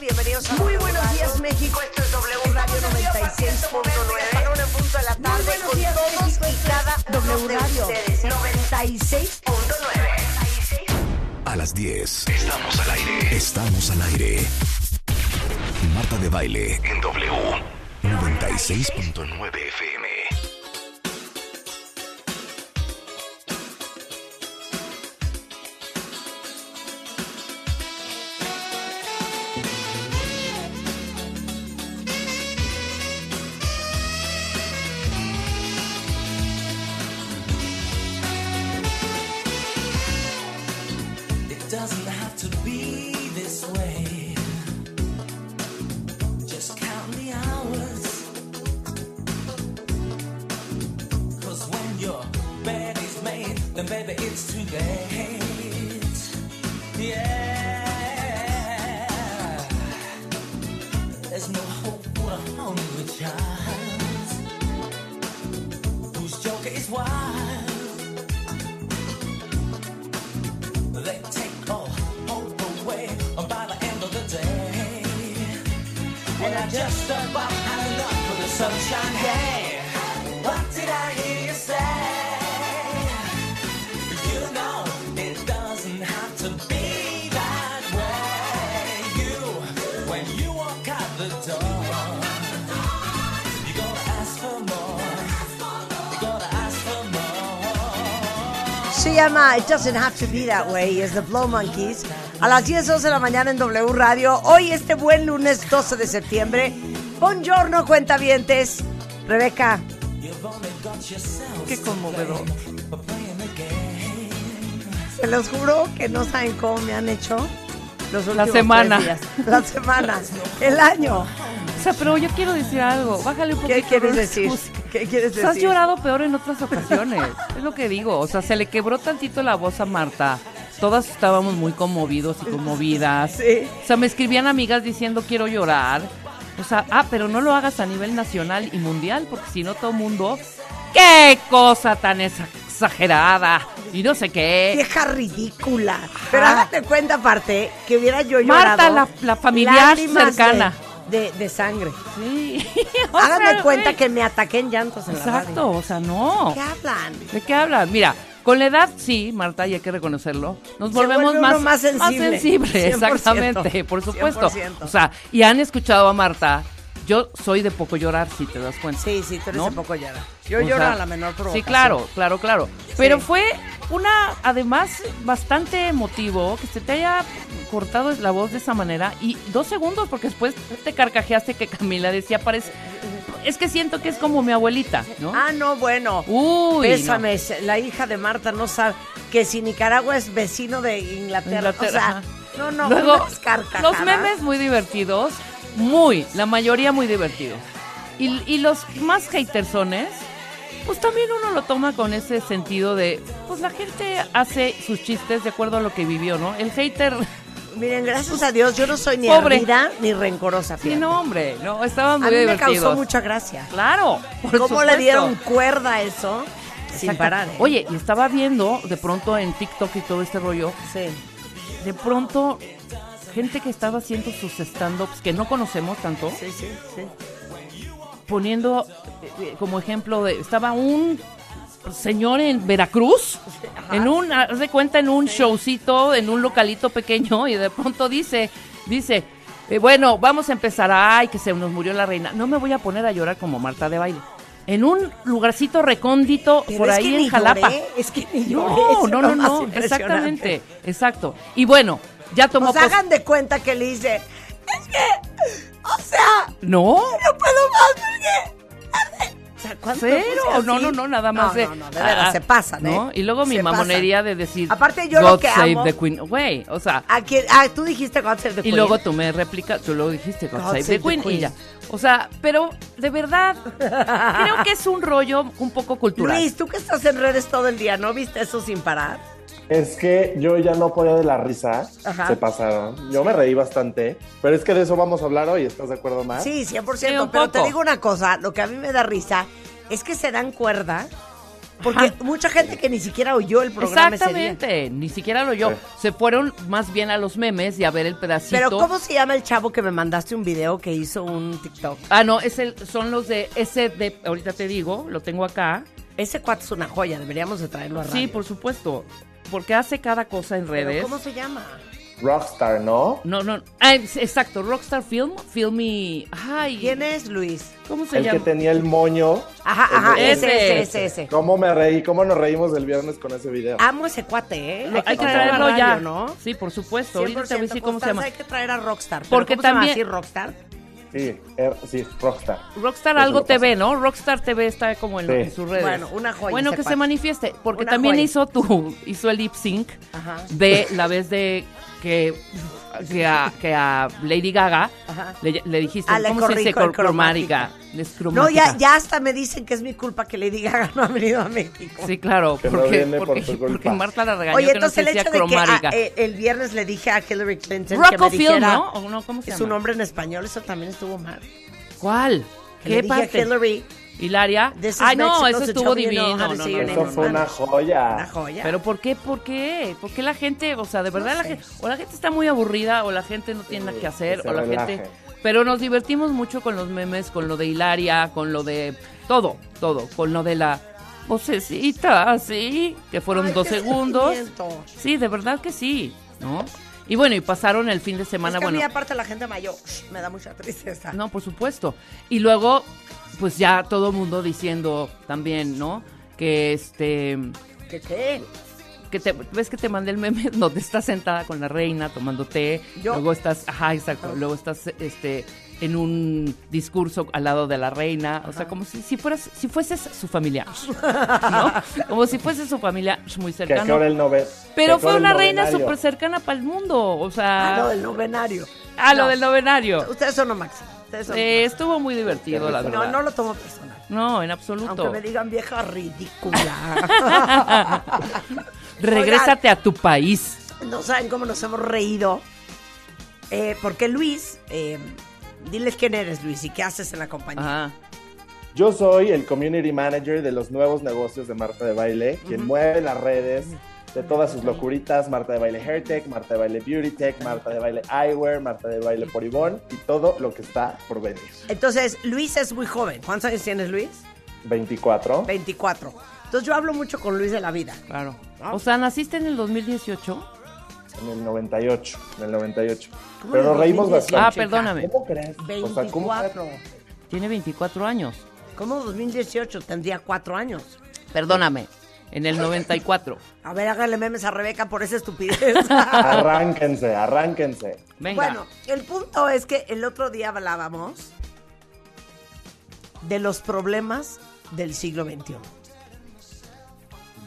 Bienvenidos a Muy buenos Radio. días, México. Esto es W Radio 96.9. Para una en punto de la tarde buenos con días, todos México. y cada W Radio ustedes. 96.9. A las 10. Estamos al aire. Estamos al aire. Marta de baile en W 96.9 FM. Doesn't Have to Be That Way, es The Blow Monkeys. A las 10, 12 de la mañana en W Radio. Hoy, este buen lunes 12 de septiembre. Buongiorno, cuentavientes. Rebeca, Qué conmovedor. se los juro que no saben cómo me han hecho los últimos tres semana. días. La semana. El año. O sea, pero yo quiero decir algo. Bájale un poquito. ¿Qué quieres la decir? música. ¿Qué quieres O sea, has decir? llorado peor en otras ocasiones. es lo que digo. O sea, se le quebró tantito la voz a Marta. Todas estábamos muy conmovidos y conmovidas. Sí. O sea, me escribían amigas diciendo quiero llorar. O sea, ah, pero no lo hagas a nivel nacional y mundial, porque si no todo mundo. ¡Qué cosa tan exa- exagerada! Y no sé qué. Vieja ridícula. Pero hágate cuenta, aparte, que hubiera yo llorado. Marta, la- la familiar cercana. De, de, de sangre. Sí. Háganme sea, cuenta que me ataqué en llantos en la radio. Exacto, o sea, no. ¿Qué hablan? ¿De qué hablan? Mira, con la edad sí, Marta, y hay que reconocerlo, nos volvemos más, más sensible. sensible, 100%, exactamente, por supuesto. 100%. O sea, y han escuchado a Marta, yo soy de poco llorar, si te das cuenta. Sí, sí, tú eres ¿No? un poco llora. Yo O lloro sea, a la menor provocación. Sí, claro, claro, claro. Pero fue una, además, bastante emotivo que se te haya cortado la voz de esa manera y dos segundos porque después te carcajeaste que Camila decía, parece, es que siento que es como mi abuelita, ¿no? Ah, no, bueno. Uy, Pésame, la hija de Marta no sabe que si Nicaragua es vecino de Inglaterra. Inglaterra, o sea, no, no, Luego, unas los memes muy divertidos, muy, la mayoría muy divertidos. Y, y los más hatersones, pues también uno lo toma con ese sentido de, pues la gente hace sus chistes de acuerdo a lo que vivió, ¿no? El hater, Miren, gracias a Dios, yo no soy ni Pobre. ni rencorosa. sí, fíjate. no, hombre, no, estaban a muy mí me divertidos. causó mucha gracia. Claro, por ¿Cómo le dieron cuerda a eso? Sin parar. ¿eh? Oye, y estaba viendo de pronto en TikTok y todo este rollo, Sí. de pronto gente que estaba haciendo sus stand-ups que no conocemos tanto. Sí, sí, sí. poniendo eh, eh, como ejemplo de estaba un señor en Veracruz en un haz de cuenta en un showcito en un localito pequeño y de pronto dice dice eh, bueno vamos a empezar ay que se nos murió la reina no me voy a poner a llorar como Marta de baile en un lugarcito recóndito Pero por ahí en Jalapa lloré, es que ni lloré. no no no no exactamente exacto y bueno ya tomó Pues pos- hagan de cuenta que le dice, es que, o sea, no no puedo más porque... O sea, ¿cuánto Cero, no, no, no, nada más No, de. no, no, de veras, ah, se pasan, ¿eh? ¿no? Y luego mi Se mamonería pasan. de decir. Aparte, yo God lo que save amo- the Queen. Güey, o sea. ¿A quién? Ah, tú dijiste God Save the Y Queen. luego tú me replicas, tú luego dijiste God, God save, save the the Queen, Queen. y ya. O sea, pero de verdad, creo que es un rollo un poco cultural. Luis, tú que estás en redes todo el día, ¿no viste eso sin parar? Es que yo ya no podía de la risa. Ajá. Se pasaron. Yo me reí bastante. Pero es que de eso vamos a hablar hoy. ¿Estás de acuerdo más? Sí, 100%. Sí, pero te digo una cosa, lo que a mí me da risa es que se dan cuerda Porque mucha gente que ni siquiera oyó el programa ese día. Exactamente, ni siquiera lo oyó. Sí. Se fueron más bien a los memes y a ver el pedacito. Pero ¿cómo se llama el chavo que me mandaste un video que hizo un TikTok? Ah, no, es el, son los de ese de, ahorita te digo, lo tengo acá. Ese cuate es una joya, deberíamos de traerlo a radio. Sí, por supuesto, porque hace cada cosa en Pero redes. ¿Cómo se llama? Rockstar, ¿no? No, no, ah, exacto, Rockstar Film, Filmy, ay, ¿Quién es Luis? ¿cómo se El que llama? tenía el moño. Ajá, ajá, Ese. ese, ese, ese. ¿Cómo me reí? ¿Cómo nos reímos el viernes con ese video? Amo ese cuate, ¿eh? Lo- hay que traerlo radio, ya, ¿no? Sí, por supuesto. Ahorita te voy a decir cómo se llama. Hay que traer a Rockstar. ¿Pero Porque ¿cómo se llama también- así, Rockstar? Sí, er- sí, Rockstar. Rockstar Eso algo. TV, ¿no? Rockstar TV está como en, Sí. en sus redes. Bueno, una joya Bueno, que se manifieste, porque Una también joya. hizo tu, hizo el lip sync Ajá. de la vez de que, que, a, que a Lady Gaga le, le dijiste, Ah, le ¿cómo se dice? cromática. No, ya, ya hasta me dicen que es mi culpa que Lady Gaga no ha venido a México. Sí, claro, Que no porque, por porque, porque Marta la regañó Oye, que no entonces se el decía hecho de que cromática. ah, eh, el viernes le dije a Hillary Clinton que me Film, dijera ¿no? ¿O no? ¿Cómo se que llama? su nombre en español, eso también estuvo mal. ¿Cuál? Que ¿Qué le dije a parte? Hillary, Hilaria. Ay, no, eso so estuvo divino. no, no, Eso fue una joya. una joya. Pero ¿por qué? ¿Por qué? ¿Por qué la gente, o sea, de verdad No la sé. gente, o la gente está muy aburrida, o la gente no tiene nada que hacer, que o la relaje. gente... Pero nos divertimos mucho con los memes, con lo de Hilaria, con lo de todo, todo, con lo de la vocecita, así, que fueron Ay, dos segundos. Sí, de verdad que sí, ¿no? Y bueno, y pasaron el fin de semana, es que a bueno, mí aparte la gente mayor me da mucha tristeza. no, por supuesto. Y luego, pues ya todo el mundo diciendo también, ¿no? Que este ¿Qué qué? que te, ves que te mandé el meme donde estás sentada con la reina tomando té, ¿Yo? luego estás, ajá, exacto, luego estás este en un discurso al lado de la reina, o sea, como si, si fueras si fueses su familia, ¿no? Como si fuese su familia muy Que a qué hora cercano. el nove- Pero que a fue una el reina súper cercana para el mundo, o Ah, sea, lo del novenario. ah, lo No. del novenario. Ustedes son lo máximo. Eh, estuvo muy divertido, la verdad. No, no lo tomo personal. No, en absoluto. Aunque me digan vieja ridícula. Regrésate a tu país. no saben cómo nos hemos reído. Eh, porque Luis, eh, diles quién eres, Luis, y qué haces en la compañía. Ajá. Yo soy el community manager de los nuevos negocios de Marta de Baile, quien mueve las redes de todas sus locuritas, Marta de Baile Hairtech, Marta de Baile Beauty Tech, Marta de Baile Eyewear, Marta de Baile por Ivonne y todo lo que está por venir. Entonces, Luis es muy joven. ¿Cuántos años tienes, Luis? 24. 24. Entonces, yo hablo mucho con Luis de la vida. Claro. ¿No? O sea, ¿naciste en el 2018? En el 98, en el 98. ¿Cómo Pero en el nos reímos 2018? Ah, bastante. perdóname. ¿Cómo crees? O sea, ¿cómo 24. Tiene 24 años. ¿Cómo 2018? Tendría 4 años. Perdóname. En el 94. A ver, háganle memes a Rebeca por esa estupidez. Arránquense, arránquense. Venga. Bueno, el punto es que el otro día hablábamos de los problemas del siglo XXI.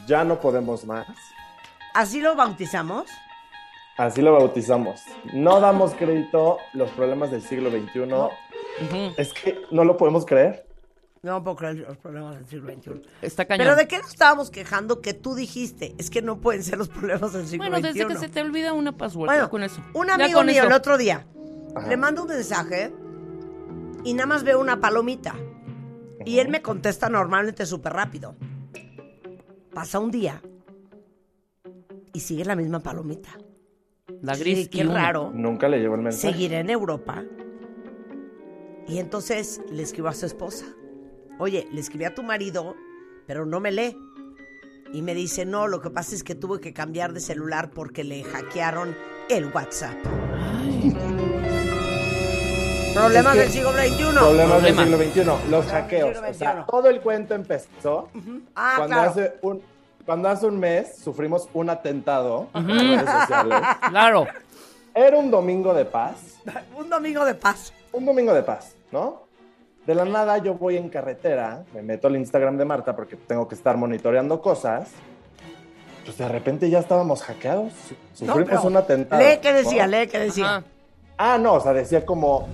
Ya no podemos más. Así lo bautizamos. Así lo bautizamos. No damos crédito los problemas del siglo XXI. Es que no lo podemos creer. No puedo creer los problemas del siglo XXI. Está cañón. Pero ¿de qué nos estábamos quejando que tú dijiste? Es que no pueden ser los problemas del siglo Bueno, XXI. desde que se te olvida una password. Bueno, con eso. un amigo con mío eso. el otro día Ajá. le mando un mensaje y nada más veo una palomita. Y él me contesta normalmente súper rápido. Pasa un día y sigue la misma palomita. La Sí, gris qué y uno. raro. Nunca le llegó el mensaje. Seguiré en Europa. Y entonces le escribo a su esposa. Oye, le escribí a tu marido, pero no me lee. Y me dice, no, lo que pasa es que tuve que cambiar de celular porque le hackearon el WhatsApp. Problemas Es que- del siglo XXI. Problemas del siglo XXI, los hackeos. O sea, todo el cuento empezó Ah, cuando, claro. hace un, cuando hace un mes sufrimos un atentado en redes sociales. Claro. Era un domingo de paz. Un domingo de paz. Un domingo de paz, ¿no? De la nada yo voy en carretera, me meto al Instagram de Marta porque tengo que estar monitoreando cosas. Pues de repente ya estábamos hackeados. Su- No, Sufrimos pero un atentado. Lee qué decía, ¿no? lee qué decía. Ajá. Ah, no, o sea, decía como,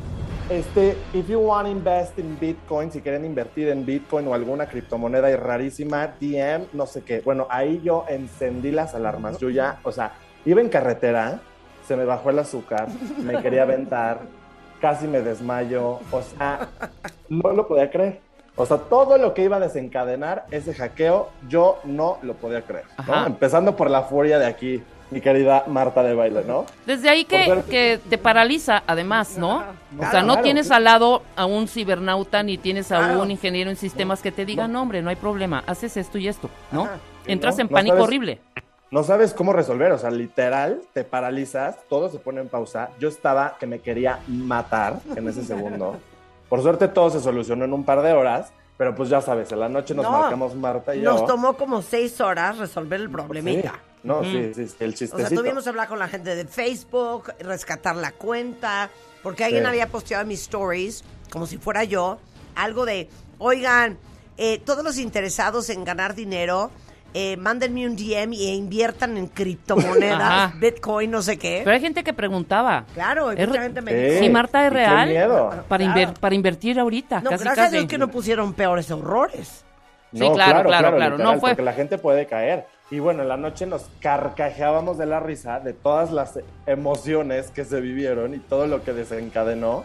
este, if you want to invest in Bitcoin, si quieren invertir en Bitcoin o alguna criptomoneda rarísima, DM, no sé qué. Bueno, ahí yo encendí las alarmas. Yo ya, o sea, iba en carretera, se me bajó el azúcar, me quería aventar, casi me desmayo, o sea, no lo podía creer. O sea, todo lo que iba a desencadenar ese hackeo, yo no lo podía creer. ¿no? Empezando por la furia de aquí, mi querida Marta de baile, ¿no? Desde ahí que, que te paraliza, además, ¿no? o sea, no claro. tienes al lado a un cibernauta ni tienes a Claro. un ingeniero en sistemas que te diga, no, hombre, no hay problema, haces esto y esto, ¿no? Ajá. Entras en ¿no? pánico No sabes- horrible. No sabes cómo resolver, o sea, literal, te paralizas, todo se pone en pausa. Yo estaba que me quería matar en ese segundo. Por suerte todo se solucionó en un par de horas, pero pues ya sabes, en la noche nos No, marcamos Marta y yo. Nos tomó como seis horas resolver el problemita. Sí. No, sí, sí, sí, el O chistecito. sea, tuvimos que hablar con la gente de Facebook, rescatar la cuenta, porque alguien Sí. había posteado en mis stories, como si fuera yo, algo de, oigan, eh, todos los interesados en ganar dinero, eh, mándenme un DM y inviertan en criptomonedas, Ajá. Bitcoin, no sé qué. Pero hay gente que preguntaba. Claro, y Es mucha re- gente me Sí. dijo, Si Marta es real, miedo. para, Claro. inver- para invertir ahorita, no, casi gracias a casi. Dios que no pusieron peores horrores. Sí, claro, claro, claro, literal, no fue- Porque la gente puede caer. Y bueno, en la noche nos carcajeábamos de la risa de todas las emociones que se vivieron y todo lo que desencadenó,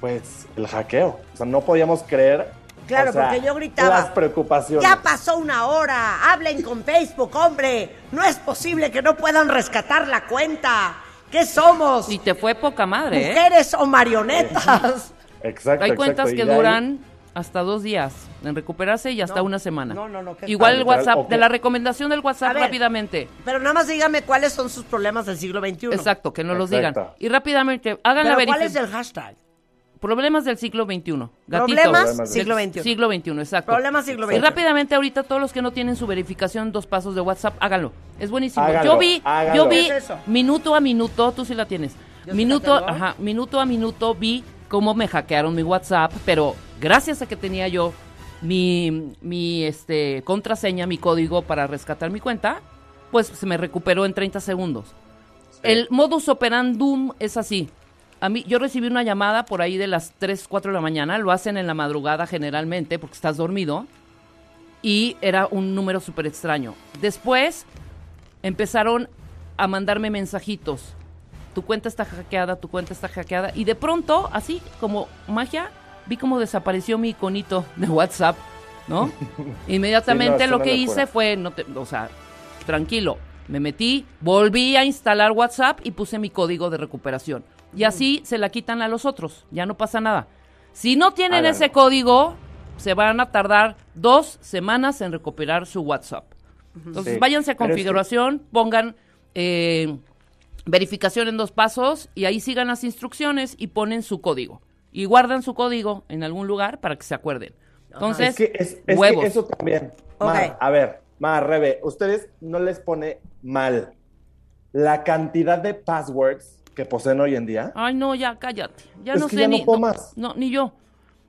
pues, el hackeo. O sea, no podíamos creer. Claro, o sea, porque yo gritaba, Las preocupaciones. Ya pasó una hora, hablen con Facebook, hombre. No es posible que no puedan rescatar la cuenta. ¿Qué somos? Y te fue poca madre, ¿eh? ¿Mujeres o marionetas? Exacto, Hay cuentas que duran hasta dos días en recuperarse y hasta No, una semana. no, no, no, qué Igual el literal, WhatsApp, de la recomendación del WhatsApp ver. rápidamente. Pero nada más dígame cuáles son sus problemas del siglo XXI. Exacto, que no los digan. Y rápidamente, hagan la Pero ¿cuál es verificación. el hashtag? Problemas del siglo XXI. Gatito. Problemas siglo XXI. Siglo XXI, exacto. Problemas siglo Y XXI. rápidamente ahorita todos los que no tienen su verificación dos pasos de WhatsApp, háganlo. Es buenísimo. Háganlo, yo vi, háganlo. yo vi minuto a minuto, tú sí la tienes. Yo sí minuto, la ajá, minuto a minuto vi cómo me hackearon mi WhatsApp, pero gracias a que tenía yo mi, mi este, contraseña, mi código para rescatar mi cuenta, pues se me recuperó en 30 segundos. El modus operandum es así. A mí, yo recibí una llamada por ahí de las 3, 4 de la mañana, lo hacen en la madrugada generalmente porque estás dormido, y era un número súper extraño. Después empezaron a mandarme mensajitos. Tu cuenta está hackeada, tu cuenta está hackeada. Y de pronto, así como magia, vi como desapareció mi iconito de WhatsApp, ¿no? Inmediatamente lo que hice fue, no te- o sea, tranquilo, me metí, volví a instalar WhatsApp y puse mi código de recuperación. Y así se la quitan a los otros, ya no pasa nada. Si no tienen Háganlo. ese código, se van a tardar dos semanas en recuperar su WhatsApp. Entonces, Sí, váyanse a pero es que- configuración, pongan eh, verificación en dos pasos y ahí sigan las instrucciones y ponen su código. Y guardan su código en algún lugar para que se acuerden. Entonces, Es que, es, es que huevos. eso también. A ver, Mar, Rebe, ustedes no les pone mal la cantidad de passwords que poseen hoy en día. Ay, no, ya, cállate. Ya Es no que sé ya no ni. puedo más. No, ni yo.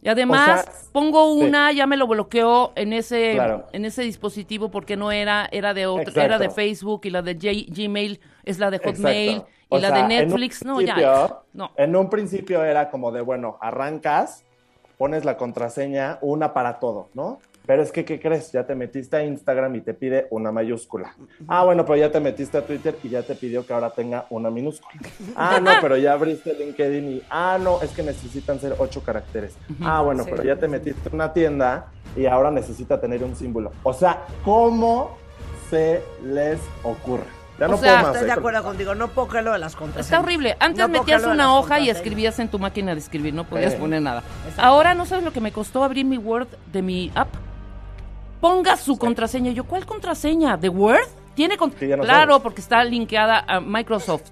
Y además, O sea, pongo sí. una, ya me lo bloqueó en ese, Claro. en ese dispositivo porque no era, era de otro, Exacto. era de Facebook y la de Gmail es la de Hotmail y la sea, de Netflix, no, ya. No. En un principio era como de, bueno, arrancas, pones la contraseña, una para todo, ¿no? Pero es que, ¿qué crees? Ya te metiste a Instagram y te pide una mayúscula. Ah, bueno, pero ya te metiste a Twitter y ya te pidió que ahora tenga una minúscula. Ah, no, pero ya abriste LinkedIn y, ah, no, es que necesitan ser ocho caracteres. Ah, bueno, Sí. pero ya te metiste a una tienda y ahora necesita tener un símbolo. O sea, ¿cómo se les ocurre? Ya O no sea, puedo más. Estoy de ¿eh? acuerdo contigo, no puedo creer lo de las contraseñas. Está horrible. Antes No metías una hoja y escribías en tu máquina de escribir, no podías Eh. poner nada. Ahora no sabes lo que me costó abrir mi Word de mi app. Ponga su contraseña. Yo, ¿cuál contraseña? ¿De Word? Tiene con- Sí, no Claro, sabes. porque está linkeada a Microsoft.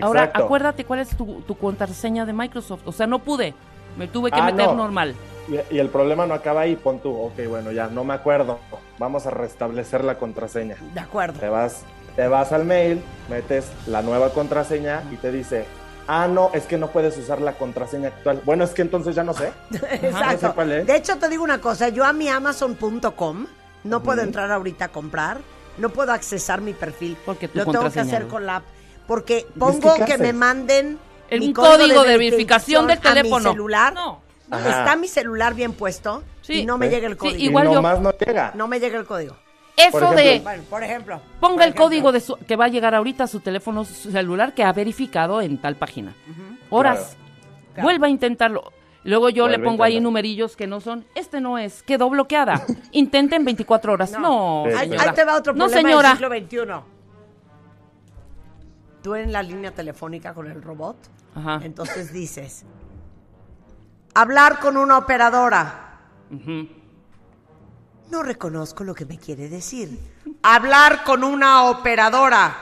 Ahora, Exacto. acuérdate cuál es tu, tu contraseña de Microsoft. O sea, no pude. Me tuve que Ah, meter no. normal. Y, y el problema no acaba ahí, pon tú, ok, bueno, ya no me acuerdo, vamos a restablecer la contraseña. De acuerdo. Te vas, te vas al mail, metes la nueva contraseña y te dice, ah, no, es que no puedes usar la contraseña actual. Bueno, es que entonces ya no sé. Exacto. No sé cuál es. De hecho, te digo una cosa, yo a mi amazon.com no puedo entrar ahorita a comprar, no puedo accesar mi perfil. Porque tu Lo tengo que hacer ¿no? con la app. Porque que, pongo ¿qué que me manden El- mi código de verificación verificación del a mi teléfono. celular. No. Ajá. Está mi celular bien puesto Sí. y no me ¿Ves? llega el Sí, código. igual y yo. nomás no llega. No me llega el código. Eso Por ejemplo, de... Bueno, por ejemplo. Ponga por el ejemplo. código de su- que va a llegar ahorita a su teléfono celular que ha verificado en tal página. Horas. Claro. Vuelva a intentarlo. Luego yo le Vuelve pongo ahí numerillos que no son. Este no es, quedó bloqueada. Intenten 24 horas. No, Sí, Ahí, sí. señora. ahí te va otro no, problema señora. del siglo XXI. Tú en la línea telefónica con el robot, Ajá. entonces dices, hablar con una operadora. Ujú. No reconozco lo que me quiere decir. Hablar con una operadora.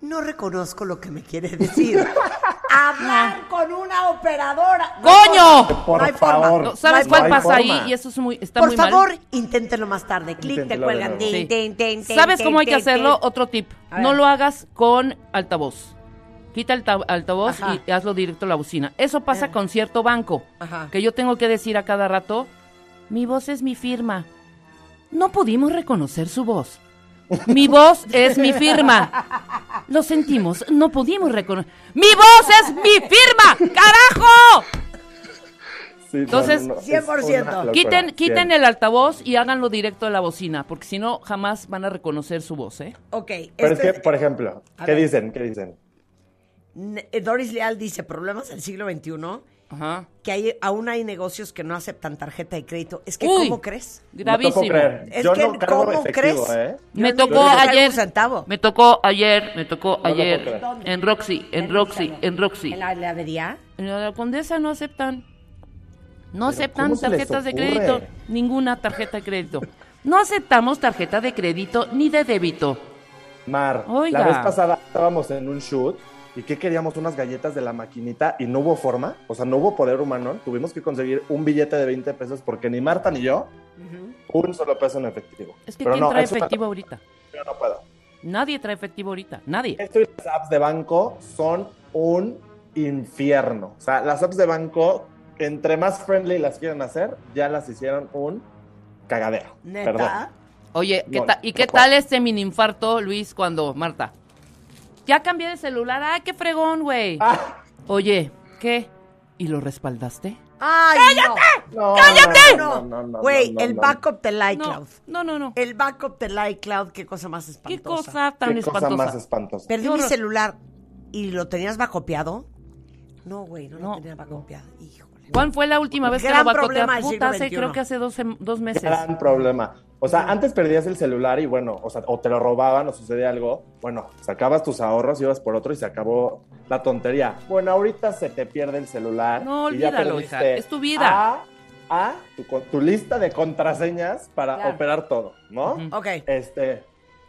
No reconozco lo que me quiere decir. Hablar con una operadora. No ¡Coño! forma. Por no hay forma. favor. No, ¿Sabes No cuál pasa forma. ahí? Y eso es muy, está Por muy favor, mal. inténtenlo más tarde. Clic, te Inténtelo cuelgan. Sí. ¿Sabes cómo hay que hacerlo? Otro tip. No lo hagas con altavoz. Quita el ta- altavoz Ajá. y hazlo directo a la bocina. Eso pasa Eh. con cierto banco. Ajá. Que yo tengo que decir a cada rato, mi voz es mi firma. No pudimos reconocer su voz. Mi voz es mi firma. Lo sentimos, no pudimos reconocer. ¡Mi voz es mi firma! ¡Carajo! Sí, Entonces, no, no, es 100%. una locura. Quiten, quiten el altavoz y háganlo directo a la bocina, porque si no, jamás van a reconocer su voz, ¿eh? Ok. Pero es que, por ejemplo, ¿qué dicen? ¿Qué dicen? Doris Leal dice, problemas del siglo XXI, Ajá. que hay, aún hay negocios que no aceptan tarjeta de crédito. Es que, Uy. ¿cómo crees? Gravísimo. Es Yo que, no ¿cómo efectivo, crees? ¿eh? Me Yo tocó no ayer. Me tocó ayer, me tocó No ayer. En Roxy, en Roxy, en Roxy. ¿En la heladería? En la Condesa no aceptan. No aceptan ¿cómo se les tarjetas de crédito. Ninguna tarjeta de crédito. No aceptamos tarjeta de crédito ni de débito. Mar, Oiga. la vez pasada estábamos en un shoot y ¿qué queríamos? Unas galletas de la maquinita y no hubo forma, o sea, no hubo poder humano. Tuvimos que conseguir un billete de 20 pesos porque ni Marta ni yo, un solo peso en efectivo. Es que Pero ¿quién no, trae efectivo ahorita? Yo no puedo. Nadie trae efectivo ahorita. Nadie. Esto y las apps de banco son un infierno. O sea, las apps de banco, entre más friendly las quieren hacer, ya las hicieron un cagadero. ¿Neta? Perdón. Oye, ¿qué No, ta- ¿y no qué puedo. tal este mini infarto, Luis, cuando, Marta? Ya cambié de celular. ¡Ay, qué fregón, güey! Ah, Oye, ¿qué? ¿Y lo respaldaste? ¡Ay, no, ¡Cállate! No, No, no, no, no, Güey, no, el no. backup del iCloud. no, no, no. El backup del iCloud, qué cosa más espantosa. ¿Qué cosa tan Qué cosa espantosa? más espantosa. Perdí mi celular y lo tenías bacopiado. No, güey, no, No. lo tenía bacopiado. Híjole. ¿Cuándo fue la última vez que lo bacoteaste? Puta, hace, creo que hace dos, dos meses. Gran problema. O sea, antes perdías el celular y bueno, o sea, o te lo robaban o sucedía algo. Bueno, sacabas tus ahorros, ibas por otro y se acabó la tontería. Bueno, ahorita se te pierde el celular. No, y ya olvídalo, hija, es tu vida. A, a tu, lista de contraseñas para Claro. operar todo, ¿no? Ok. Este,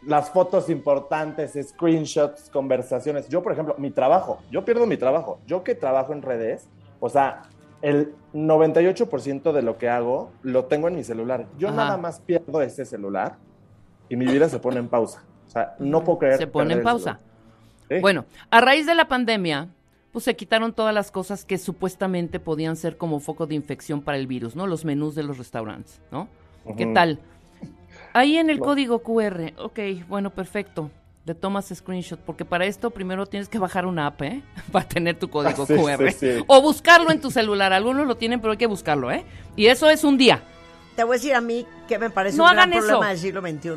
las fotos importantes, screenshots, conversaciones. Yo, por ejemplo, mi trabajo, yo pierdo mi trabajo. Yo que trabajo en redes, o sea, el 98% de lo que hago lo tengo en mi celular. Yo Ajá. nada más pierdo ese celular y mi vida se pone en pausa. O sea, no puedo creer. Se pone en pausa. Sí. Bueno, a raíz de la pandemia, pues se quitaron todas las cosas que supuestamente podían ser como foco de infección para el virus, ¿no? Los menús de los restaurantes, ¿no? ¿Qué tal? Ahí en el No. código QR, ok, bueno, perfecto. Le tomas screenshot, porque para esto primero tienes que bajar una app, ¿eh? Para tener tu código Sí, QR. sí, sí. O buscarlo en tu celular. Algunos lo tienen, pero hay que buscarlo, ¿eh? Y eso es un día. Te voy a decir a mí que me parece No un gran hagan eso. problema del siglo XXI.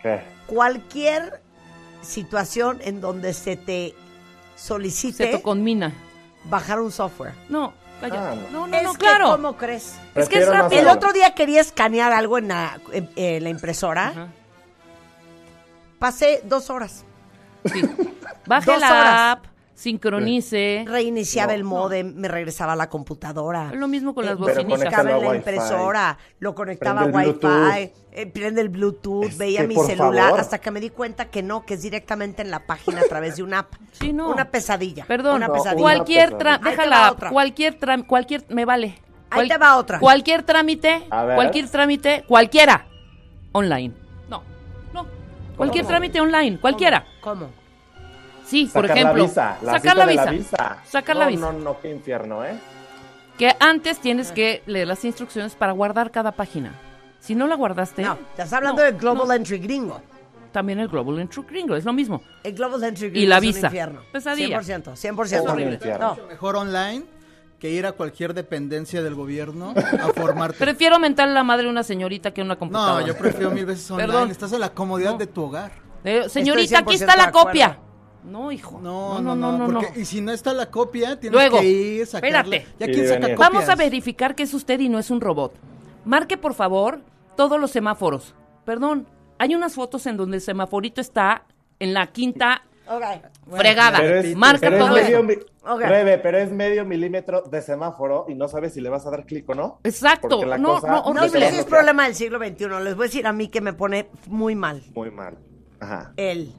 ¿Qué? Cualquier situación en donde se te Se solicite te conmina. bajar un software. No, calla. Ah, no, no, es no, que, claro. ¿cómo crees? Es que es rápido. El otro día quería escanear algo en la, en- en la impresora. Ajá. Pasé dos horas. Sí. Baje Dos la horas. app, sincronice. Reiniciaba No. el modem, me regresaba a la computadora. Lo mismo con las Eh, Pero bocinitas. En la a impresora, lo conectaba a Prende el Wi-Fi, Bluetooth. eh, prende el Bluetooth, Es veía mi por celular, favor. hasta que me di cuenta que no, que es directamente en la página a través de una app. Sí, no. Una pesadilla. Perdón, Una No, pesadilla. una cualquier pesadilla. trámite, Ahí te déjala, va otra. cualquier trámite, cualquier, me vale. Ahí te va otra. Cualquier trámite, A ver. cualquier trámite, cualquiera, online. Cualquier ¿Cómo? trámite online, cualquiera. ¿Cómo? Sí, por Sacar ejemplo, la visa. La sacar cita la de visa, la visa. sacar no, la visa. No, no, qué infierno, ¿eh? Que antes tienes que leer las instrucciones para guardar cada página. Si no la guardaste, No, estás hablando no, del Global no. Entry gringo. también el Global Entry Gringo, es lo mismo. El Global Entry Y gringo la es visa. un infierno. Pesadilla. 100%, 100%. Es un horrible. No, Mejor online que ir a cualquier dependencia del gobierno a formarte. Prefiero mentarle la madre a una señorita que una computadora. no, yo prefiero mil veces online. Perdón. Estás en la comodidad No. de tu hogar. Eh, señorita, aquí 100% está la de copia. No, hijo. No, no, no, porque y si no está la copia, tienes Luego, que ir, sacarla. espérate. ¿Ya Y quién de saca? Vamos a verificar que es usted y no es un robot. Marque, por favor, todos los semáforos. Perdón, hay unas fotos en donde el semaforito está en la quinta Ok. fregada. Pero es, Marca pero es todo medio. Rebe, pero es medio milímetro de semáforo y no sabes si le vas a dar clic o no. Exacto. No, no, No si es problema del siglo XXI. Les voy a decir a mí que me pone muy mal. Muy mal. Ajá. Él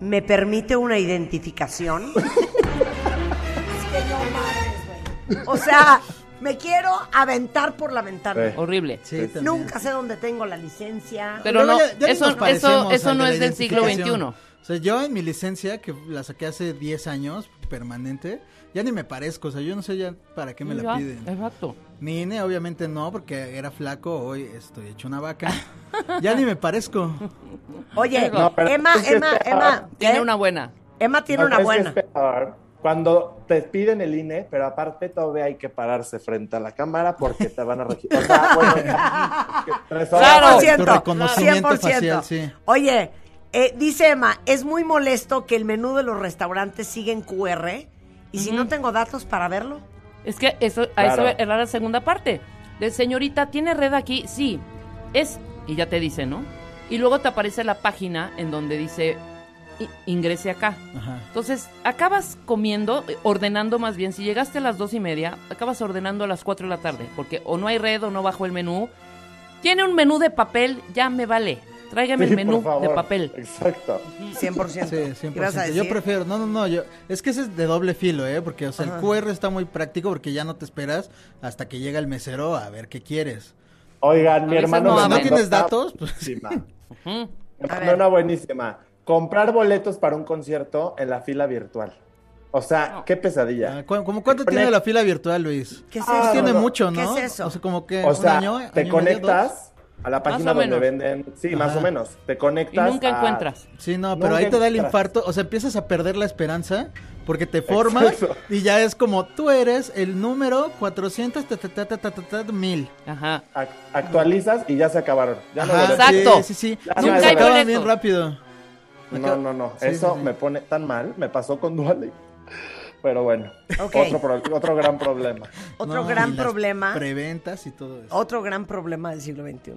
me permite una identificación. es que no mames, güey. O sea, me quiero aventar por la ventana. Sí. Horrible. Sí. Nunca sé dónde tengo la licencia. Pero no, ya- ya ni eso, eso, eso no de es del siglo. XXI. O sea, yo en mi licencia, que la saqué hace 10 años, permanente, ya ni me parezco. O sea, yo no sé ya para qué me la piden. Exacto. Mi INE, obviamente no, porque era flaco. Hoy estoy hecho una vaca. ya ni me parezco. Oye, No, Emma, Emma, Emma. Tiene una buena. Emma tiene No, una buena. Cuando te piden el INE, pero aparte todavía hay que pararse frente a la cámara porque te van a registrar. O sea, bueno, que tres horas- Claro. 100%, Tu reconocimiento 100%. facial, sí. Oye, eh, dice Emma, es muy molesto que el menú de los restaurantes siga en QR y si no tengo datos para verlo. Es que eso, a Claro. eso era la segunda parte. De señorita, ¿tiene red aquí? Sí. Es, y ya te dice, ¿no? Y luego te aparece la página en donde dice, "I- ingrese acá. Ajá. Entonces, acabas comiendo, eh, ordenando más bien, si llegaste a las dos y media, acabas ordenando a las cuatro de la tarde, porque o no hay red o no bajo el menú. Tiene un menú de papel, ya me vale. Tráigame Sí, el menú de papel. Exacto. 100%. Sí, ¿Qué vas a 100%. Yo prefiero, no, no, no, yo, es que ese es de doble filo, ¿eh? Porque, o sea, Ajá. el QR está muy práctico porque ya no te esperas hasta que llega el mesero a ver qué quieres. Oigan, mi hermano no. ¿No tienes datos? Pues. Me A mandó ver. una buenísima. Comprar boletos para un concierto en la fila virtual. O sea, qué pesadilla. Ah, ¿cu- ¿Cómo cuánto Te tiene la fila virtual, Luis? ¿Qué es Ah, eso? tiene no. mucho, ¿Qué ¿no? es eso? O sea, como que O un año, te año y medio, conectas a la página donde menos. venden. Sí, más o menos. Te Y conectas. nunca a- encuentras. Sí, no, pero Nunca ahí te da el infarto, o sea, empiezas a perder la esperanza porque te formas Exacto. y ya es como tú eres el número 400 ta, ta, ta, ta, ta, ta, ta, mil. Ajá. ac- Actualizas y ya se acabaron. Ya Ajá. Exacto. Sí, sí, sí. Ya Sí, nunca se hay acaban bien rápido. No, no, no. Sí, Eso sí, sí. me pone tan mal. Me pasó con Duale. Pero bueno. Otro, pro- otro gran problema. Otro No, gran y las problema. Preventas y todo eso. Otro gran problema del siglo XXI.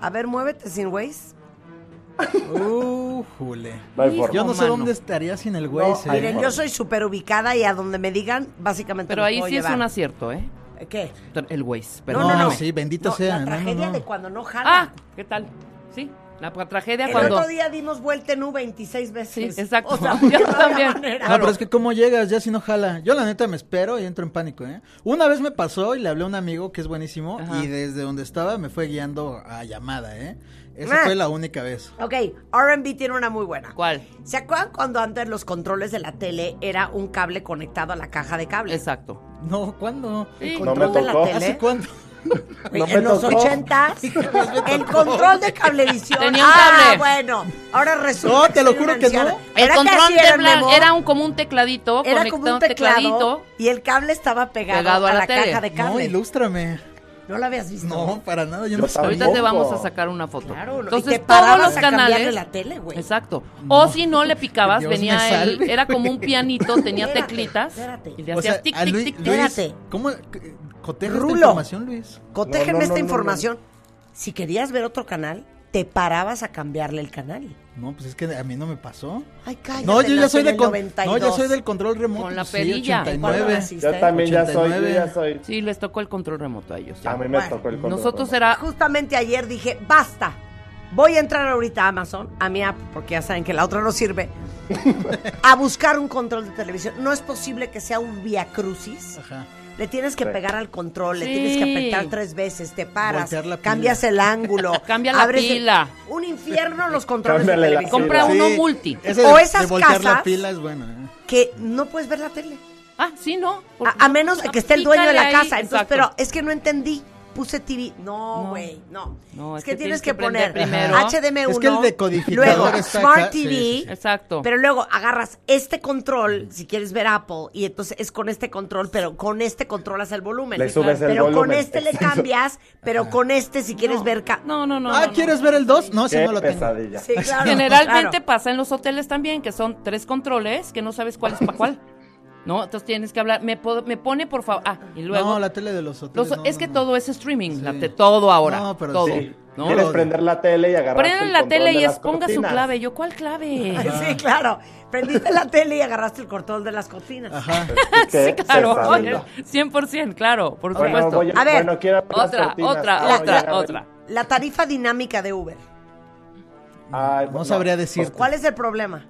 A ver, muévete sin Waze. Uh, jule. No. Yo no sé dónde estaría sin el. No, ese. ay, Miren, yo soy súper ubicada y a donde me digan, básicamente Pero ahí puedo sí es un acierto, ¿eh? ¿Qué? El Waze. No, Perdóname. no, no. sí, bendito No, sea. La no, no, tragedia no. de cuando no jala. Ah, ¿qué tal? Sí, la tragedia El cuando... otro día dimos vuelta en U 26 veces. Sí, exacto. O sea, Yo no también. manera. No, pero es que cómo llegas ya si no jala. Yo la neta me espero y entro en pánico, ¿eh? Una vez me pasó y le hablé a un amigo que es buenísimo Ajá. y desde donde estaba me fue guiando a llamada, ¿eh? Esa Ah. fue la única vez. Ok, R&B tiene una muy buena. ¿Cuál? ¿Se acuerdan cuando antes los controles de la tele era un cable conectado a la caja de cable? Exacto. No, ¿cuándo? Sí. No control me de la tocó. tele. ¿Hace cuándo? No en los ochentas, el control de cablevisión. Tenía un ah, cable. bueno, ahora resulta. No, te lo juro que no. El ¿Era que control de Memo? era un, como un tecladito Era como un teclado tecladito. y el cable estaba pegado, Pegado a, a la la, caja de No, cable. ilústrame. No lo habías visto. No, para nada, yo, Yo no sabía. Ahorita te vamos a sacar una foto. Claro, no, Entonces, y te todos los a canales. la tele, güey. Exacto. O si no le picabas, Dios venía el. salve, Era como un pianito, tenía Espérate, teclitas. espérate. Y le O hacías sea, tic, a tic, Luis, tic, tic. Espérate. ¿cómo coteja esta Rulo. información, Luis? Cotejen No, no, esta no, no, información. Si querías ver otro canal, te parabas a cambiarle el canal. No, pues es que a mí no me pasó. Ay, cállate. No, yo ya soy de con- 92. No, yo soy del control remoto. Con la sí, perilla. ¿Cuándo 89. naciste? Yo también ya soy. Yo 89. ya soy. Sí, les tocó el control remoto a ellos. ya. A mí me Bueno, tocó el control. Nosotros remoto. era. Justamente ayer dije, basta. Voy a entrar ahorita a Amazon, a mi app, porque ya saben que la otra no sirve, a buscar un control de televisión. No es posible que sea un via crucis. Ajá. Le tienes que Sí. pegar al control, le tienes que apretar tres veces, te paras, la pila. cambias el ángulo, Cambia la abres el- pila. un infierno los controles de Cámbiale la televisión. Compra pila. uno multi. Ese O esas de voltear la casas- pila es bueno. ¿eh? Que no puedes ver la tele. Ah, sí, no. A, a menos de que esté el dueño de la ahí, casa. Entonces, exacto. pero es que no entendí. Puse TV. No, No. güey, no. No, es que, tienes que, poner primero. HDMI1. Es que el decodificador luego está Smart acá, TV. sí, sí. Exacto. Pero luego agarras este control, si quieres ver Apple, y entonces es con este control, pero con este controlas el volumen. Le subes el pero con este le cambias, pero con este si quieres No. ver... ca- No, no, no. ah, no, no. ¿quieres ver el 2? No, si no lo tengo. pesadilla. Sí, claro. Generalmente claro. pasa en los hoteles también, que son tres controles, que no sabes cuál es para cuál. ¿No? Entonces tienes que hablar. Me, me pone, por favor. Ah, y luego. No, la tele de los hoteles. los- no, es no, que no. todo es streaming. Sí. la te- todo ahora. No, pero todo. sí. ¿no? Quieres prender la tele y agarrar Prenden la tele y es ponga su clave. Yo, ¿cuál clave? Sí, claro. Prendiste la tele y agarraste el control de las cortinas. Ajá. sí, claro. oye, 100%, claro, por Bueno, supuesto. voy a, A ver. bueno, Otra, cortinas. otra, Ah, otra, ya, otra. La tarifa dinámica de Uber. Ay, No sabría decirte. ¿Cuál es el problema?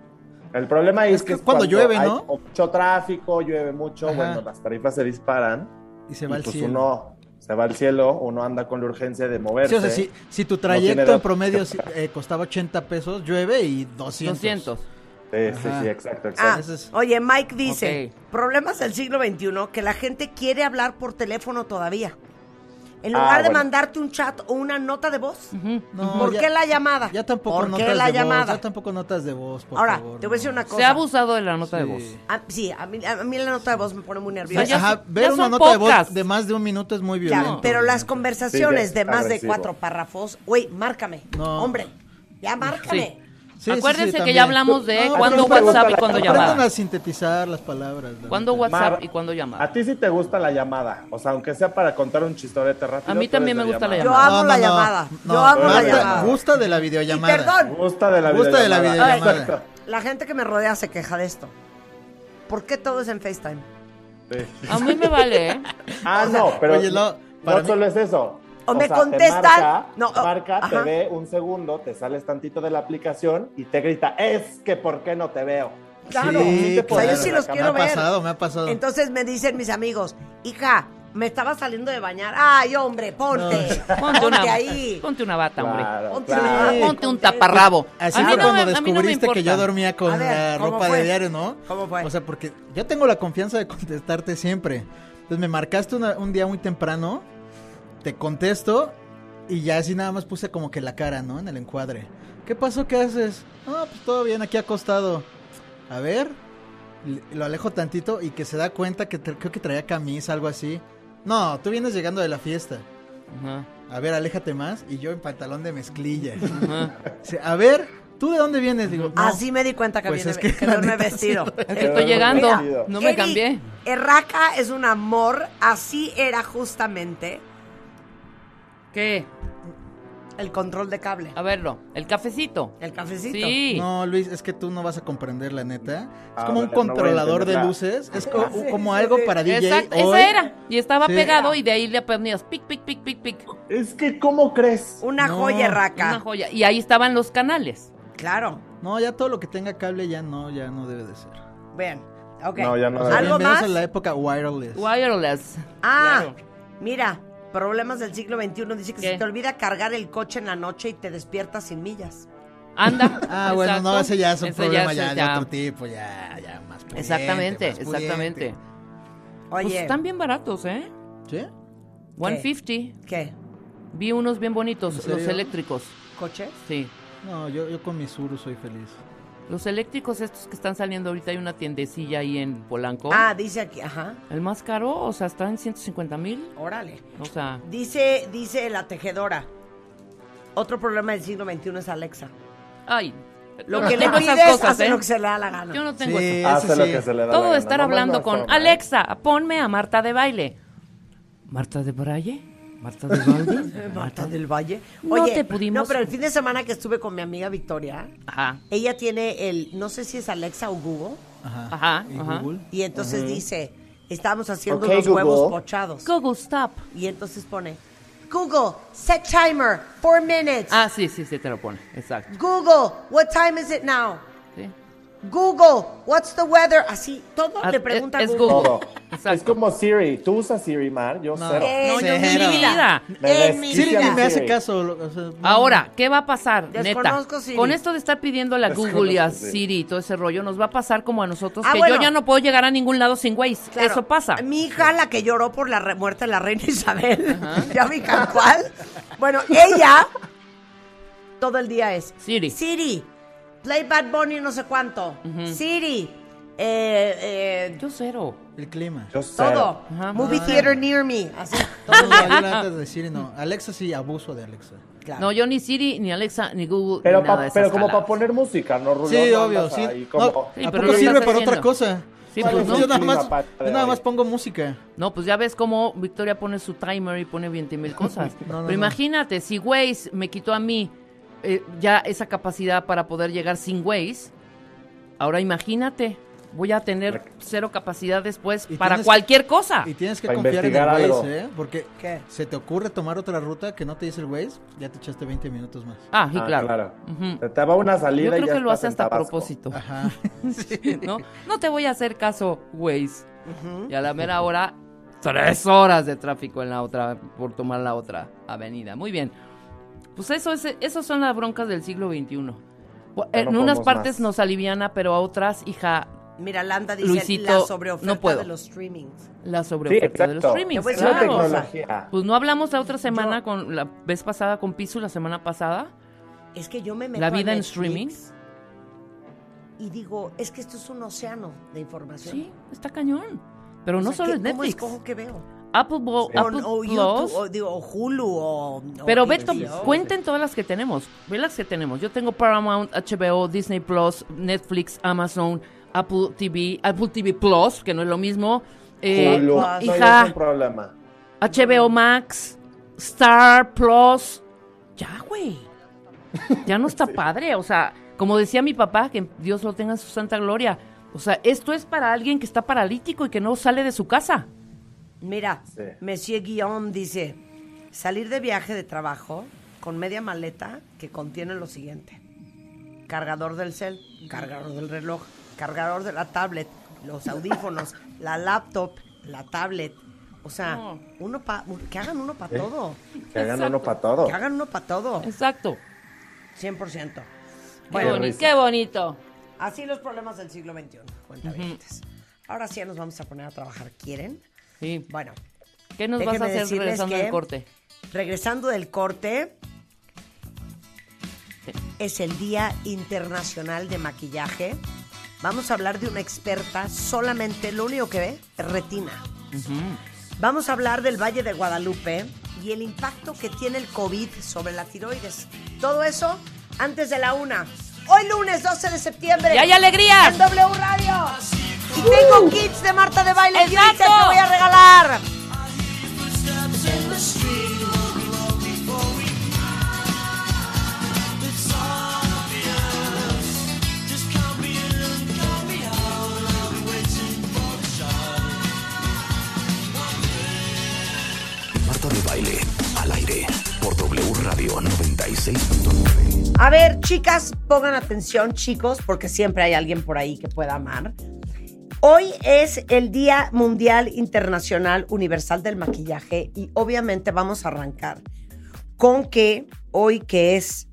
El problema es, Es que que cuando llueve, hay ¿no? mucho tráfico, llueve mucho, Ajá. bueno, las tarifas se disparan. Y se y va al pues cielo. uno se va al cielo, uno anda con la urgencia de moverse. Sí, o sea, si, si tu trayecto en promedio eh, costaba 80 pesos, llueve y 200. 200. Sí, sí, Ajá. sí, exacto, Ah, exacto. Ese es- oye, Mike dice, problemas del siglo XXI, que la gente quiere hablar por teléfono todavía. En Ah, lugar de bueno. mandarte un chat o una nota de voz. No, ¿Por ya- qué la llamada? Ya tampoco ¿Por notas qué la de llamada? voz. Ya tampoco notas de voz, por Ahora, favor, te voy a decir una cosa. Se ha abusado de la nota de voz. Ah, sí, a mí, a mí la nota de voz me pone muy O nerviosa. sea, ya Ajá, son- ver una nota de voz de más de un minuto es muy Ya, violento. pero las conversaciones de más de cuatro párrafos, güey, márcame. No. Hombre, ya márcame. Sí, sí, sí, Acuérdense que ya hablamos de No, cuándo ¿a ti no te gusta WhatsApp y cuándo Aprendan llamada. a sintetizar las palabras. la ¿Cuándo. WhatsApp Mar, y cuándo llamada? A ti sí te gusta la llamada, o sea, aunque sea para contar un chistorete rápido. A mí también me gusta la Yo llamada. amo la llamada. no, Yo amo la llamada. Gusta de la Y videollamada. perdón, Gusta de la Gusta de la videollamada. videollamada. Exacto. la gente que me rodea se queja de esto. ¿Por qué todo es en FaceTime? Sí. A mí me vale, ¿eh? Ah, no, pero Oye, no, no, para mí- solo es eso. O me sea, contestan- Te marca, no, oh, marca, te ve un segundo, te sales tantito de la aplicación y te grita, es que ¿por qué no te veo? Claro, Sí, o sea, yo sí los quiero Me ha ver. pasado, me ha pasado. Entonces me dicen mis amigos, hija, me estaba saliendo de bañar. Ay, hombre, ponte. Ponte una, ahí. ponte una bata, hombre. Claro, Ponte claro. una-. Ponte un taparrabo. Así fue no cuando me- mí no descubriste que yo dormía con ver, la ¿cómo ropa fue? de diario, ¿no? ¿Cómo fue? O sea, porque yo tengo la confianza de contestarte siempre. Entonces me marcaste una- un día muy temprano, te contesto y ya así nada más puse como que la cara, ¿no? En el encuadre. ¿Qué pasó? ¿Qué haces? No, pues todo bien, aquí acostado. A ver, lo alejo tantito y que se da cuenta que creo que traía camisa, algo así. No, tú vienes llegando de la fiesta. Ajá, A ver, aléjate más. Y yo en pantalón de mezclilla. ajá. A ver, ¿tú de dónde vienes? Digo, no. Así me di cuenta que, Pues viene, es que que, la no me he vestido. Es que Qué estoy llegando. No me Eric, cambié. Erraca es un amor, así era justamente ¿Qué? el control de cable. A verlo. El cafecito. El cafecito. Sí. No, Luis, es que tú no vas a comprender la neta. Es Ah, como un no controlador de luces. Es co- Sí, como sí, algo sí. para DJ. Exacto, hoy. esa era. Y estaba Sí. pegado y de ahí le ponías pic, pic, pic, pic, pic. Es que, ¿cómo crees? Una No, joya erraca. Una joya. Y ahí estaban los canales. Claro. No, ya todo lo que tenga cable ya no, ya no debe de ser. Bien. Ok. No, ya no. O sea, ¿Algo bienvenidos más? a la época wireless. Wireless. Ah, Claro. mira, problemas del siglo XXI. Dice que ¿Qué? se te olvida cargar el coche en la noche y te despiertas sin millas. Anda. Ah, bueno, no, ese ya es un Ese problema ya, de ya. otro tipo, ya, ya más pudiente, Exactamente, más exactamente. Oye, Pues están bien baratos, ¿eh? ¿Sí? 150. ¿qué? Vi unos bien bonitos, los eléctricos. ¿Coches? Sí. No, yo, yo con mi Suru soy feliz. Los eléctricos estos que están saliendo ahorita, hay una tiendecilla ahí en Polanco. Ah, dice aquí, ajá. El más caro, o sea, está en 150 mil. Órale. O sea, Dice, dice la tejedora. Otro problema del siglo XXI es Alexa. ay. Lo que le tengo esas pides, cosas, hace ¿eh? lo que se le da la gana. Yo no tengo Sí, eso. Hace lo que se le da la Todo gana. estar hablando no con. Alexa, ponme a Marta de baile. ¿Marta de Braille? ¿Marta de baile? Marta del Valle. No Oye, te pudimos- no, pero el fin de semana que estuve con mi amiga Victoria, Ajá, ella tiene el, no sé si es Alexa o Google, Ajá. Ajá, ¿Y ajá. Google? y entonces dice, estábamos haciendo Ok, unos Google. huevos pochados. Google Stop. Y entonces pone, Google, set timer, four minutes. Ah, sí, sí, sí, te lo pone. Exacto. Google, what time is it now? Sí. Google, what's the weather? Así, todo Ah, le pregunta es, a es Google. Exacto. Es como Siri. ¿Tú usas Siri, Mar? Yo No. cero. En No, yo mi en mi vida. Me En mi Siri ni me hace caso. o sea, no- Ahora, ¿qué va a pasar? Desconozco Neta. Siri. Con esto de estar pidiendo a la Google y a Siri. Y todo ese rollo, nos va a pasar como a nosotros, Ah, que bueno. yo ya no puedo llegar a ningún lado sin Waze. Claro. Eso pasa. Mi hija, la que lloró por la re- muerte de la reina Isabel, ya vi cuál. Bueno, ella todo el día es Siri. Siri, play Bad Bunny no sé cuánto. Siri, eh, eh, Yo cero. El clima. Yo todo. Ajá. Movie Ah. theater near me. Así, todo No, yo la neta de Siri no. Alexa sí, abuso de Alexa. Claro. No, yo ni Siri, ni Alexa, ni Google, Pero, ni nada pa- de esas pero como para poner música, ¿no, Rulón? Sí, No obvio, sí. como- No, Sí, ¿A pero poco sirve para otra cosa? Sí, ¿Cuál pues no. Yo nada más, yo nada más pongo música. No, pues ya ves cómo Victoria pone su timer y pone 20 mil cosas. No, no, Pero no. imagínate, si Waze me quitó a mí eh, ya esa capacidad para poder llegar sin Waze, ahora imagínate, voy a tener cero capacidad después Y para cualquier cosa. Y tienes que Para confiar en el Waze. ¿eh? Porque ¿Qué? se te ocurre tomar otra ruta que no te dice el Waze, ya te echaste 20 minutos más. Ah, sí, Ah, claro. claro. Ujú. Se te va una salida Yo y creo ya que lo hace hasta a propósito. Ajá. ¿no? No te voy a hacer caso, Waze. Y a la mera hora, tres horas de tráfico en la otra, por tomar la otra avenida. Muy bien. Pues eso es, esos son las broncas del siglo XXI. En no unas partes más. nos aliviana, pero a otras, hija, Mira, Landa dice Luisito, la sobreoferta no puedo. de los streamings. la Sí, sobreoferta de los streamings. Una tecnología. Pues no hablamos la otra semana, con la vez pasada con Piso, la semana pasada. Es que yo me meto La a vida en streaming. Y digo, es que esto es un océano de información. Sí, está cañón. Pero O no sea, solo ¿qué- es ¿Cómo Netflix. escojo qué veo? Apple, Bo- Sí. O, Apple o Plus. YouTube, o, digo, o Hulu, o... o Pero ve, cuenten todas las que tenemos. Ve las que tenemos. Yo tengo Paramount, HBO, Disney Plus, Netflix, Amazon, Apple TV, Apple TV Plus, que no es lo mismo. Eh, Hulu. no, No, ya hija, es un problema. HBO Max, Star Plus. Ya, güey. Ya no está padre. O sea, como decía mi papá, que Dios lo tenga en su santa gloria. O sea, esto es para alguien que está paralítico y que no sale de su casa. Mira, Sí. Monsieur Guillaume dice, salir de viaje de trabajo con media maleta que contiene lo siguiente. Cargador del cel, cargador del reloj, cargador de la tablet, los audífonos, la laptop, la tablet. O sea, No. uno pa- que hagan uno para todo. Que hagan Exacto. uno para todo. Que hagan uno para todo. Exacto. 100%. Qué, Bueno, boni- qué bonito. así los problemas del siglo XXI. cuentavientes. Ahora sí ya nos vamos a poner a trabajar. ¿Quieren? Sí. Bueno, ¿Qué nos vas a hacer regresando del corte? Regresando del corte, es el Día Internacional de Maquillaje. Vamos a hablar de una experta, solamente lo único que ve es retina. Vamos a hablar del Valle de Guadalupe y el impacto que tiene el COVID sobre la tiroides. Todo eso antes de la una. Hoy lunes 12 de septiembre. ¡Y hay alegrías! En W Radio. Y tengo kits de Marta de Baile y ¡Exacto! que voy a regalar. Radio 96.9. A ver, chicas, pongan atención, chicos, porque siempre hay alguien por ahí que pueda amar. Hoy es el Día Mundial Internacional Universal del Maquillaje y obviamente vamos a arrancar con que hoy que es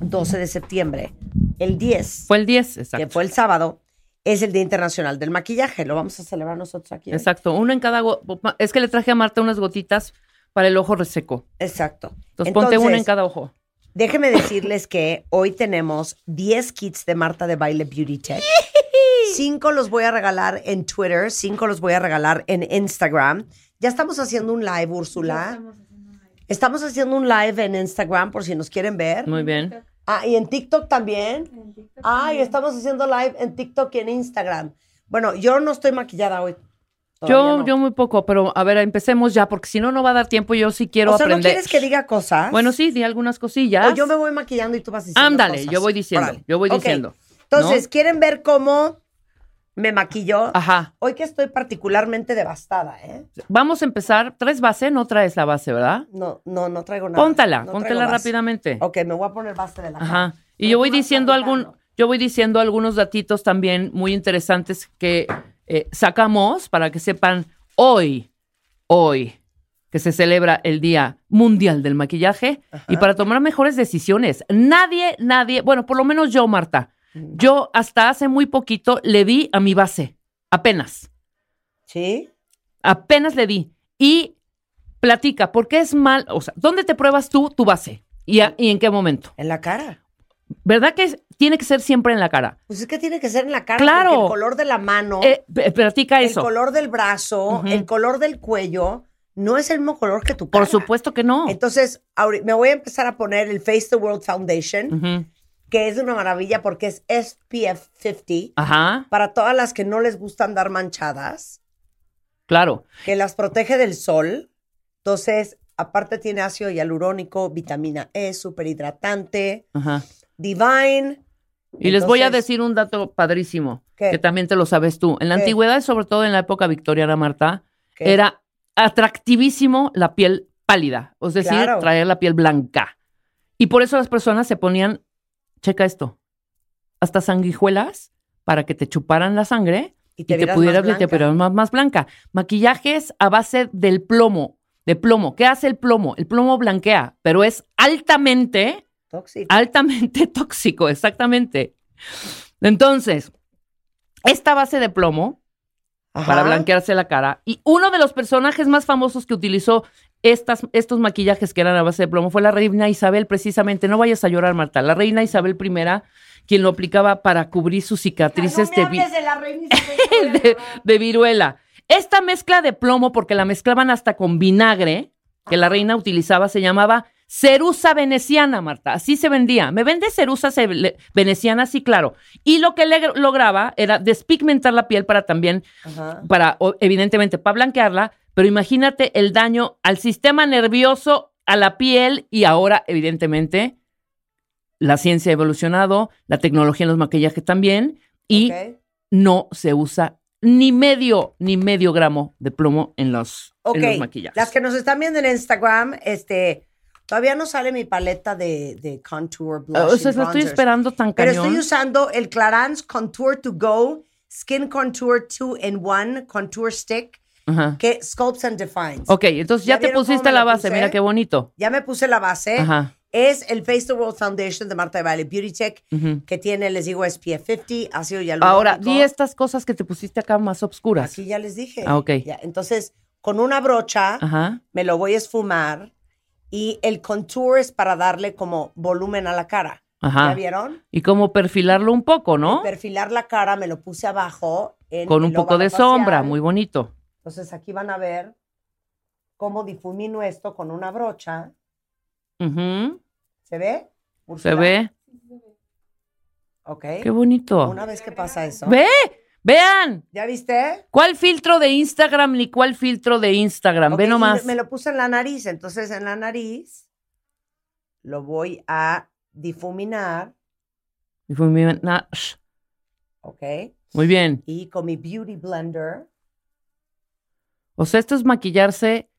12 de septiembre, el 10, Fue el 10, exacto. que fue el sábado, es el Día Internacional del Maquillaje. Lo vamos a celebrar nosotros aquí. hoy. Exacto, uno en cada... go- Es que le traje a Marta unas gotitas para el ojo reseco. Exacto. Entonces, ponte una en cada ojo. Déjenme decirles que hoy tenemos 10 kits de Marta de Baile Beauty Tech. Cinco los voy a regalar en Twitter, cinco los voy a regalar en Instagram. Ya estamos haciendo un live, Úrsula. Estamos haciendo un live en Instagram por si nos quieren ver. Muy bien. Ah, y en TikTok también. Ah, y estamos haciendo live en TikTok y en Instagram. Bueno, yo no estoy maquillada hoy. Yo, no. yo muy poco, pero a ver, empecemos ya, porque si no, no va a dar tiempo. Yo sí quiero o sea, ¿no aprender. quieres que diga cosas? Bueno, sí, di algunas cosillas. O yo me voy maquillando y tú vas diciendo Ándale, cosas. yo voy diciendo, yo voy diciendo. Entonces, ¿no? ¿quieren ver cómo me maquillo? Ajá. Hoy que estoy particularmente devastada, ¿eh? Vamos a empezar. ¿Tres base? No traes la base, ¿verdad? No, no, no traigo nada. Póntala, No póntela rápidamente. Ok, me voy a poner base de la cara. Ajá. Y yo voy diciendo algún, yo voy diciendo algunos datitos también muy interesantes que eh, sacamos para que sepan hoy, hoy, que se celebra el Día Mundial del Maquillaje y para tomar mejores decisiones. Nadie, nadie, bueno, por lo menos yo, Marta, yo hasta hace muy poquito le di a mi base, apenas, ¿Sí? apenas le di. Y platica, ¿por qué es mal? O sea, ¿dónde te pruebas tú tu base? ¿Y, a- y en qué momento? En la cara. ¿Verdad que tiene que ser siempre en la cara? Pues es que tiene que ser en la cara. Claro. El color de la mano, Eh, platica el eso. color del brazo, el color del cuello, no es el mismo color que tu cara. Por supuesto que no. Entonces, me voy a empezar a poner el Face the World Foundation, que es una maravilla porque es SPF 50 Ajá, para todas las que no les gusta andar manchadas, claro. que las protege del sol. Entonces, aparte tiene ácido hialurónico, vitamina E, súper hidratante, Ajá. Divine. Y les voy a decir un dato padrísimo, ¿Qué? que también te lo sabes tú. En la ¿Qué? antigüedad, sobre todo en la época victoriana, Marta, ¿Qué? era atractivísimo la piel pálida, es decir, Claro. traer la piel blanca. Y por eso las personas se ponían, checa esto, hasta sanguijuelas para que te chuparan la sangre Y y te te, vieras pudieras más te más, más blanca. Maquillajes a base del plomo, de plomo. ¿Qué hace el plomo? El plomo blanquea, pero es altamente Tóxico. altamente tóxico, exactamente. Entonces, esta base de plomo Ajá. para blanquearse la cara y uno de los personajes más famosos que utilizó estas, estos maquillajes que eran a base de plomo fue la reina Isabel, precisamente. No vayas a llorar, Marta. La reina Isabel I, quien lo aplicaba para cubrir sus cicatrices No me de, vi- hables de la reina Isabel, de, de viruela. Esta mezcla de plomo, porque la mezclaban hasta con vinagre, que la reina utilizaba, se llamaba cerusa veneciana, Marta. Así se vendía. ¿Me vende cerusa veneciana? Sí, claro. Y lo que le lograba era despigmentar la piel para también, Ajá. para, evidentemente, para blanquearla, pero imagínate el daño al sistema nervioso, a la piel y ahora, evidentemente, la ciencia ha evolucionado, la tecnología en los maquillajes también, y no se usa ni medio, ni medio gramo de plomo en los, en los maquillajes. las que nos están viendo en Instagram, este, todavía no sale mi paleta de, de contour, blush Ah, o sea, la estoy esperando tan Pero cañón. estoy usando el Clarins Contour to Go Skin Contour 2 in 1 Contour Stick Ajá. que sculpts and defines. Ok, entonces ya, ¿Ya te pusiste la base, puse? mira qué bonito. Ya me puse la base. Ajá. Es el Face the World Foundation de Marta de Baile Beauty Tech, que tiene, les digo, SPF 50, ácido hialurónico. Ahora, di estas cosas que te pusiste acá más obscuras. Aquí ya les dije. Ah, ok. Ya, entonces, con una brocha, Ajá. me lo voy a esfumar y el contour es para darle como volumen a la cara. Ajá. ¿Ya vieron? Y como perfilarlo un poco, ¿no? Perfilar la cara, me lo puse abajo. en Con un poco de sombra, muy bonito. Entonces aquí van a ver cómo difumino esto con una brocha. Ujú. ¿Se ve? Se Úrsula? ve. Ok. Qué bonito. Una vez que pasa eso. ¡Ve! Vean. ¿Ya viste? ¿Cuál filtro de Instagram ni cuál filtro de Instagram? Ok, Ve nomás. Me lo puse en la nariz. Entonces en la nariz lo voy a difuminar. Shh. ¿Ok? Muy bien. Y con mi Beauty Blender. O sea, esto es maquillarse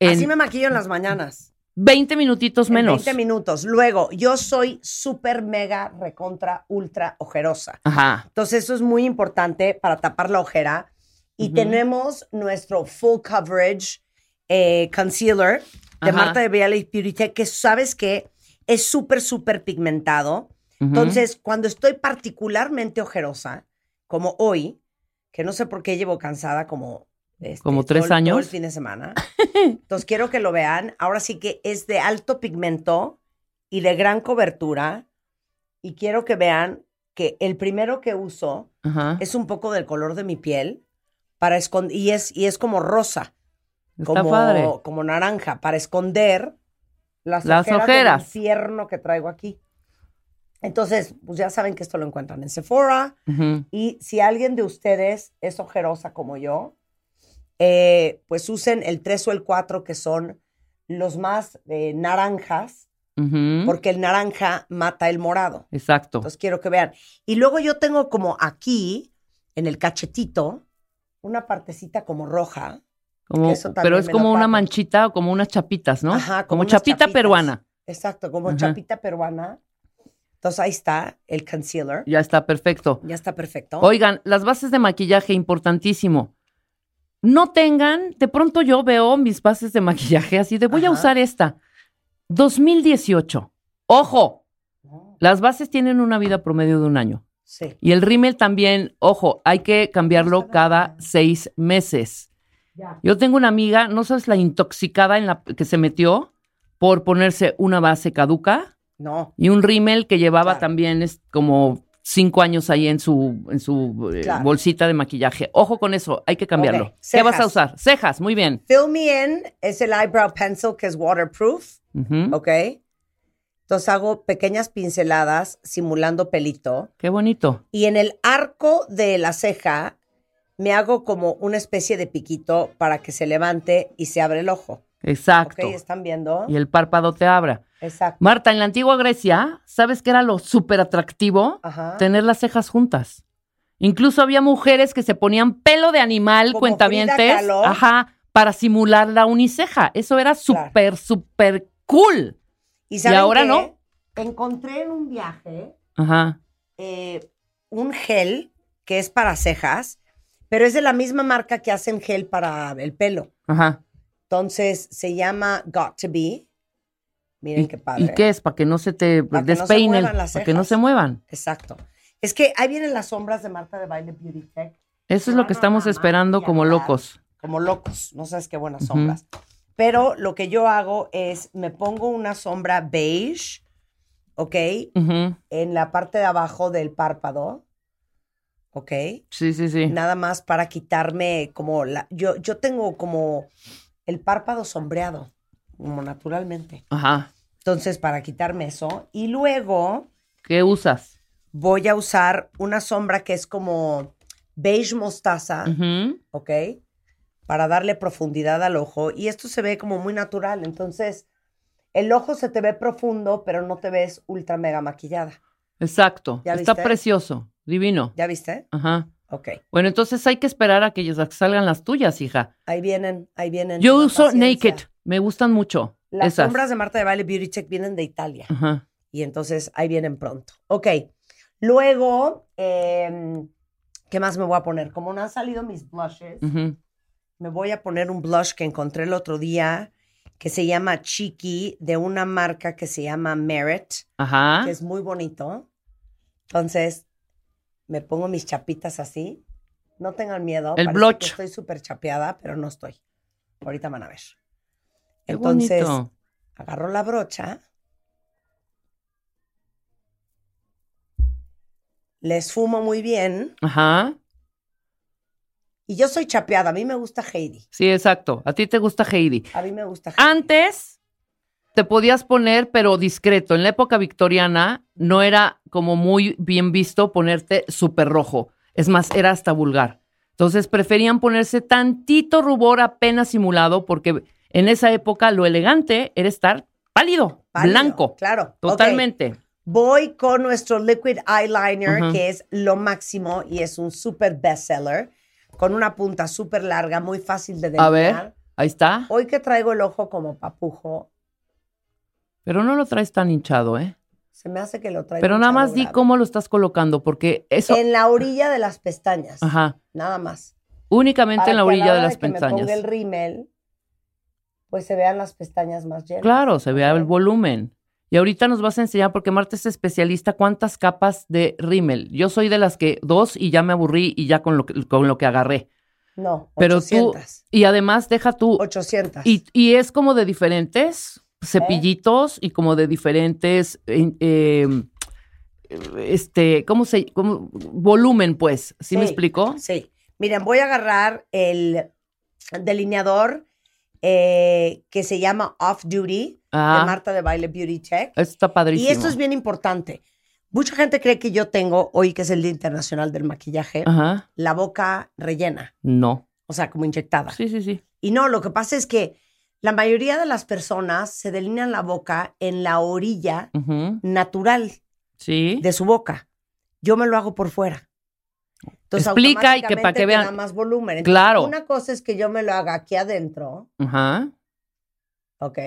en Así me maquillo en las mañanas. 20 minutitos En menos. 20 minutos. Luego, yo soy súper, mega, recontra, ultra ojerosa. Ajá. Entonces, eso es muy importante para tapar la ojera. Y Ujú. tenemos nuestro full coverage eh, concealer de Ajá. Marta de Beauty Tech, que sabes que es súper, súper pigmentado. Ujú. Entonces, cuando estoy particularmente ojerosa, como hoy, que no sé por qué llevo cansada como... este, Como tres todo el- todo años. el fin de semana. Entonces, quiero que lo vean. Ahora sí que es de alto pigmento y de gran cobertura. Y quiero que vean que el primero que uso Ajá. es un poco del color de mi piel para esconder y es y es como rosa, Está como padre. como naranja para esconder las, Las ojeras, ojeras. del infierno que traigo aquí. Entonces, pues ya saben que esto lo encuentran en Sephora y si alguien de ustedes es ojerosa como yo, eh, pues usen el 3 o el 4 que son los más eh, naranjas, porque el naranja mata el morado. Exacto. Entonces quiero que vean. Y luego yo tengo como aquí, en el cachetito, una partecita como roja. Como- pero es como una manchita o como unas chapitas, ¿no? Ajá, como unas chapita chapitas. peruana. Exacto, como Ajá. chapita peruana. Entonces ahí está el concealer. Ya está perfecto. Ya está perfecto. Oigan, las bases de maquillaje, importantísimo. No tengan, de pronto yo veo mis bases de maquillaje así de voy a usar esta. 2018. Ojo, las bases tienen una vida promedio de un año. Sí. Y el rímel también, ojo, hay que cambiarlo cada seis meses. Yo tengo una amiga, no sabes la intoxicada en la que se metió por ponerse una base caduca No. y un rímel que llevaba Claro. también es como cinco años ahí en su, en su eh, bolsita de maquillaje. Ojo con eso, hay que cambiarlo. ¿Qué vas a usar? Cejas, muy bien. Fill Me In es el eyebrow pencil que es waterproof. Ujú. ¿Ok? Entonces hago pequeñas pinceladas simulando pelito. Qué bonito. Y en el arco de la ceja me hago como una especie de piquito para que se levante y se abre el ojo. Exacto. ¿Ok? ¿Están viendo? Y el párpado te abra. Exacto. Marta, en la antigua Grecia, ¿sabes qué era lo súper atractivo? Ajá. Tener las cejas juntas. Incluso había mujeres que se ponían pelo de animal, Como cuentavientes, ajá, para simular la uniceja. Eso era súper, súper cool. ¿Y, ahora qué? no. Encontré en un viaje Ajá. eh, un gel que es para cejas, pero es de la misma marca que hacen gel para el pelo. Ajá. Entonces se llama Got to Be. Miren ¿Y, qué padre. ¿Y qué es? Para que no se te Para que no se despeine, muevan las para que no se muevan. Exacto. Es que ahí vienen las sombras de Marta de Baile Beauty Tech. Eso es lo que estamos esperando como locos. Como locos. No sabes qué buenas sombras. Pero lo que yo hago es me pongo una sombra beige, ¿ok? En la parte de abajo del párpado, ¿ok? Sí, sí, sí. Nada más para quitarme como la... Yo, yo tengo como el párpado sombreado, como naturalmente. Ajá. Entonces, para quitarme eso. Y luego ¿Qué usas? voy a usar una sombra que es como beige mostaza, Ujú. ¿ok? Para darle profundidad al ojo. Y esto se ve como muy natural. Entonces, el ojo se te ve profundo, pero no te ves ultra mega maquillada. Exacto. ¿Ya Está viste? precioso. Divino. ¿Ya viste? Ajá. Ok. Bueno, entonces hay que esperar a que ya salgan las tuyas, hija. Ahí vienen, ahí vienen. Yo uso paciencia. Naked. Me gustan mucho. Las esas. sombras de Marta de Baile Beauty Check vienen de Italia. Ajá. Y entonces ahí vienen pronto. Ok. Luego, em, ¿qué más me voy a poner? Como no han salido mis blushes, me voy a poner un blush que encontré el otro día que se llama Chiqui de una marca que se llama Merit, Ajá. que es muy bonito. Entonces, me pongo mis chapitas así. No tengan miedo. El que Estoy súper chapeada, pero no estoy. Ahorita van a ver. Qué Entonces, bonito. agarro la brocha. Les fumo muy bien. Ajá. Y yo soy chapeada. A mí me gusta Heidi. Sí, exacto. A ti te gusta Heidi. A mí me gusta Heidi. Antes te podías poner, pero discreto. En la época victoriana no era como muy bien visto ponerte súper rojo. Es más, era hasta vulgar. Entonces preferían ponerse tantito rubor apenas simulado porque en esa época lo elegante era estar pálido, Pálido, blanco. Claro. Totalmente. Voy con nuestro liquid eyeliner, que es lo máximo y es un super bestseller, con una punta súper larga, muy fácil de A delinear. ver, ahí está. Hoy que traigo el ojo como papujo, Pero no lo traes tan hinchado, ¿eh? se me hace que lo traigo Pero nada más di cómo lo estás colocando, porque eso, En la orilla de las pestañas. ajá, Nada más. únicamente Para en la a orilla de las que me ponga pestañas. el rímel, pues se vean las pestañas más llenas. Claro, se vea el volumen. Y ahorita nos vas a enseñar, porque Marta es especialista, cuántas capas de rímel. Yo soy de las que dos y ya me aburrí y ya con lo que, con lo que agarré. No, Pero 800. tú, y además deja tú, 800. y, y es como de diferentes cepillitos y como de diferentes, eh, eh, este, ¿cómo se, cómo, volumen pues? ¿Sí, me Sí, explico? Sí. Miren, voy a agarrar el delineador eh, que se llama Off Duty Ah. de Marta de Baile Beauty Tech. Está padrísimo. Y esto es bien importante. Mucha gente cree que yo tengo, hoy que es el Día Internacional del Maquillaje, Ajá, la boca rellena, no. o sea, como inyectada. Sí, sí, sí. Y no, lo que pasa es que la mayoría de las personas se delinean la boca en la orilla natural Sí. de su boca. Yo me lo hago por fuera. Entonces, Explica y que para que vean- más volumen. Entonces, Claro. Una cosa es que yo me lo haga aquí adentro, Ajá. ¿ok?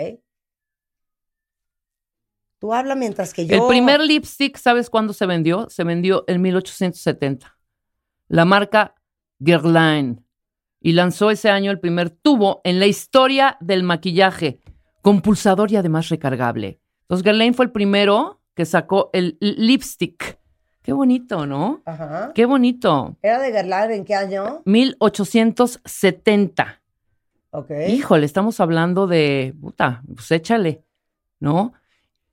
Tú habla mientras que yo. El primer lipstick, ¿sabes cuándo se vendió? Se vendió en 1870. La marca Guerlain. Y lanzó ese año el primer tubo en la historia del maquillaje, con pulsador y además recargable. Entonces, Guerlain fue el primero que sacó el lipstick. Qué bonito, ¿no? Ajá. Qué bonito. ¿Era de Guerlain en qué año? 1870. Ok. Híjole, estamos hablando de, puta, pues échale, ¿no?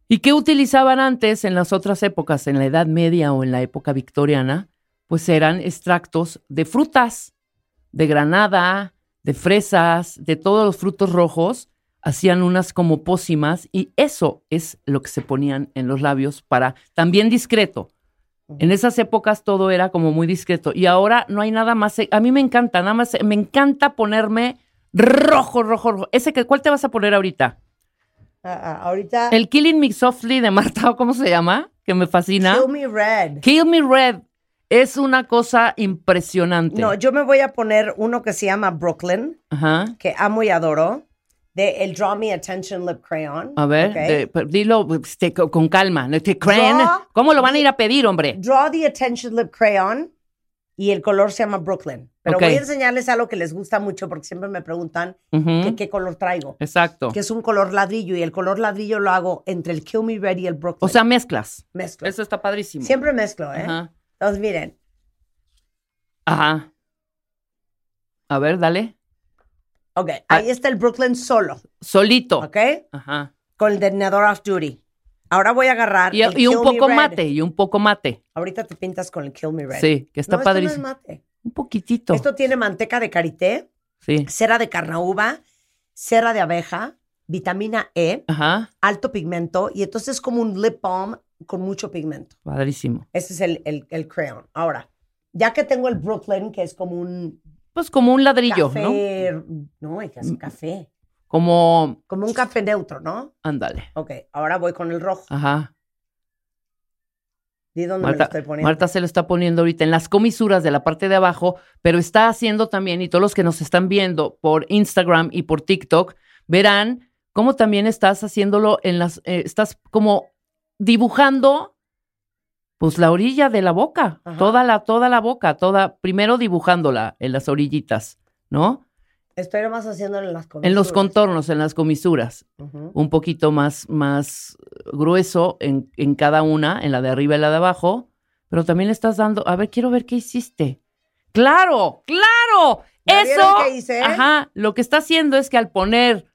¿Y qué utilizaban antes en las otras épocas, en la Edad Media o en la época victoriana? Pues eran extractos de frutas, de granada, de fresas, de todos los frutos rojos. Hacían unas como pócimas y eso es lo que se ponían en los labios para, también discreto. En esas épocas todo era como muy discreto y ahora no hay nada más. A mí me encanta, nada más, me encanta ponerme rojo, rojo, rojo. Ese que, ¿cuál te vas a poner ahorita? Ah, ah, ahorita. El Killing Me Softly de Marta, ¿o ¿cómo se llama? Que me fascina. Kill Me Red. Kill Me Red. Es una cosa impresionante. No, yo me voy a poner uno que se llama Brooklyn, Ajá. que amo y adoro, de el Draw Me Attention Lip Crayon. A ver, dilo este, co- con calma. ¿no? Te creen. Draw ¿Cómo lo van a ir a pedir, hombre? Draw the Attention Lip Crayon y el color se llama Brooklyn. Pero voy a enseñarles algo que les gusta mucho porque siempre me preguntan que qué color traigo. Exacto. Que es un color ladrillo y el color ladrillo lo hago entre el Kill Me Red y el Brooklyn. O sea, mezclas. mezclo. Eso está padrísimo. Siempre mezclo, ¿eh? Ajá. Entonces, miren, Ajá. A ver, dale. Ok, Ah. ahí está el Brooklyn solo, Solito. ¿ok? Ajá. Con el delineador off duty. Ahora voy a agarrar Y, el y un poco mate, y un poco mate. Ahorita te pintas con el Kill Me Red. Sí, que está no, padrísimo. Esto no es mate. Un poquitito. Esto tiene manteca de karité, Sí. cera de carnaúba, cera de abeja, vitamina E, Ajá. alto pigmento y entonces es como un lip balm con mucho pigmento. Padrísimo. Ese es el, el, el crayon. Ahora, ya que tengo el Brooklyn, que es como un Pues como un ladrillo, ¿no? café, no, es que es café, Como, como un café neutro, ¿no? ándale. Ok, ahora voy con el rojo. Ajá. ¿De dónde me lo estoy poniendo? Marta se lo está poniendo ahorita en las comisuras de la parte de abajo, pero está haciendo también, y todos los que nos están viendo por Instagram y por TikTok, verán cómo también estás haciéndolo en las, eh, estás como dibujando, pues la orilla de la boca, Ajá. toda la, toda la boca, toda, primero dibujándola en las orillitas, ¿no? Estoy nomás haciéndolo en las En los comisuras. contornos, en las comisuras. Un poquito más, más grueso en, en cada una, en la de arriba y la de abajo, pero también le estás dando, a ver, quiero ver qué hiciste. Claro, claro, ¿Ya eso, qué hice? ajá, lo que está haciendo es que al poner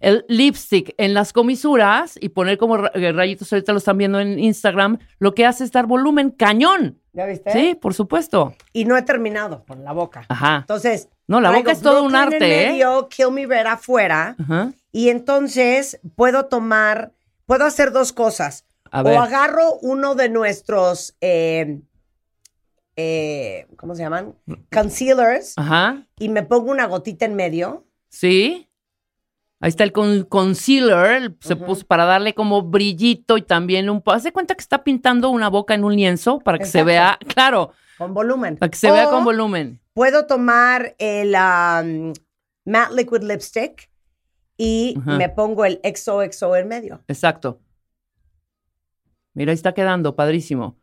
el lipstick en las comisuras y poner como eh, rayitos, ahorita lo están viendo en Instagram, lo que hace es dar volumen cañón. ¿Ya viste? Sí, por supuesto. Y no he terminado con la boca. Ajá. Entonces, No, la boca es todo un arte, en ¿eh? medio, Kill Me Red afuera. Ajá. Y entonces puedo tomar, puedo hacer dos cosas. A ver. O agarro uno de nuestros, eh, eh, ¿cómo se llaman? Concealers Ajá. y me pongo una gotita en medio. Sí. Ahí está el con- concealer, se puso para darle como brillito y también un poco. Haz de cuenta que está pintando una boca en un lienzo para que se vea, claro, Con volumen. para que se vea con volumen. Puedo tomar el um, Matte Liquid Lipstick y me pongo el XOXO en medio. Exacto. Mira, ahí está quedando, padrísimo.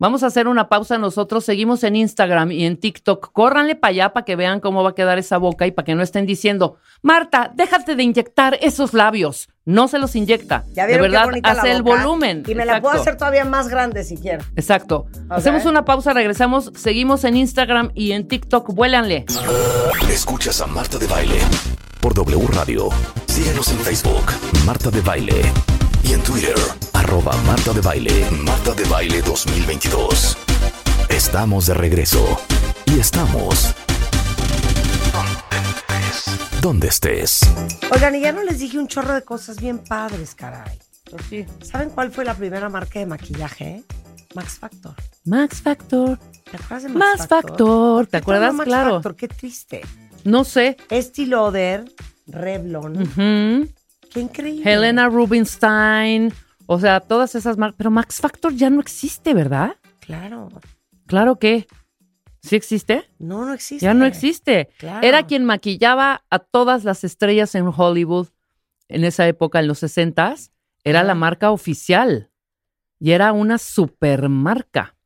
Vamos a hacer una pausa nosotros, seguimos en Instagram y en TikTok. Córranle para allá para que vean cómo va a quedar esa boca y para que no estén diciendo, Marta, déjate de inyectar esos labios. No se los inyecta. ¿Ya de vieron verdad, qué hace la el volumen. Y me la puedo Exacto. hacer todavía más grande si quiero. Exacto. Hacemos una pausa, regresamos, seguimos en Instagram y en TikTok. Vuélanle. Escuchas a Marta de Baile por W Radio. Síguenos en Facebook, Marta de Baile. Y en Twitter, arroba Marta de Baile, Marta de Baile 2022. Estamos de regreso. Y estamos... Donde estés. Oigan, y ya no les dije un chorro de cosas bien padres, caray. Sí. ¿Saben cuál fue la primera marca de maquillaje? Max Factor. Max Factor. ¿Te acuerdas de Max, Max Factor. ¿Te ¿Qué acuerdas? Max Claro. Factor? Qué triste. No sé. Estee Lauder, Revlon. Ujú. Qué increíble. Helena Rubinstein. O sea, todas esas marcas. Pero Max Factor ya no existe, ¿verdad? Claro. Claro que. ¿Sí existe? No, no existe. Ya no existe. Claro. Era quien maquillaba a todas las estrellas en Hollywood en esa época, en los 60s. Era la marca oficial. Y era una supermarca.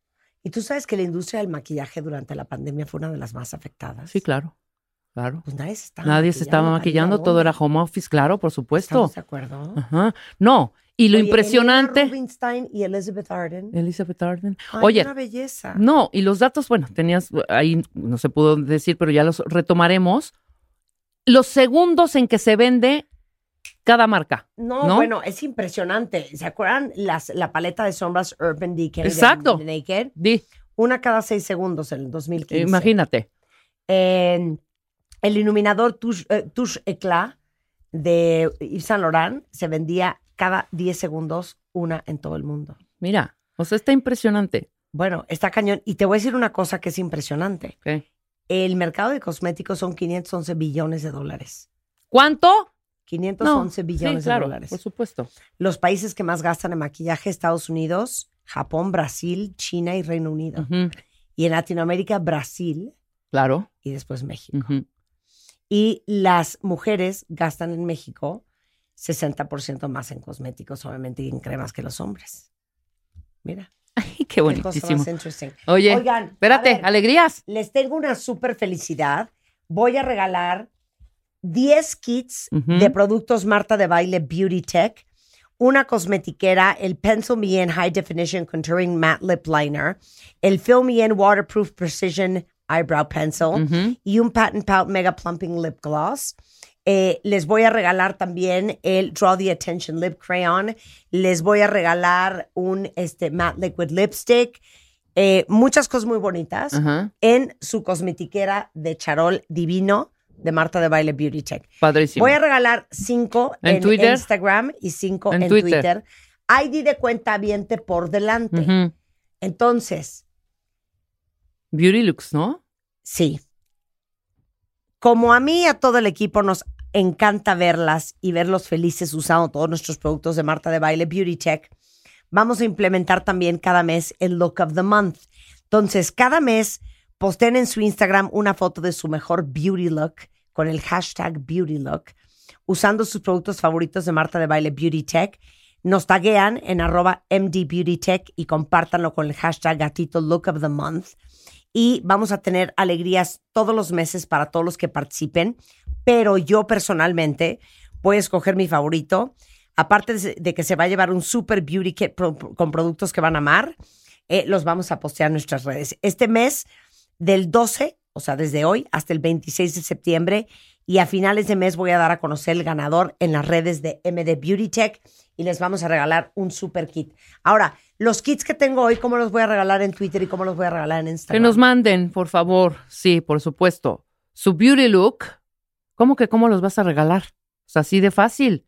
Y tú sabes que la industria del maquillaje durante la pandemia fue una de las más afectadas. Sí, claro. Claro. Pues nadie se estaba Nadie se estaba maquillando, ¿a todo era home office, claro, por supuesto. ¿Estamos de acuerdo? Ajá. No, y lo Oye, impresionante. Elena Rubinstein y Elizabeth Arden. Elizabeth Arden. Ay, Oye, una belleza. no, y los datos, bueno, tenías ahí, no se pudo decir, pero ya los retomaremos. Los segundos en que se vende cada marca. No, ¿no? bueno, es impresionante. ¿Se acuerdan las, la paleta de sombras Urban Decay de- Exacto. de Naked? Di, Una cada seis segundos en el 2015. imagínate. En el iluminador Touche, eh, Touche Eclat de Yves Saint Laurent se vendía cada 10 segundos una en todo el mundo. Mira, o sea, está impresionante. Bueno, está cañón. Y te voy a decir una cosa que es impresionante. Ok. El mercado de cosméticos son 511 billones de dólares. ¿Cuánto? 511 sí, billones claro, de dólares. Por supuesto. Los países que más gastan en maquillaje, Estados Unidos, Japón, Brasil, China y Reino Unido. Y en Latinoamérica, Brasil Claro. y después México. Y las mujeres gastan en México 60% más en cosméticos, obviamente, y en cremas que los hombres. Mira, Ay, qué qué bonitísimo. interesting. Oye, Oigan, espérate, ver, alegrías. les tengo una súper felicidad. Voy a regalar 10 kits de productos Marta de Baile Beauty Tech, una cosmetiquera, el Pencil Me In High Definition Contouring Matte Lip Liner, el Fill Me In Waterproof Precision Eyebrow Pencil y un Patent Pout Mega Plumping Lip Gloss. Eh, les voy a regalar también el Draw the Attention Lip Crayon. Les voy a regalar un este, Matte Liquid Lipstick. Eh, muchas cosas muy bonitas en su cosmetiquera de charol divino de Marta de Baile Beauty Tech. Padrísimo. Voy a regalar cinco ¿En en, Twitter? Instagram y cinco En en, Twitter. Twitter. ID de cuenta viente por delante. Entonces, Beauty Looks, ¿no? sí. Como a mí y a todo el equipo nos encanta verlas y verlos felices usando todos nuestros productos de Marta de Baile Beauty Tech, vamos a implementar también cada mes el Look of the Month. Entonces, cada mes posteen en su Instagram una foto de su mejor beauty look con el hashtag beauty look, usando sus productos favoritos de Marta de Baile Beauty Tech. Nos taguean en arroba MD y compártanlo con el hashtag gatito look of the month. Y vamos a tener alegrías todos los meses para todos los que participen. Pero yo personalmente voy a escoger mi favorito. Aparte de que se va a llevar un super beauty kit con productos que van a amar, eh, los vamos a postear en nuestras redes. Este mes, del 12, o sea, desde hoy hasta el 26 de septiembre, y a finales de mes voy a dar a conocer el ganador en las redes de MD Beauty Tech y les vamos a regalar un super kit. Ahora, los kits que tengo hoy, ¿cómo los voy a regalar en Twitter y cómo los voy a regalar en Que Instagram? nos manden, por favor. Sí, por supuesto. Su beauty look. ¿Cómo que cómo los vas a regalar? O sea, así de fácil.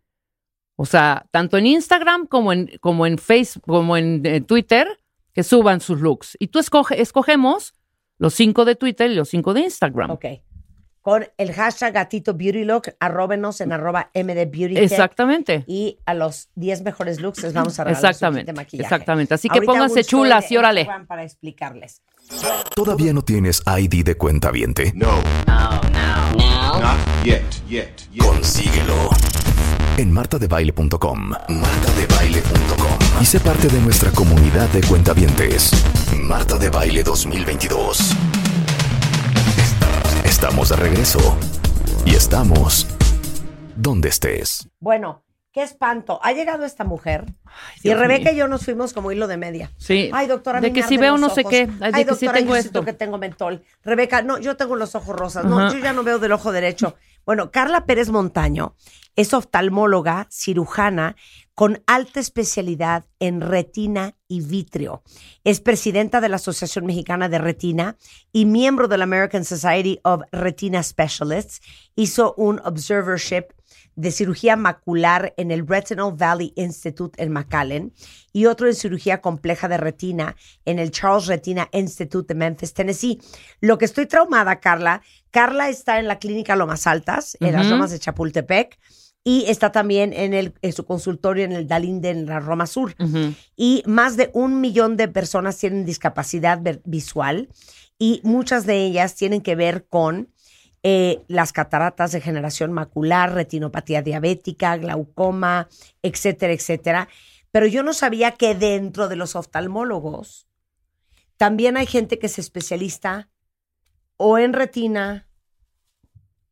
O sea, tanto en Instagram como en, como en Facebook, como en, eh, Twitter, que suban sus looks. Y tú escoge, escogemos los cinco de Twitter y los cinco de Instagram. Ok. Con el hashtag gatito beauty look, arróbenos en arroba MD Beauty Tech. Exactamente. Y a los 10 mejores looks les vamos a regalar su kit Exactamente. de maquillaje. Exactamente. Así que Ahorita pónganse chulas y órale. Instagram Para explicarles. ¿Todavía no tienes ID de cuenta viente? No. No, no. Not yet, yet, yet. Consíguelo en martadebaile.com. Martadebaile.com. Y sé parte de nuestra comunidad de cuentavientes. Marta de Baile 2022. Estamos de regreso. Y estamos donde estés. Bueno, qué espanto. Ha llegado esta mujer y Dios Rebeca mío. y yo nos fuimos como hilo de media. Sí. Ay, doctora, a De que si veo no sé ojos. qué. Ay, de Ay, que sí doctora, tengo yo siento esto. que tengo mentol. Rebeca, no, yo tengo los ojos rosas. No, Ajá. yo ya no veo del ojo derecho. Bueno, Carla Pérez Montaño es oftalmóloga, cirujana con alta especialidad en retina y vitrio. Es presidenta de la Asociación Mexicana de Retina y miembro de la American Society of Retina Specialists. Hizo un observership de cirugía macular en el Retinal Valley Institute en McAllen y otro en cirugía compleja de retina en el Charles Retina Institute de Memphis, Tennessee. Lo que estoy traumada, Carla, Carla está en la clínica Lomas Altas, en las. Lomas de Chapultepec, y está también en, el, en su consultorio en el Dalín de la Roma Sur. Y más de un millón de personas tienen discapacidad ver- visual y muchas de ellas tienen que ver con eh, las cataratas, degeneración macular, retinopatía diabética, glaucoma, etcétera, etcétera. Pero yo no sabía que dentro de los oftalmólogos también hay gente que es especialista o en retina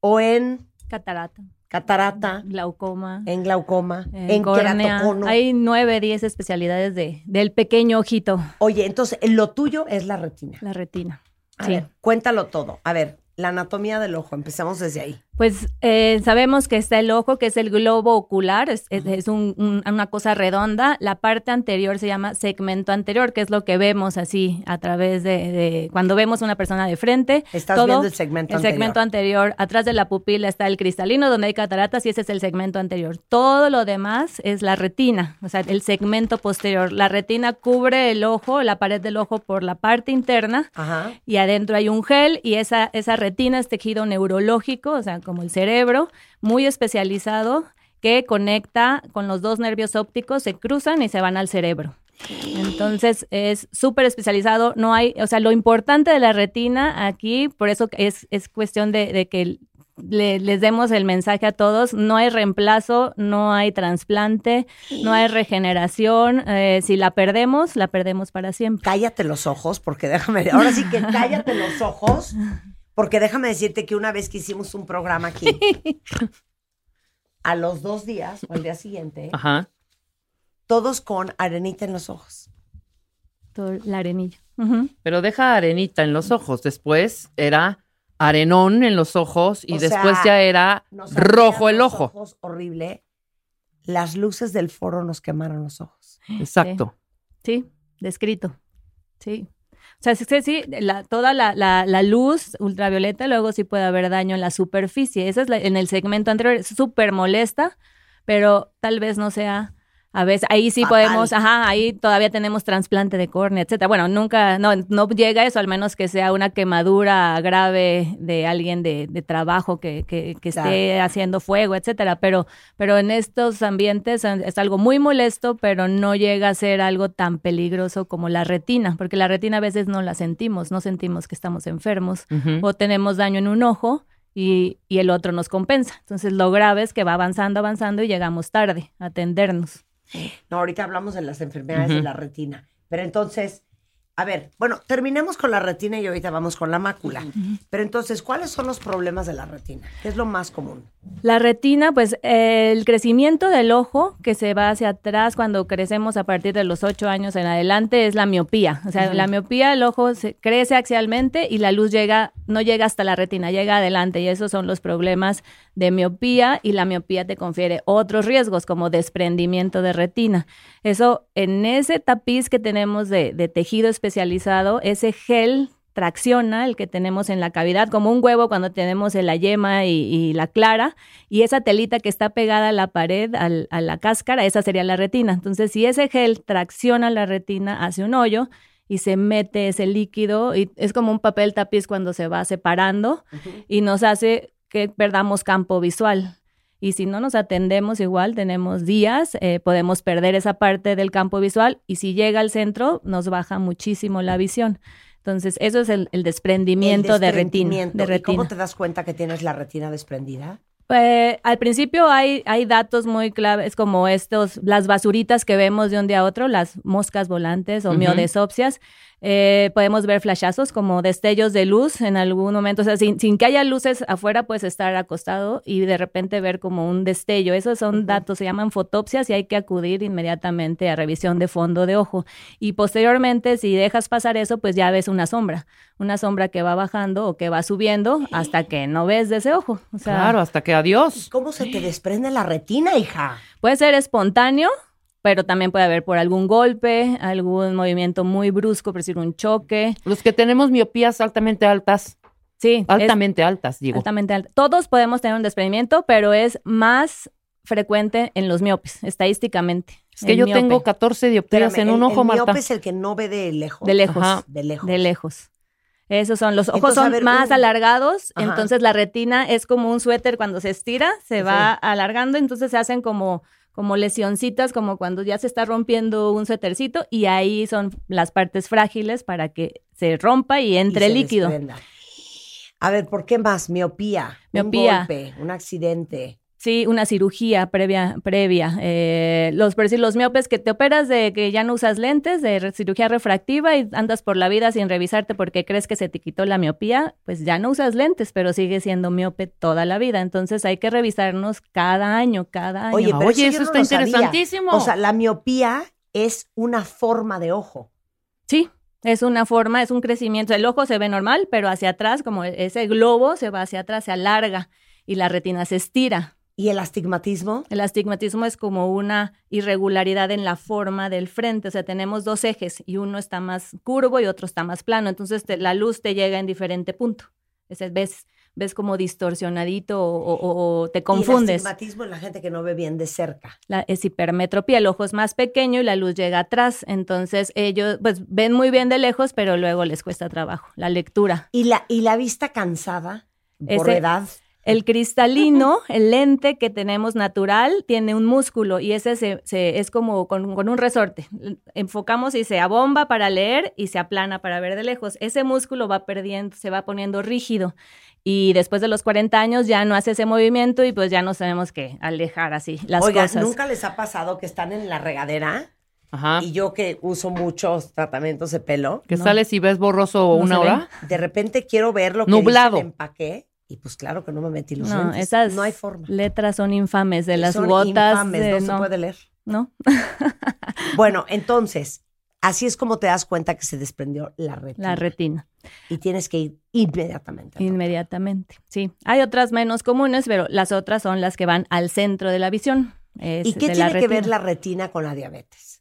o en Catarata, catarata, glaucoma, en glaucoma, en córnea. queratocono. Hay nueve, diez especialidades de, del pequeño ojito, Oye, entonces lo tuyo es la retina. la retina. A Sí. ver, cuéntalo todo. A ver, la anatomía del ojo, empecemos desde ahí. Pues eh, sabemos que está el ojo, que es el globo ocular, es, es- es un- un- una cosa redonda. La parte anterior se llama segmento anterior, que es lo que vemos así a través de, de- cuando vemos una persona de frente. Estás viendo el segmento El anterior. segmento anterior. Atrás de la pupila está el cristalino, donde hay cataratas, y ese es el segmento anterior. Todo lo demás es la retina, o sea, el segmento posterior. La retina cubre el ojo, la pared del ojo por la parte interna Ajá. y adentro hay un gel y esa, esa retina es tejido neurológico, o sea, como el cerebro, muy especializado que conecta con los dos nervios ópticos, se cruzan y se van al cerebro. Entonces es súper especializado, no hay, o sea, lo importante de la retina aquí, por eso es, es cuestión de, de que le- les demos el mensaje a todos, no hay reemplazo, no hay trasplante, no hay regeneración, eh, si la perdemos, la perdemos para siempre. Cállate los ojos, porque déjame, ahora sí que cállate los ojos, porque déjame decirte que una vez que hicimos un programa aquí, a los dos días o al día siguiente, Ajá. todos con arenita en los ojos. Todo la arenilla. Pero deja arenita en los ojos. Después era arenón en los ojos y O después sea, ya era rojo el los ojo. ojos, horrible. Las luces del foro nos quemaron los ojos. Exacto. Sí, descrito. Sí. O sea, sí, sí, la- toda la, la- la luz ultravioleta, luego sí puede haber daño en la superficie. Esa es en el segmento anterior, es súper molesta, pero tal vez no sea. A veces, ahí sí Fatal. podemos, ajá, ahí todavía tenemos trasplante de córnea, etcétera. Bueno, nunca, no, no llega eso, al menos que sea una quemadura grave de alguien de, de trabajo que, que, que esté haciendo fuego, etcétera. Pero, pero en estos ambientes es algo muy molesto, pero no llega a ser algo tan peligroso como la retina, porque la retina a veces no la sentimos, no sentimos que estamos enfermos o tenemos daño en un ojo y, y el otro nos compensa. Entonces lo grave es que va avanzando, avanzando y llegamos tarde a atendernos. No, ahorita hablamos de las enfermedades de la retina. Pero entonces, a ver, bueno, terminemos con la retina y ahorita vamos con la mácula. Pero entonces, ¿cuáles son los problemas de la retina? ¿Qué es lo más común? La retina, pues el crecimiento del ojo que se va hacia atrás cuando crecemos a partir de los 8 años en adelante es la miopía. O sea, la miopía, el ojo se crece axialmente y la luz llega, no llega hasta la retina, llega adelante. Y esos son los problemas de miopía y la miopía te confiere otros riesgos como desprendimiento de retina. Eso, en ese tapiz que tenemos de, de tejido especializado, ese gel tracciona el que tenemos en la cavidad, como un huevo cuando tenemos la yema y, y la clara, y esa telita que está pegada a la pared, al- a la cáscara, esa sería la retina. Entonces, si ese gel tracciona la retina, hace un hoyo y se mete ese líquido, y es como un papel tapiz cuando se va separando y nos hace que perdamos campo visual. Y si no nos atendemos igual, tenemos días, eh, podemos perder esa parte del campo visual y si llega al centro, nos baja muchísimo la visión. Entonces, eso es el, el desprendimiento, El de retina. desprendimiento. De ¿Y retina. cómo te das cuenta que tienes la retina desprendida? Eh, al principio hay, hay datos muy claves como estos, las basuritas que vemos de un día a otro, las moscas volantes o miodesopsias. Eh, podemos ver flashazos como destellos de luz en algún momento, o sea, sin, sin que haya luces afuera, puedes estar acostado y de repente ver como un destello. Esos son datos, se llaman fotopsias y hay que acudir inmediatamente a revisión de fondo de ojo. Y posteriormente, si dejas pasar eso, pues ya ves una sombra, una sombra que va bajando o que va subiendo hasta que no ves de ese ojo. O sea, Claro, hasta que adiós. ¿Cómo se te desprende la retina, hija? Puede ser espontáneo, pero también puede haber por algún golpe, algún movimiento muy brusco, por decir un choque. Los que tenemos miopías altamente altas, Sí, es altamente altas, digo. altamente alta. Todos podemos tener un desprendimiento, pero es más frecuente en los miopes, estadísticamente. Es que El yo miope, tengo 14 dioptrías Espérame, en un el- ojo, el Marta. miope es el que no ve de lejos. de lejos, Ajá. De lejos. de lejos. Esos son, los ojos Entonces, son ver, más un- alargados, Ajá. entonces la retina es como un suéter cuando se estira, se va alargando, entonces se hacen como, como lesioncitas, como cuando ya se está rompiendo un suétercito, y ahí son las partes frágiles para que se rompa y entre líquido. desprenda. A ver, ¿por qué más? Miopía. Miopía. Un golpe, un accidente. Sí, una cirugía previa, previa. Eh, los, por decir, los miopes que te operas de que ya no usas lentes, de re- cirugía refractiva y andas por la vida sin revisarte porque crees que se te quitó la miopía, pues ya no usas lentes, pero sigues siendo miope toda la vida. Entonces hay que revisarnos cada año, cada año. Oye, pero Oye, yo eso no está sabía. interesantísimo. O sea, la miopía es una forma de ojo. Sí, es una forma, es un crecimiento. El ojo se ve normal, pero hacia atrás, como ese globo se va hacia atrás, se alarga y la retina se estira. ¿Y el astigmatismo? El astigmatismo es como una irregularidad en la forma del frente, o sea, tenemos dos ejes y uno está más curvo y otro está más plano, entonces te- la luz te llega en diferente punto. Ese, ves, ves como distorsionadito o, o- o te Y el confundes. astigmatismo en la gente que no ve bien de cerca. La, es hipermetropía, el ojo es más pequeño y la luz llega atrás, entonces ellos pues ven muy bien de lejos, pero luego les cuesta trabajo. La lectura. ¿Y la, y la vista cansada por Ese- edad? El cristalino, el lente que tenemos natural, tiene un músculo y ese se, se- es como con, con un resorte. Enfocamos y se abomba para leer y se aplana para ver de lejos. Ese músculo va perdiendo, se va poniendo rígido y después de los 40 años ya no hace ese movimiento y pues ya no sabemos qué alejar así las Oigan, cosas. ¿nunca les ha pasado que están en la regadera? Ajá. Y yo que uso muchos tratamientos de pelo, Que No. sales y ves borroso No una ve. hora. de repente quiero ver lo que Nublado. dice el empaque y pues claro que no me metí los No, lentes. esas no hay forma. letras son infames de las Son gotas. infames, de- no, se puede leer. ¿no? Bueno, entonces, así es como te das cuenta que se desprendió la retina. La retina. Y tienes que ir inmediatamente. Inmediatamente, sí. Hay otras menos comunes, pero las otras son las que van al centro de la visión. es ¿Y qué tiene que ver la retina con la diabetes?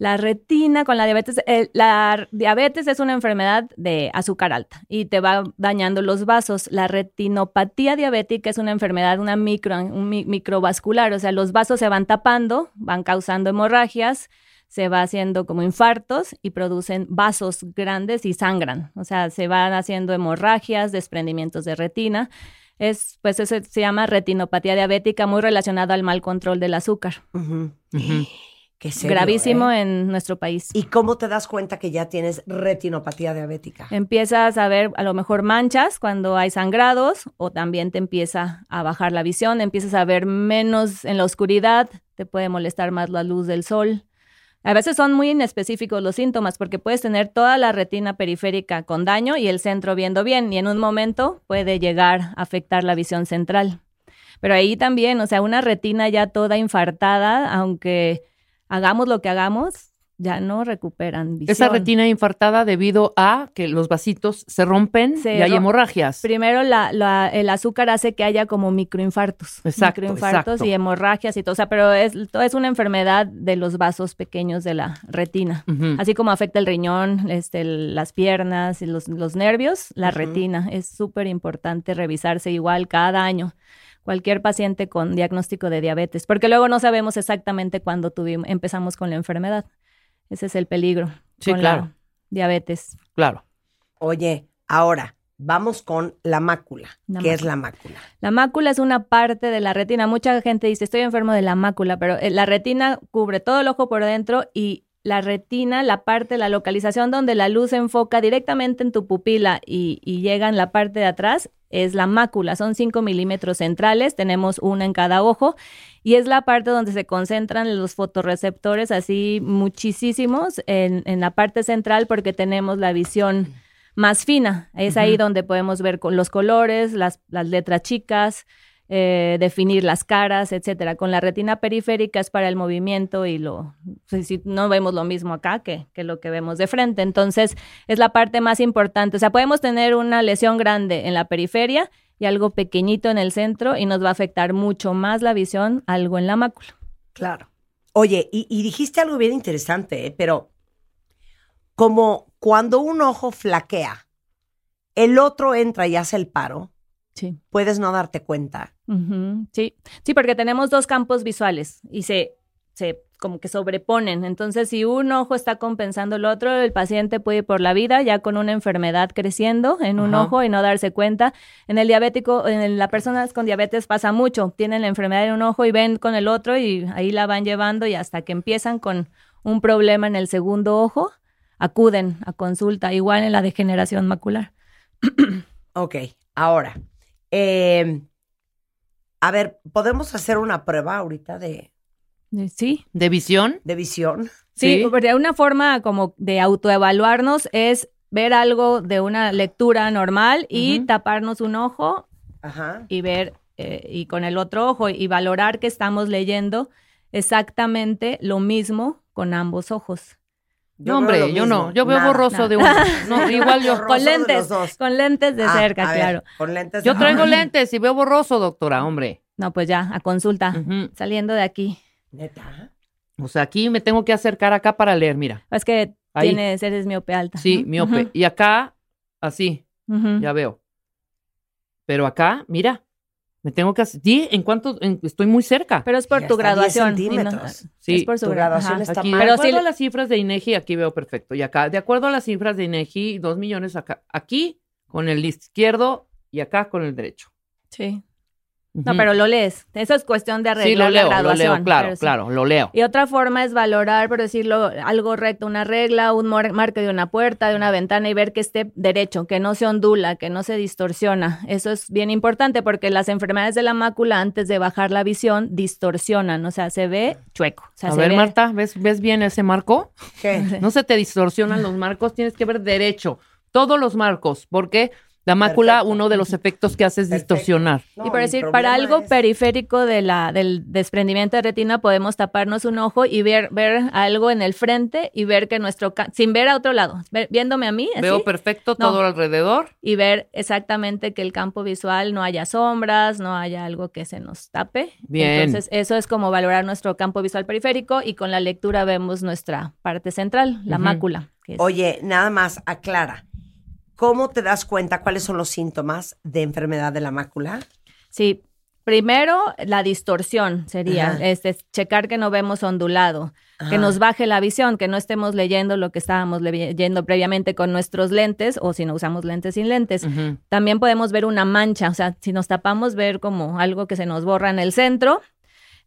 La retina con la diabetes, eh, la diabetes es una enfermedad de azúcar alta y te va dañando los vasos. La retinopatía diabética es una enfermedad, una micro, un mi- microvascular, o sea, los vasos se van tapando, van causando hemorragias, se va haciendo como infartos y producen vasos grandes y sangran, o sea, se van haciendo hemorragias, desprendimientos de retina. Es, pues eso se llama retinopatía diabética, muy relacionada al mal control del azúcar. Qué serio, Gravísimo ¿eh? en nuestro país. ¿Y cómo te das cuenta que ya tienes retinopatía diabética? Empiezas a ver a lo mejor manchas cuando hay sangrados o también te empieza a bajar la visión, empiezas a ver menos en la oscuridad, te puede molestar más la luz del sol. A veces son muy inespecíficos los síntomas porque puedes tener toda la retina periférica con daño y el centro viendo bien y en un momento puede llegar a afectar la visión central. Pero ahí también, o sea, una retina ya toda infartada, aunque hagamos lo que hagamos, ya no recuperan visión. Esa retina infartada debido a que los vasitos se rompen Se y hay hemorragias. Primero, la, la- el azúcar hace que haya como microinfartos. Exacto, Microinfartos exacto. y hemorragias y todo. O sea, pero es, todo es una enfermedad de los vasos pequeños de la retina. Así como afecta el riñón, este, el- las piernas y los, los nervios, la retina. Es súper importante revisarse igual cada año. Cualquier paciente con diagnóstico de diabetes, porque luego no sabemos exactamente cuándo tuvimos, empezamos con la enfermedad. Ese es el peligro. Sí, con claro. La diabetes. Claro. Oye, ahora vamos con la mácula. La ¿Qué es la mácula? La mácula es una parte de la retina. Mucha gente dice, estoy enfermo de la mácula, pero eh, la retina cubre todo el ojo por dentro y la retina, la parte, la localización donde la luz se enfoca directamente en tu pupila y, y llega en la parte de atrás, es la mácula. Son 5 milímetros centrales, tenemos una en cada ojo y es la parte donde se concentran los fotorreceptores, así muchísimos, en, en la parte central porque tenemos la visión más fina. Es ahí donde podemos ver con los colores, las, las letras chicas, eh, definir las caras, etcétera. Con la retina periférica es para el movimiento y lo si, no vemos lo mismo acá que, que lo que vemos de frente. Entonces, es la parte más importante. O sea, podemos tener una lesión grande en la periferia y algo pequeñito en el centro y nos va a afectar mucho más la visión, algo en la mácula. Claro. Oye, y, y dijiste algo bien interesante, ¿eh? pero como cuando un ojo flaquea, el otro entra y hace el paro, Sí. puedes no darte cuenta. Sí, sí, porque tenemos dos campos visuales y se, se como que sobreponen. Entonces, si un ojo está compensando el otro, el paciente puede ir por la vida ya con una enfermedad creciendo en un Ajá. ojo y no darse cuenta. En el diabético, en las personas con diabetes pasa mucho. Tienen la enfermedad en un ojo y ven con el otro y ahí la van llevando y hasta que empiezan con un problema en el segundo ojo, acuden a consulta, igual en la degeneración macular. Ok, Ahora, eh, a ver, ¿podemos hacer una prueba ahorita de, Eh, Sí, ¿De visión? de visión? sí, Sí. porque una forma como de autoevaluarnos es ver algo de una lectura normal y taparnos un ojo Ajá. y ver eh, y con el otro ojo y valorar que estamos leyendo exactamente lo mismo con ambos ojos. Yo no, hombre, yo no. Yo veo nada. borroso de uno. No, igual yo. Con lentes, con lentes de Ah, cerca, ver, claro. Con lentes. Yo de- traigo lentes y veo borroso, doctora, hombre. No, pues ya, a consulta, saliendo de aquí. Neta. O sea, aquí me tengo que acercar acá para leer, mira. Es que Ahí. tienes, eres miope alta. Sí, miope. Y acá, así, ya veo. Pero acá, mira, me tengo que hacer. Sí, en cuanto en- estoy muy cerca. Pero es por tu hasta 10 graduación. no- centímetros. Sí, es por su tu graduación ajá. está Aquí, mal. de Pero acuerdo sí- a las cifras de INEGI, aquí veo perfecto. Y acá, de acuerdo a las cifras de INEGI, dos millones acá. Aquí con el izquierdo y acá con el derecho. Sí. No, pero lo lees. Eso es cuestión de arreglar Sí, lo leo, la lo graduación. leo, claro, sí. claro, lo leo. Y otra forma es valorar, por decirlo, algo recto, una regla, un marco de una puerta, de una ventana y ver que esté derecho, que no se ondula, que no se distorsiona. Eso es bien importante porque las enfermedades de la mácula antes de bajar la visión distorsionan, o sea, se ve chueco. O sea, A se ver, ve- Marta, ¿ves, ¿ves bien ese marco? ¿Qué? No se te distorsionan los marcos, tienes que ver derecho. Todos los marcos, porque la mácula, Perfecto. uno de los efectos que hace es Perfecto. distorsionar. No, y por mi decir, para algo es- periférico de la, del desprendimiento de retina podemos taparnos un ojo y ver, ver algo en el frente y ver que nuestro, sin ver a otro lado, ver- viéndome a mí, así, Veo perfecto No. todo alrededor. y ver exactamente que el campo visual no haya sombras, no haya algo que se nos tape. Bien. Entonces, eso es como valorar nuestro campo visual periférico y con la lectura vemos nuestra parte central, la mácula. que es- Oye, nada más, aclara. ¿Cómo te das cuenta cuáles son los síntomas de enfermedad de la mácula? Sí, primero la distorsión sería, Ajá. este, checar que no vemos ondulado, Ajá. que nos baje la visión, que no estemos leyendo lo que estábamos leyendo previamente con nuestros lentes o si no usamos lentes sin lentes. También podemos ver una mancha, o sea, si nos tapamos, ver como algo que se nos borra en el centro.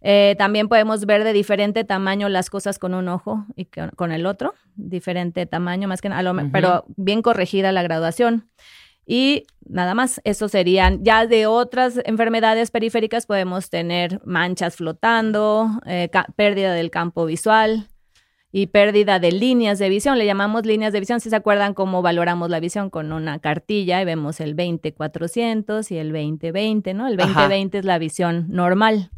Eh, también podemos ver de diferente tamaño las cosas con un ojo y con, el otro, diferente tamaño, más que nada, a lo Ujú. pero bien corregida la graduación. Y nada más, eso serían, ya de otras enfermedades periféricas podemos tener manchas flotando, eh, pérdida del campo visual y pérdida de líneas de visión. Le llamamos líneas de visión, si se acuerdan cómo valoramos la visión con una cartilla y vemos el 20-400 y el 20-20, ¿no? El Ajá. 20-20 es la visión normal.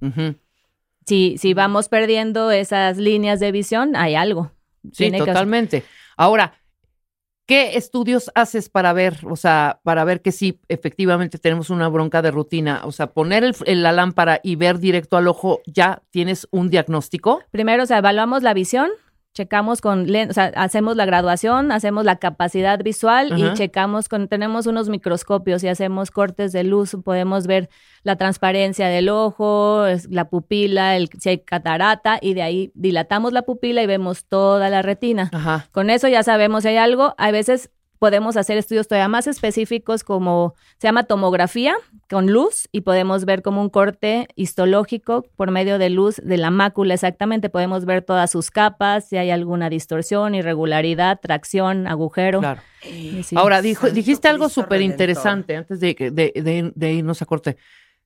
Si, si vamos perdiendo esas líneas de visión, hay algo. Sí, Tiene que- totalmente. Ahora, ¿qué estudios haces para ver, o sea, para ver que sí, efectivamente tenemos una bronca de rutina? O sea, poner el- el- la lámpara y ver directo al ojo, ¿ya tienes un diagnóstico? Primero, o sea, evaluamos la visión, checamos con, o sea, hacemos la graduación, hacemos la capacidad visual Ajá. y checamos con, tenemos unos microscopios y hacemos cortes de luz, podemos ver la transparencia del ojo, la pupila, el, si hay catarata y de ahí dilatamos la pupila y vemos toda la retina. Ajá. Con eso ya sabemos si hay algo. A veces podemos hacer estudios todavía más específicos como se llama tomografía con luz y podemos ver como un corte histológico por medio de luz de la mácula exactamente. Podemos ver todas sus capas, si hay alguna distorsión, irregularidad, tracción, agujero. Claro. Sí. Ahora, dijo, dijiste algo súper interesante antes de, que- de, de- de irnos a corte.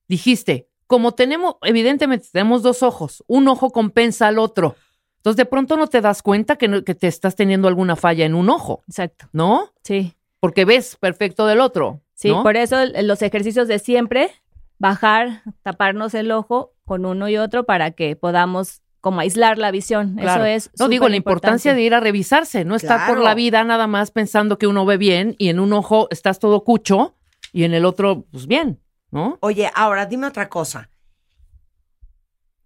Dijiste, como tenemos, evidentemente tenemos dos ojos, un ojo compensa al otro. Entonces, de pronto no te das cuenta que, no- que te estás teniendo alguna falla en un ojo, Exacto. ¿no? Sí. Porque ves perfecto del otro. Sí, ¿no? por eso los ejercicios de siempre, bajar, taparnos el ojo con uno y otro para que podamos como aislar la visión. Claro. Eso es. No digo la importancia de ir a revisarse, no estar por la vida nada más pensando que uno ve bien y en un ojo estás todo cucho y en el otro, pues bien, ¿no? Oye, ahora dime otra cosa.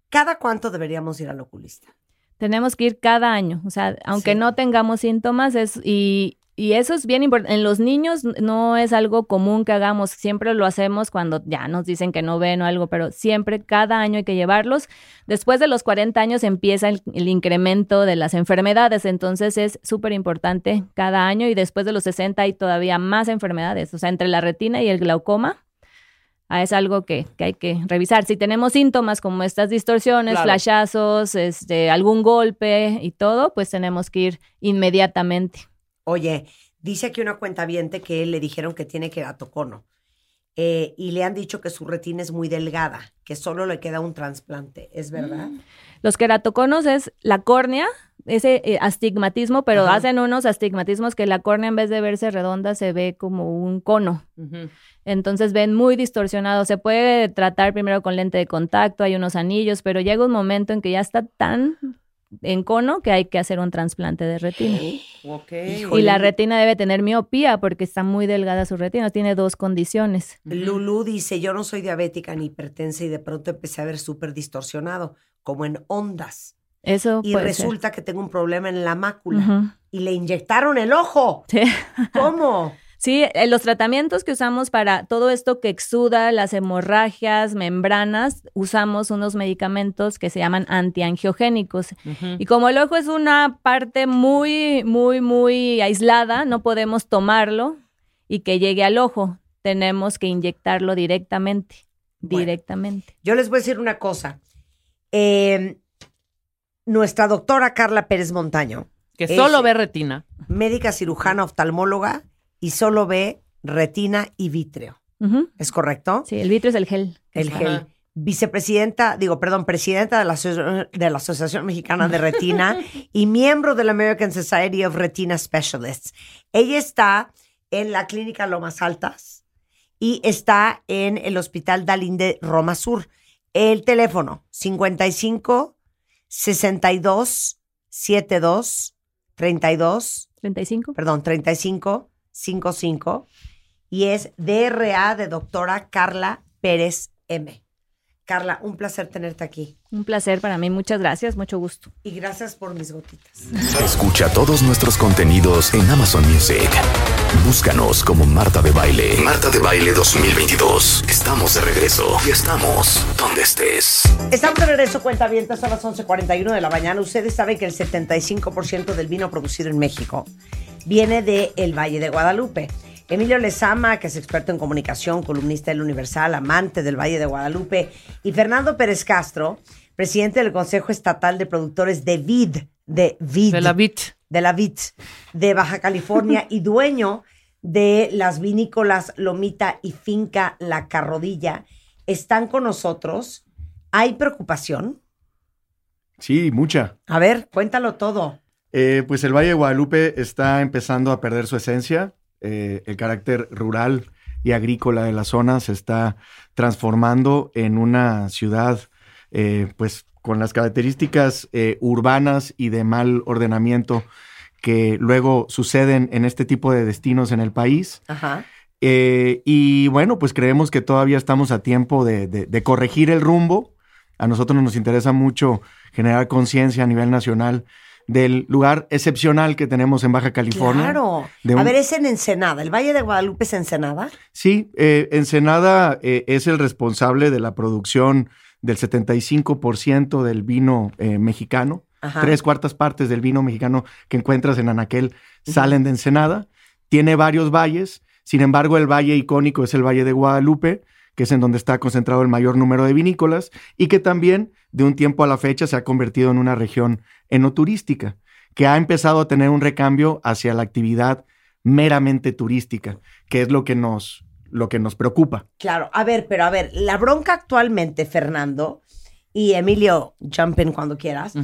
¿Cada cuánto deberíamos ir al oculista? Tenemos que ir cada año, o sea, aunque Sí. no tengamos síntomas, es, y, y eso es bien importante. En los niños no es algo común que hagamos, siempre lo hacemos cuando ya nos dicen que no ven o algo, pero siempre cada año hay que llevarlos. Después de los 40 años empieza el, el incremento de las enfermedades, entonces es súper importante cada año y después de los 60 hay todavía más enfermedades, o sea, entre la retina y el glaucoma. Ah, Es algo que, que hay que revisar. Si tenemos síntomas como estas distorsiones, Claro. flashazos, este, algún golpe y todo, pues tenemos que ir inmediatamente. Oye, dice aquí una cuenta que le dijeron que tiene queratocono. eh, y le han dicho que su retina es muy delgada, que solo le queda un trasplante. ¿Es verdad? Los queratoconos es la córnea, ese eh, astigmatismo, pero Ajá. hacen unos astigmatismos que la córnea en vez de verse redonda se ve como un cono. Entonces ven muy distorsionado. Se puede tratar primero con lente de contacto, hay unos anillos, pero llega un momento en que ya está tan en cono que hay que hacer un trasplante de retina. Ok. Y la retina debe tener miopía porque está muy delgada su retina, tiene dos condiciones. Lulu dice, yo no soy diabética ni hipertensa y de pronto empecé a ver súper distorsionado, como en ondas. Eso Y ser. resulta que tengo un problema en la mácula. Y le inyectaron el ojo. Sí. ¿Cómo? Sí, eh, los tratamientos que usamos para todo esto que exuda, las hemorragias, membranas, usamos unos medicamentos que se llaman antiangiogénicos. Y como el ojo es una parte muy, muy, muy aislada, no podemos tomarlo y que llegue al ojo. Tenemos que inyectarlo directamente. Bueno. Directamente. Yo les voy a decir una cosa. Eh, nuestra doctora Carla Pérez Montaño, Que solo ve retina. médica cirujana oftalmóloga y solo ve retina y vítreo. ¿Es correcto? Sí, el vitrio es el gel. El Ajá. gel. Vicepresidenta, digo, perdón, presidenta de la, Aso- de la Asociación Mexicana de Retina y miembro de la American Society of Retina Specialists. Ella está en la Clínica Lomas Altas y está en el Hospital Dalín de Roma Sur. El teléfono 55 62 72 32 35. perdón, 35 55 y es DRA de doctora Carla Pérez M. Carla, un placer tenerte aquí Un placer para mí. Muchas gracias. Mucho gusto. y gracias por mis gotitas. Escucha todos nuestros contenidos en Amazon Music. Búscanos como Marta de Baile. Marta de Baile 2022. Estamos de regreso y estamos donde estés. Estamos de regreso, cuenta bien, son las 11.41 de la mañana. Ustedes saben que el 75% del vino producido en México viene del el Valle de Guadalupe. Emilio Lezama, que es experto en comunicación, columnista del Universal, amante del Valle de Guadalupe, y Fernando Pérez Castro, presidente del Consejo Estatal de Productores de Vid, de Vid, De la bit. de la Vid de Baja California y dueño de las vinícolas Lomita y Finca La Carrodilla, están con nosotros. ¿Hay preocupación? Sí, mucha. A ver, cuéntalo todo. Eh, pues el Valle de Guadalupe está empezando a perder su esencia. Eh, el carácter rural y agrícola de la zona se está transformando en una ciudad, eh, pues con las características urbanas y de mal ordenamiento que luego suceden en este tipo de destinos en el país. Ajá. Eh, y bueno, pues creemos que todavía estamos a tiempo de, de- de corregir el rumbo. A nosotros nos interesa mucho generar conciencia a nivel nacional del lugar excepcional que tenemos en Baja California. Claro. A ver, es en Ensenada. ¿El Valle de Guadalupe es Ensenada? Sí, eh, Ensenada eh, es el responsable de la producción del 75% del vino eh, mexicano. Ajá. Tres cuartas partes del vino mexicano que encuentras en Anaquel salen de Ensenada. Tiene varios valles, sin embargo el valle icónico es el Valle de Guadalupe, que es en donde está concentrado el mayor número de vinícolas y que también de un tiempo a la fecha se ha convertido en una región enoturística, que ha empezado a tener un recambio hacia la actividad meramente turística, que es lo que nos, lo que nos preocupa. Claro. A ver, pero a ver, la bronca actualmente, Fernando y Emilio, jump in cuando quieras.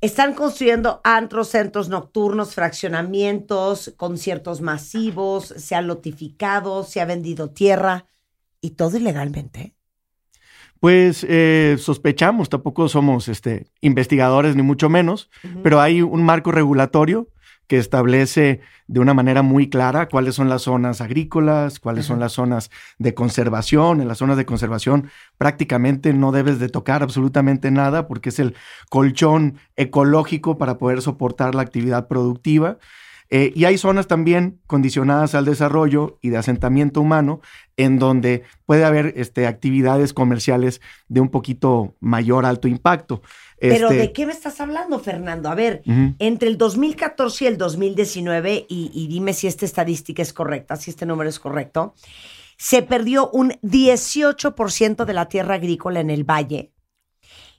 Están construyendo antros, centros nocturnos, fraccionamientos, conciertos masivos, se ha lotificado, se ha vendido tierra y todo ilegalmente. Pues eh, sospechamos, tampoco somos este, investigadores ni mucho menos, pero hay un marco regulatorio que establece de una manera muy clara cuáles son las zonas agrícolas, cuáles son las zonas de conservación. En las zonas de conservación prácticamente no debes de tocar absolutamente nada porque es el colchón ecológico para poder soportar la actividad productiva. Eh, y hay zonas también condicionadas al desarrollo y de asentamiento humano, en donde puede haber este, actividades comerciales de un poquito mayor alto impacto. Pero Este, ¿de qué me estás hablando, Fernando? A ver, entre el 2014 y el 2019, y, y dime si esta estadística es correcta, si este número es correcto, se perdió un 18% de la tierra agrícola en el valle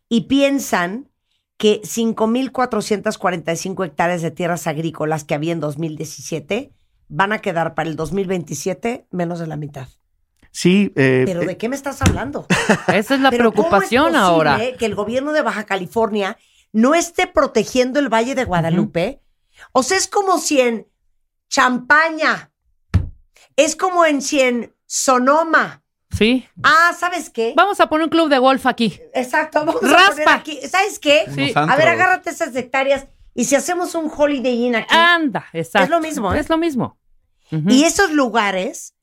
y piensan que 5.445 hectáreas de tierras agrícolas que había en 2017 van a quedar para el 2027 menos de la mitad. Sí, eh, ¿Pero eh, de qué me estás hablando? Esa es la Pero ¿cómo preocupación es ahora. que el gobierno de Baja California no esté protegiendo el Valle de Guadalupe? O sea, es como si en Champaña, es como en si en Sonoma. Sí. Ah, ¿sabes qué? Vamos a poner un club de golf aquí. Exacto, vamos a Raspa. poner aquí. ¿Sabes qué? Sí. A ver, agárrate esas hectáreas y si hacemos un Holiday Inn aquí. Anda, exacto. Es lo mismo, ¿eh? Es lo mismo. Y esos lugares,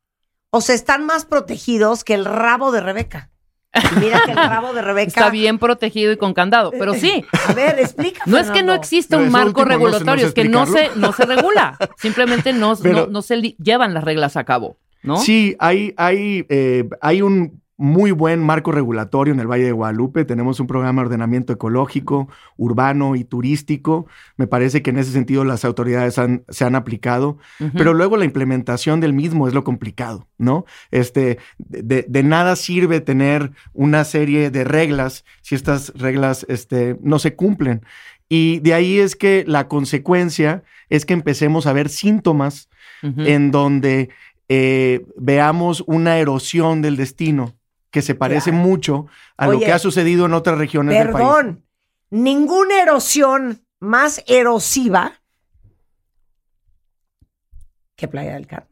o sea, están más protegidos que el rabo de Rebeca. Y mira que el rabo de Rebeca. Está bien protegido y con candado, pero sí. A ver, explica. No es que no exista un marco último no sé- no regulatorio, sé es que no se, no se regula. Simplemente no, Pero- no, no se llevan las reglas a cabo, ¿no? Sí, hay, hay, eh, hay un muy buen marco regulatorio en el Valle de Guadalupe. Tenemos un programa de ordenamiento ecológico, urbano y turístico. Me parece que en ese sentido las autoridades han- se han aplicado, pero luego la implementación del mismo es lo complicado, ¿no? Este, de, de nada sirve tener una serie de reglas si estas reglas este, no se cumplen. Y de ahí es que la consecuencia es que empecemos a ver síntomas en donde eh, veamos una erosión del destino que se parece Claro. mucho a lo que ha sucedido en otras regiones del país. Perdón, ninguna erosión más erosiva que Playa del Carmen.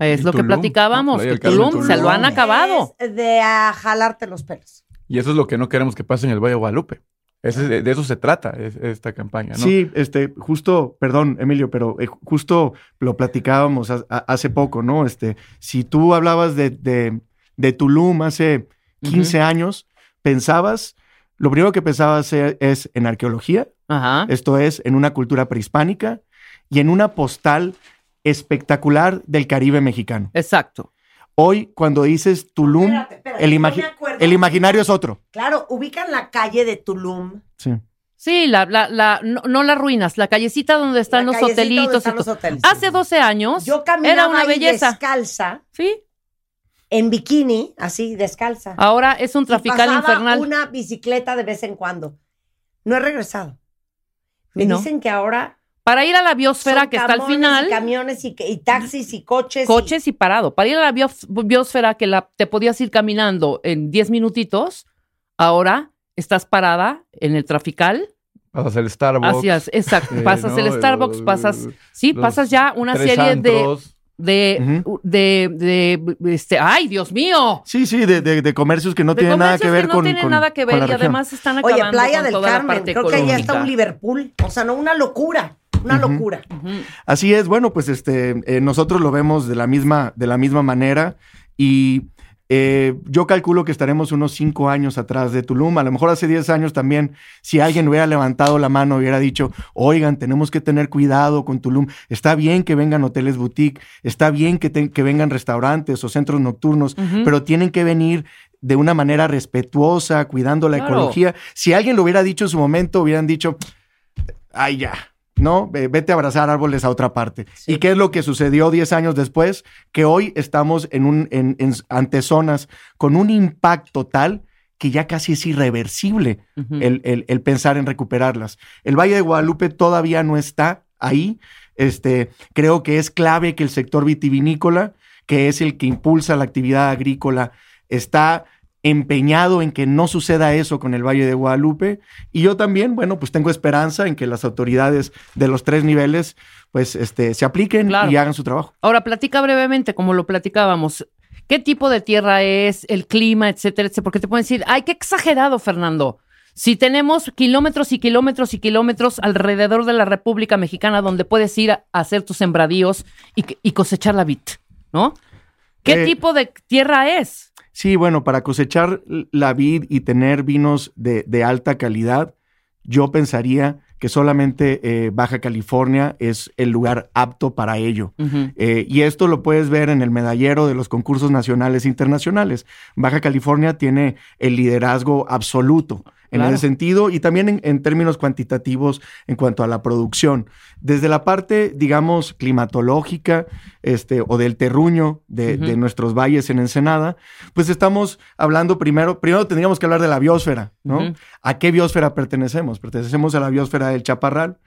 Es lo que platicábamos, ¿no? Playa que Tulum se lo han acabado. Es de a jalarte los pelos. Y eso es lo que no queremos que pase en el Valle de Guadalupe. Ese- de, eso se trata es- esta campaña, ¿no? Sí, este, justo, perdón, Emilio, pero eh, justo lo platicábamos ha- ha- hace poco, ¿no? Este, si tú hablabas de, de, de Tulum hace 15 años, pensabas, lo primero que pensabas es en arqueología, Ajá. esto es, en una cultura prehispánica y en una postal espectacular del Caribe mexicano. Exacto. Hoy, cuando dices Tulum, Espérate, espérate, el, imagi- el imaginario es otro. Claro, ubican la calle de Tulum. Sí. Sí, la, la, la, no, no las ruinas, la callecita donde están La los callecita hotelitos. y están los todo. hoteles. Hace 12 años Yo caminaba era una ahí belleza. descalza, Sí. En bikini, así, descalza. Ahora es un Y trafical pasaba infernal. una bicicleta de vez en cuando. No he regresado. Me ¿Y no? dicen que ahora Para ir a la biosfera son que está al final, y camiones y, y taxis y coches. y- coches y parado. Para ir a la bios- biosfera que la, te podías ir caminando en 10 minutitos, ahora estás parada en el trafical. Pasas el Starbucks. Hacia, exacto, eh, pasas ¿no? el Starbucks, pasas, sí, pasas ya una serie antros. de, de, de, este, ay, Dios mío. Sí, sí, de, de- de comercios que no De tienen nada que comercios ver no con, tienen con- nada que ver la y región. además están acabando Oye, Playa con del toda la Carmen, parte creo que allá está un Liverpool. O sea, no, una locura. Una locura. Así es, bueno, pues este, eh, nosotros lo vemos de la misma, de la misma manera y eh, yo calculo que estaremos unos cinco años atrás de Tulum. A lo mejor hace 10 años también, si alguien hubiera levantado la mano, hubiera dicho, oigan, tenemos que tener cuidado con Tulum. Está bien que vengan hoteles boutique, está bien que, te- que vengan restaurantes o centros nocturnos, pero tienen que venir de una manera respetuosa, cuidando la Claro. ecología. Si alguien lo hubiera dicho en su momento, hubieran dicho, ay ya, ¿no? Ve- Vete a abrazar árboles a otra parte. ¿Y qué es lo que sucedió 10 años después? Que hoy estamos en un, en, en- ante zonas con un impacto tal que ya casi es irreversible el, el- el pensar en recuperarlas. El Valle de Guadalupe todavía no está ahí. Este, creo que es clave que el sector vitivinícola, que es el que impulsa la actividad agrícola, está empeñado en que no suceda eso con el Valle de Guadalupe. Y yo también, bueno, pues tengo esperanza en que las autoridades de los tres niveles, pues, este, se apliquen Claro. y hagan su trabajo. Ahora, platica brevemente, como lo platicábamos. ¿Qué tipo de tierra es, el clima, etcétera, etcétera? Porque te pueden decir, ay, qué exagerado, Fernando. Si tenemos kilómetros y kilómetros y kilómetros alrededor de la República Mexicana donde puedes ir a a hacer tus sembradíos y, y cosechar la vid, ¿no? ¿Qué Eh, tipo de tierra es? Sí, bueno, para cosechar la vid y tener vinos de, de alta calidad, yo pensaría que solamente eh, Baja California es el lugar apto para ello. Eh, y esto lo puedes ver en el medallero de los concursos nacionales e internacionales. Baja California tiene el liderazgo absoluto en Claro. ese sentido y también en, en términos cuantitativos en cuanto a la producción. Desde la parte, digamos, climatológica este, o del terruño de, nuestros valles en Ensenada, pues estamos hablando primero, primero tendríamos que hablar de la biosfera, ¿no? ¿A qué biosfera pertenecemos? Pertenecemos a la biosfera del Chaparral,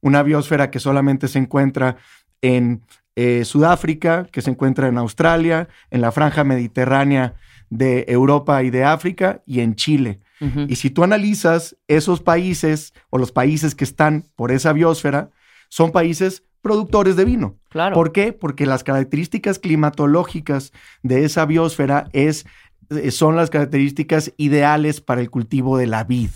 una biosfera que solamente se encuentra en eh, Sudáfrica, que se encuentra en Australia, en la franja mediterránea de Europa y de África y en Chile. Y si tú analizas esos países o los países que están por esa biosfera, son países productores de vino. Claro. ¿Por qué? Porque las características climatológicas de esa biosfera es, eh, son las características ideales para el cultivo de la vid.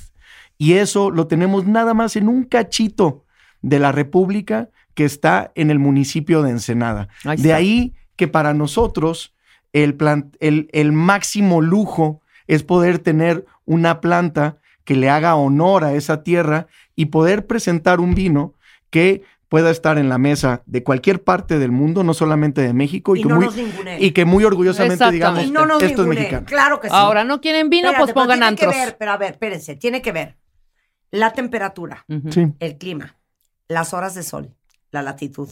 Y eso lo tenemos nada más en un cachito de la República que está en el municipio de Ensenada. Ahí de ahí que para nosotros el, plan- el, el máximo lujo es poder tener una planta que le haga honor a esa tierra y poder presentar un vino que pueda estar en la mesa de cualquier parte del mundo, no solamente de México, y, Y que, no muy, y que muy orgullosamente digamos, Y no nos esto es ningunee. mexicano. Claro que sí. Ahora, ¿no quieren vino? Espérate, pues pero pongan tiene que antros. ver, pero a ver, espérense, tiene que ver la temperatura. Sí. el clima, las horas de sol, la latitud,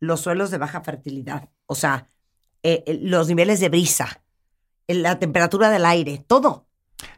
los suelos de baja fertilidad, o sea, eh, eh, los niveles de brisa, la temperatura del aire, todo.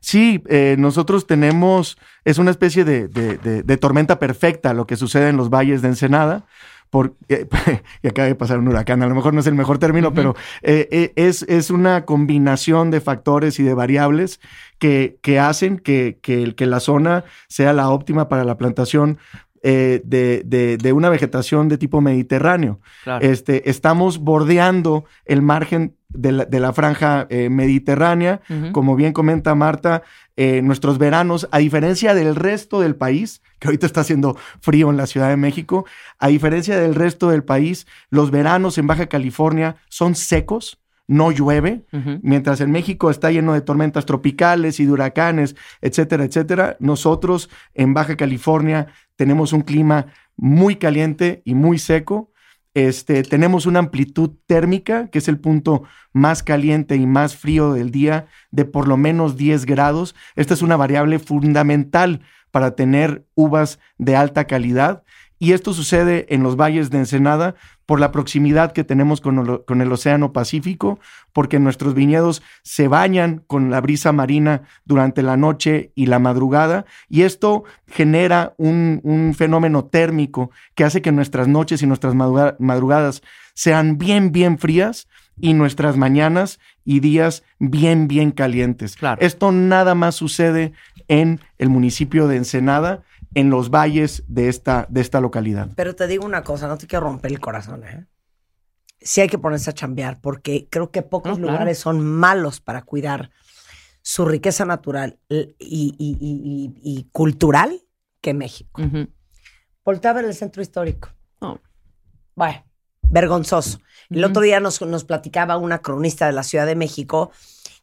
Sí, eh, nosotros tenemos, es una especie de, de- de- de tormenta perfecta lo que sucede en los valles de Ensenada. Por, eh, y acaba de pasar un huracán, a lo mejor no es el mejor término, pero eh, eh, es, es una combinación de factores y de variables que, que hacen que, que, que la zona sea la óptima para la plantación eh, de, de- de una vegetación de tipo mediterráneo. Claro. Este, estamos bordeando el margen de la, de la franja eh, mediterránea. Como bien comenta Marta, eh, nuestros veranos, a diferencia del resto del país, que ahorita está haciendo frío en la Ciudad de México, a diferencia del resto del país, los veranos en Baja California son secos. No llueve, mientras en México está lleno de tormentas tropicales y de huracanes, etcétera, etcétera. Nosotros en Baja California tenemos un clima muy caliente y muy seco. Este, tenemos una amplitud térmica, que es el punto más caliente y más frío del día, de por lo menos 10 grados. Esta es una variable fundamental para tener uvas de alta calidad. Y esto sucede en los valles de Ensenada por la proximidad que tenemos con el, con el Océano Pacífico, porque nuestros viñedos se bañan con la brisa marina durante la noche y la madrugada, y esto genera un, un fenómeno térmico que hace que nuestras noches y nuestras madruga- madrugadas sean bien, bien frías y nuestras mañanas y días bien, bien calientes. Claro. Esto nada más sucede en el municipio de Ensenada, en los valles de esta, de esta localidad. Pero te digo una cosa, no te quiero romper el corazón, ¿eh? Sí hay que ponerse a chambear, porque creo que pocos No, claro. lugares son malos para cuidar su riqueza natural y, y- y- y- y cultural que México. Ujú. Voltea a ver el centro histórico. No. Bueno, vergonzoso. El otro día nos, nos platicaba una cronista de la Ciudad de México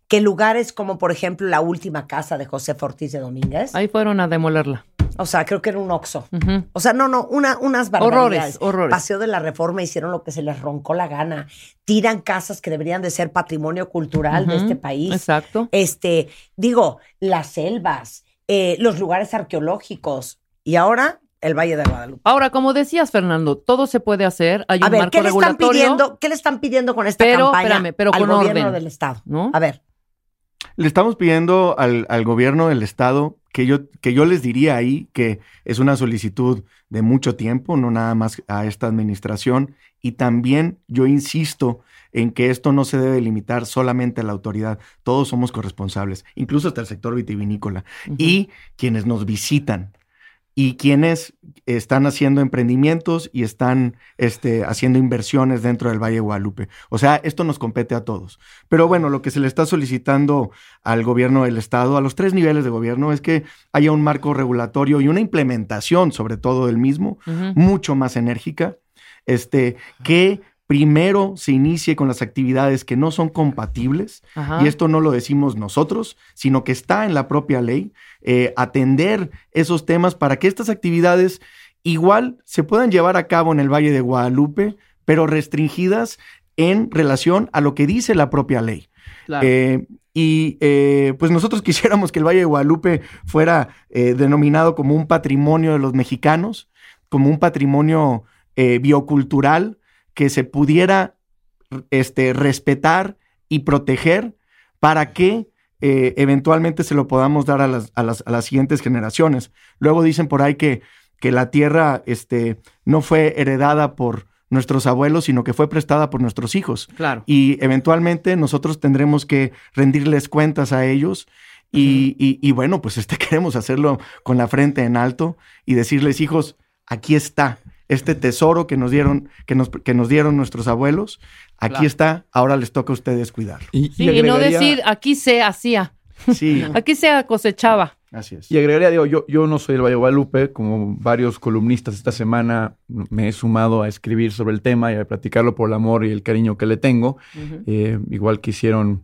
que lugares como, por ejemplo, la última casa de José Ortiz de Domínguez, Ahí fueron a demolerla. O sea, creo que era un oxo. O sea, no, no, una, unas barbaridades. Horrores, horrores. Paseo de la Reforma hicieron lo que se les roncó la gana. Tiran casas que deberían de ser patrimonio cultural de este país. Exacto. Este, digo, las selvas, eh, los lugares arqueológicos. Y ahora, el Valle de Guadalupe. Ahora, como decías, Fernando, todo se puede hacer. Hay A un ver, marco ¿qué le están regulatorio. pidiendo? ¿Qué le están pidiendo con esta Pero, campaña espérame, pero al con gobierno orden. del estado? ¿No? A ver, Le estamos pidiendo al, al gobierno del estado que yo, que yo les diría ahí que es una solicitud de mucho tiempo, no nada más a esta administración. Y también yo insisto en que esto no se debe limitar solamente a la autoridad. Todos somos corresponsables, incluso hasta el sector vitivinícola. Y quienes nos visitan y quienes están haciendo emprendimientos y están este, haciendo inversiones dentro del Valle de Guadalupe. O sea, esto nos compete a todos. Pero bueno, lo que se le está solicitando al gobierno del Estado, a los tres niveles de gobierno, es que haya un marco regulatorio y una implementación, sobre todo del mismo, mucho más enérgica, este, que primero se inicie con las actividades que no son compatibles, Ajá. y esto no lo decimos nosotros, sino que está en la propia ley, eh, atender esos temas para que estas actividades igual se puedan llevar a cabo en el Valle de Guadalupe, pero restringidas en relación a lo que dice la propia ley. Claro. Eh, y eh, pues nosotros quisiéramos que el Valle de Guadalupe fuera denominado como un patrimonio de los mexicanos, como un patrimonio biocultural que se pudiera este, respetar y proteger para que eh, eventualmente se lo podamos dar a las, a las- a las siguientes generaciones. Luego dicen por ahí que, que la tierra este, no fue heredada por nuestros abuelos, sino que fue prestada por nuestros hijos. Claro. Y eventualmente nosotros tendremos que rendirles cuentas a ellos. Y, y- y bueno, pues este queremos hacerlo con la frente en alto y decirles, hijos, aquí está este tesoro que nos dieron, que nos, que nos dieron nuestros abuelos. Aquí Claro. está, ahora les toca a ustedes cuidarlo. Y, Sí, y no decir, aquí se hacía, Sí, aquí se cosechaba. así es. Y agregaría, digo, yo, yo no soy del Valle de Guadalupe, como varios columnistas esta semana me he sumado a escribir sobre el tema y a platicarlo por el amor y el cariño que le tengo, eh, igual que hicieron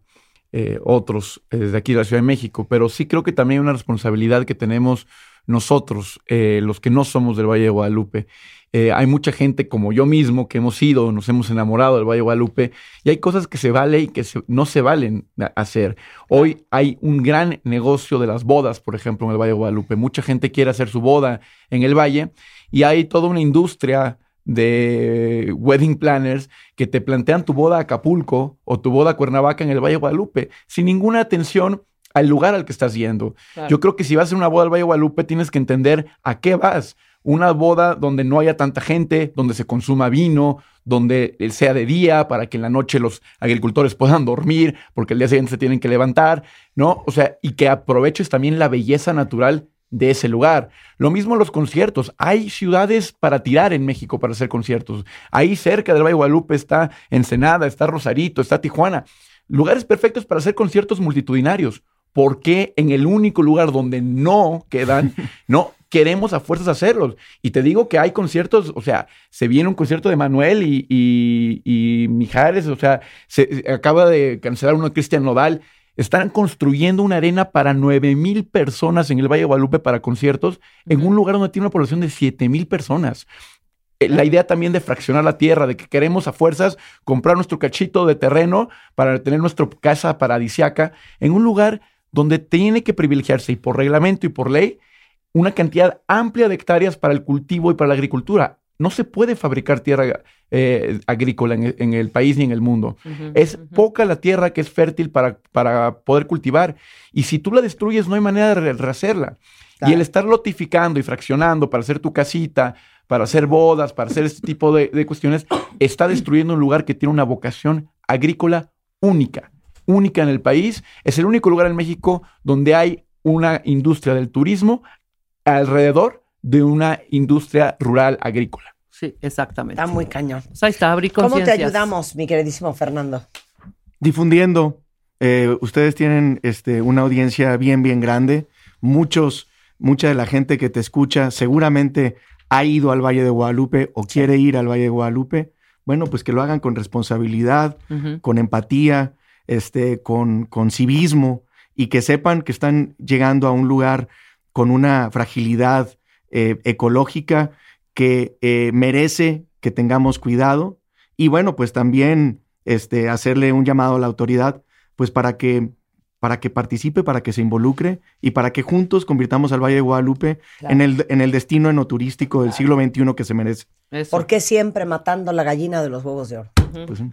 eh, otros eh, desde aquí de la Ciudad de México, pero sí creo que también hay una responsabilidad que tenemos nosotros, eh, los que no somos del Valle de Guadalupe. Eh, hay mucha gente como yo mismo que hemos ido, nos hemos enamorado del Valle de Guadalupe y hay cosas que se vale y que se- no se valen hacer. Hoy hay un gran negocio de las bodas, por ejemplo, en el Valle de Guadalupe. Mucha gente quiere hacer su boda en el Valle y hay toda una industria de wedding planners que te plantean tu boda a Acapulco o tu boda a Cuernavaca en el Valle de Guadalupe sin ninguna atención al lugar al que estás yendo. Claro. Yo creo que si vas a hacer una boda al Valle de Guadalupe tienes que entender a qué vas. Una boda donde no haya tanta gente, donde se consuma vino, donde sea de día para que en la noche los agricultores puedan dormir, porque el día siguiente se tienen que levantar, ¿no? O sea, y que aproveches también la belleza natural de ese lugar. Lo mismo los conciertos. Hay ciudades para tirar en México para hacer conciertos. Ahí cerca del Valle de Guadalupe está Ensenada, está Rosarito, está Tijuana. Lugares perfectos para hacer conciertos multitudinarios. ¿Por qué en el único lugar donde no quedan, no queremos a fuerzas hacerlos? Y te digo que hay conciertos, o sea, se viene un concierto de Manuel y, y- y Mijares, o sea, se, se acaba de cancelar uno de Cristian Nodal. Están construyendo una arena para 9 mil personas en el Valle de Guadalupe para conciertos, en un lugar donde tiene una población de 7 mil personas. Eh, La idea también de fraccionar la tierra, de que queremos a fuerzas comprar nuestro cachito de terreno para tener nuestra casa paradisiaca en un lugar donde tiene que privilegiarse y por reglamento y por ley una cantidad amplia de hectáreas para el cultivo y para la agricultura. No se puede fabricar tierra eh, agrícola en, en el país ni en el mundo. Es poca la tierra que es fértil para, para poder cultivar. Y si tú la destruyes, no hay manera de re- rehacerla. Y el estar lotificando y fraccionando para hacer tu casita, para hacer bodas, para hacer este tipo de, de cuestiones, está destruyendo un lugar que tiene una vocación agrícola única. Única en el país. Es el único lugar en México donde hay una industria del turismo alrededor de una industria rural agrícola. Sí, exactamente. Está muy cañón. Pues ahí está, abrí ¿Cómo te ayudamos, mi queridísimo Fernando? difundiendo. Eh, ustedes tienen este, una audiencia bien, bien grande. Muchos, mucha de la gente que te escucha seguramente ha ido al Valle de Guadalupe o quiere ir al Valle de Guadalupe. Bueno, pues que lo hagan con responsabilidad, con empatía, este, con, con civismo y que sepan que están llegando a un lugar con una fragilidad eh, ecológica que eh, merece que tengamos cuidado. Y bueno, pues también este, hacerle un llamado a la autoridad, pues para que, para que participe, para que se involucre y para que juntos convirtamos al Valle de Guadalupe Claro. en, el, en el destino enoturístico del siglo XXI que se merece. Eso. ¿Por qué siempre matando la gallina de los huevos de oro? Pues, sí.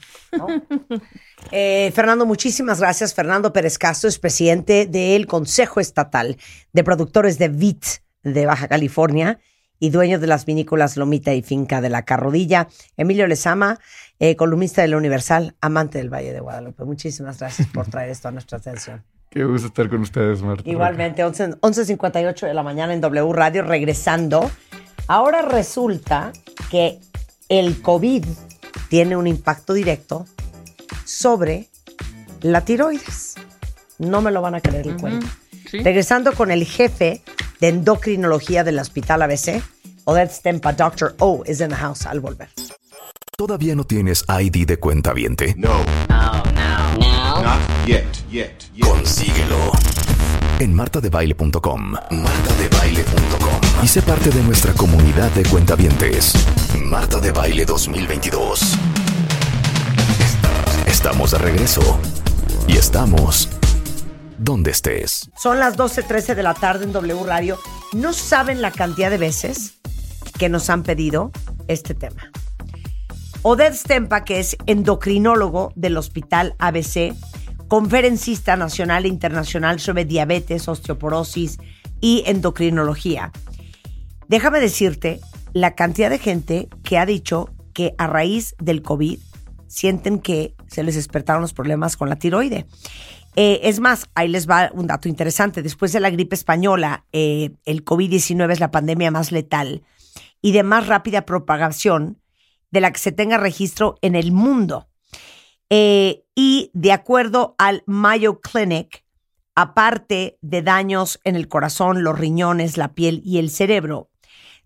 Eh, Fernando, muchísimas gracias. Fernando Pérez Castro es presidente del Consejo Estatal de Productores de VIT de Baja California y dueño de las vinícolas Lomita y Finca de la Carrodilla. Emilio Lezama, eh, columnista de La Universal, amante del Valle de Guadalupe. Muchísimas gracias por traer esto a nuestra atención. Qué gusto estar con ustedes, Marta. Igualmente, 11 11.58 de la mañana en W Radio, regresando. Ahora resulta que el COVID tiene un impacto directo sobre la tiroides. No me lo van a creer el cuento. Sí. Regresando con el jefe de endocrinología del Hospital ABC, Odette Stempa, Dr. O, is in the house al volver. ¿Todavía no tienes ID de cuenta viente? No. Not yet, yet, yet. Consíguelo en martadebaile.com. Martadebaile.com. Y sé parte de nuestra comunidad de cuentavientes. Marta de Baile 2022. Estamos de regreso. Y estamos donde estés. Son las 12.13 de la tarde en W Radio. No saben la cantidad de veces que nos han pedido este tema. Odette Stempa, que es endocrinólogo del Hospital ABC, conferencista nacional e internacional sobre diabetes, osteoporosis y endocrinología. Déjame decirte la cantidad de gente que ha dicho que a raíz del COVID sienten que se les despertaron los problemas con la tiroide. Eh, es más, ahí les va un dato interesante. Después de la gripe española, eh, el COVID-19 es la pandemia más letal y de más rápida propagación de la que se tenga registro en el mundo. Eh, y de acuerdo al Mayo Clinic, aparte de daños en el corazón, los riñones, la piel y el cerebro,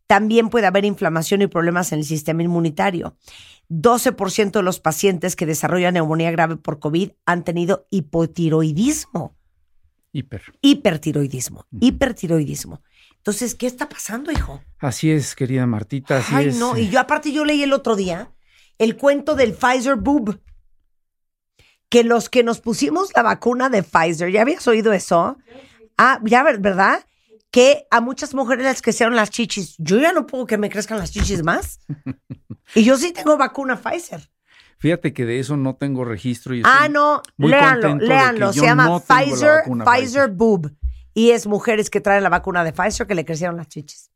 también puede haber inflamación y problemas en el sistema inmunitario. 12% de los pacientes que desarrollan neumonía grave por COVID han tenido hipotiroidismo. Hiper. Hipertiroidismo. Hipertiroidismo. Entonces, ¿qué está pasando, hijo? Así es, querida Martita, así Ay, es. no. Y yo, aparte, yo leí el otro día el cuento del Pfizer boob. Que los que nos pusimos la vacuna de Pfizer, ¿ya habías oído eso? Ah, ya, ver- ¿verdad? Que a muchas mujeres les crecieron las chichis. Yo ya no puedo que me crezcan las chichis más. Y yo sí tengo vacuna Pfizer. Fíjate que de eso no tengo registro. Y estoy Ah, no, muy léanlo, Se llama no Pfizer, vacuna Pfizer Boob. Y es mujeres que traen la vacuna de Pfizer que le crecieron las chichis.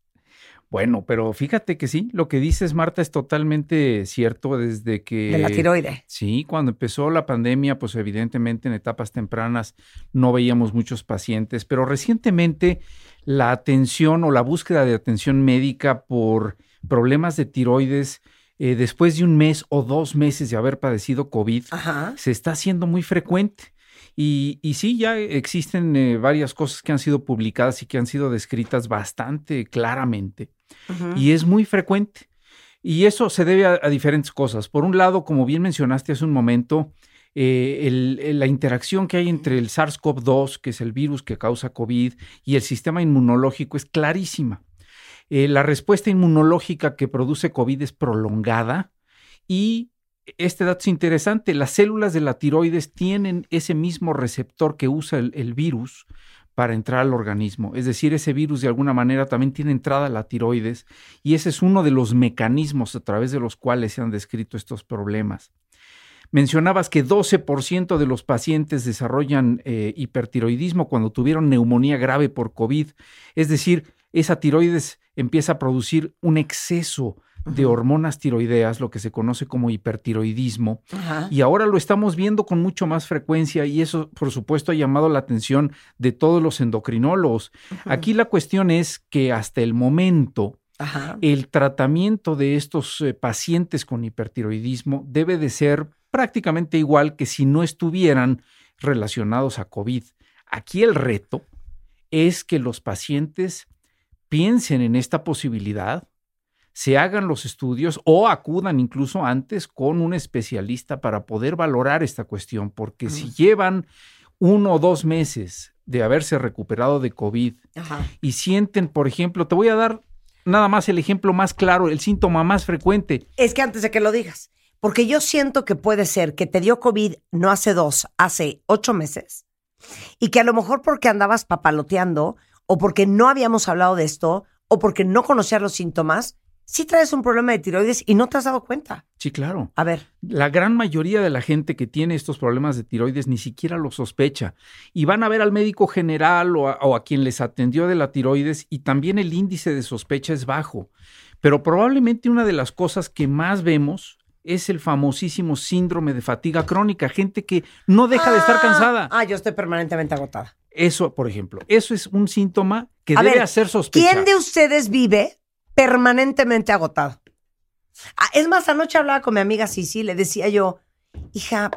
Bueno, pero fíjate que sí, lo que dices, Marta, es totalmente cierto desde que... De la tiroide. Sí, cuando empezó la pandemia, pues evidentemente en etapas tempranas no veíamos muchos pacientes, pero recientemente la atención o la búsqueda de atención médica por problemas de tiroides, eh, después de un mes o dos meses de haber padecido COVID, Ajá. se está haciendo muy frecuente. Y, y sí, ya existen eh, varias cosas que han sido publicadas y que han sido descritas bastante claramente. Y es muy frecuente. Y eso se debe a, a diferentes cosas. Por un lado, como bien mencionaste hace un momento, eh, el- el- la interacción que hay entre el SARS-CoV-2, que es el virus que causa COVID, y el sistema inmunológico es clarísima. Eh, la respuesta inmunológica que produce COVID es prolongada y este dato es interesante, las células de la tiroides tienen ese mismo receptor que usa el, el virus para entrar al organismo. Es decir, ese virus de alguna manera también tiene entrada a la tiroides y ese es uno de los mecanismos a través de los cuales se han descrito estos problemas. Mencionabas que 12% de los pacientes desarrollan eh, hipertiroidismo cuando tuvieron neumonía grave por COVID. Es decir, esa tiroides empieza a producir un exceso de hormonas tiroideas, lo que se conoce como hipertiroidismo. Ajá. Y ahora lo estamos viendo con mucho más frecuencia y eso, por supuesto, ha llamado la atención de todos los endocrinólogos. Aquí la cuestión es que hasta el momento Ajá. el tratamiento de estos eh, pacientes con hipertiroidismo debe de ser prácticamente igual que si no estuvieran relacionados a COVID. Aquí el reto es que los pacientes piensen en esta posibilidad, se hagan los estudios o acudan incluso antes con un especialista para poder valorar esta cuestión, porque si llevan uno o dos meses de haberse recuperado de COVID Ajá. y sienten, por ejemplo, te voy a dar nada más el ejemplo más claro, el síntoma más frecuente. Es que antes de que lo digas, porque yo siento que puede ser que te dio COVID no hace dos, hace ocho meses, y que a lo mejor porque andabas papaloteando, o porque no habíamos hablado de esto, o porque no conocías los síntomas, sí traes un problema de tiroides y no te has dado cuenta. Sí, claro. A ver. La gran mayoría de la gente que tiene estos problemas de tiroides ni siquiera lo sospecha. Y van a ver al médico general o a, o a quien les atendió de la tiroides y también el índice de sospecha es bajo. Pero probablemente una de las cosas que más vemos es el famosísimo síndrome de fatiga crónica, gente que no deja de estar Ah, cansada. Ah, yo estoy permanentemente agotada. Eso, por ejemplo, eso es un síntoma que A debe ver, hacer sospechar. ¿Quién de ustedes vive permanentemente agotado? Ah, es más, anoche hablaba con mi amiga Cici, le decía yo, hija,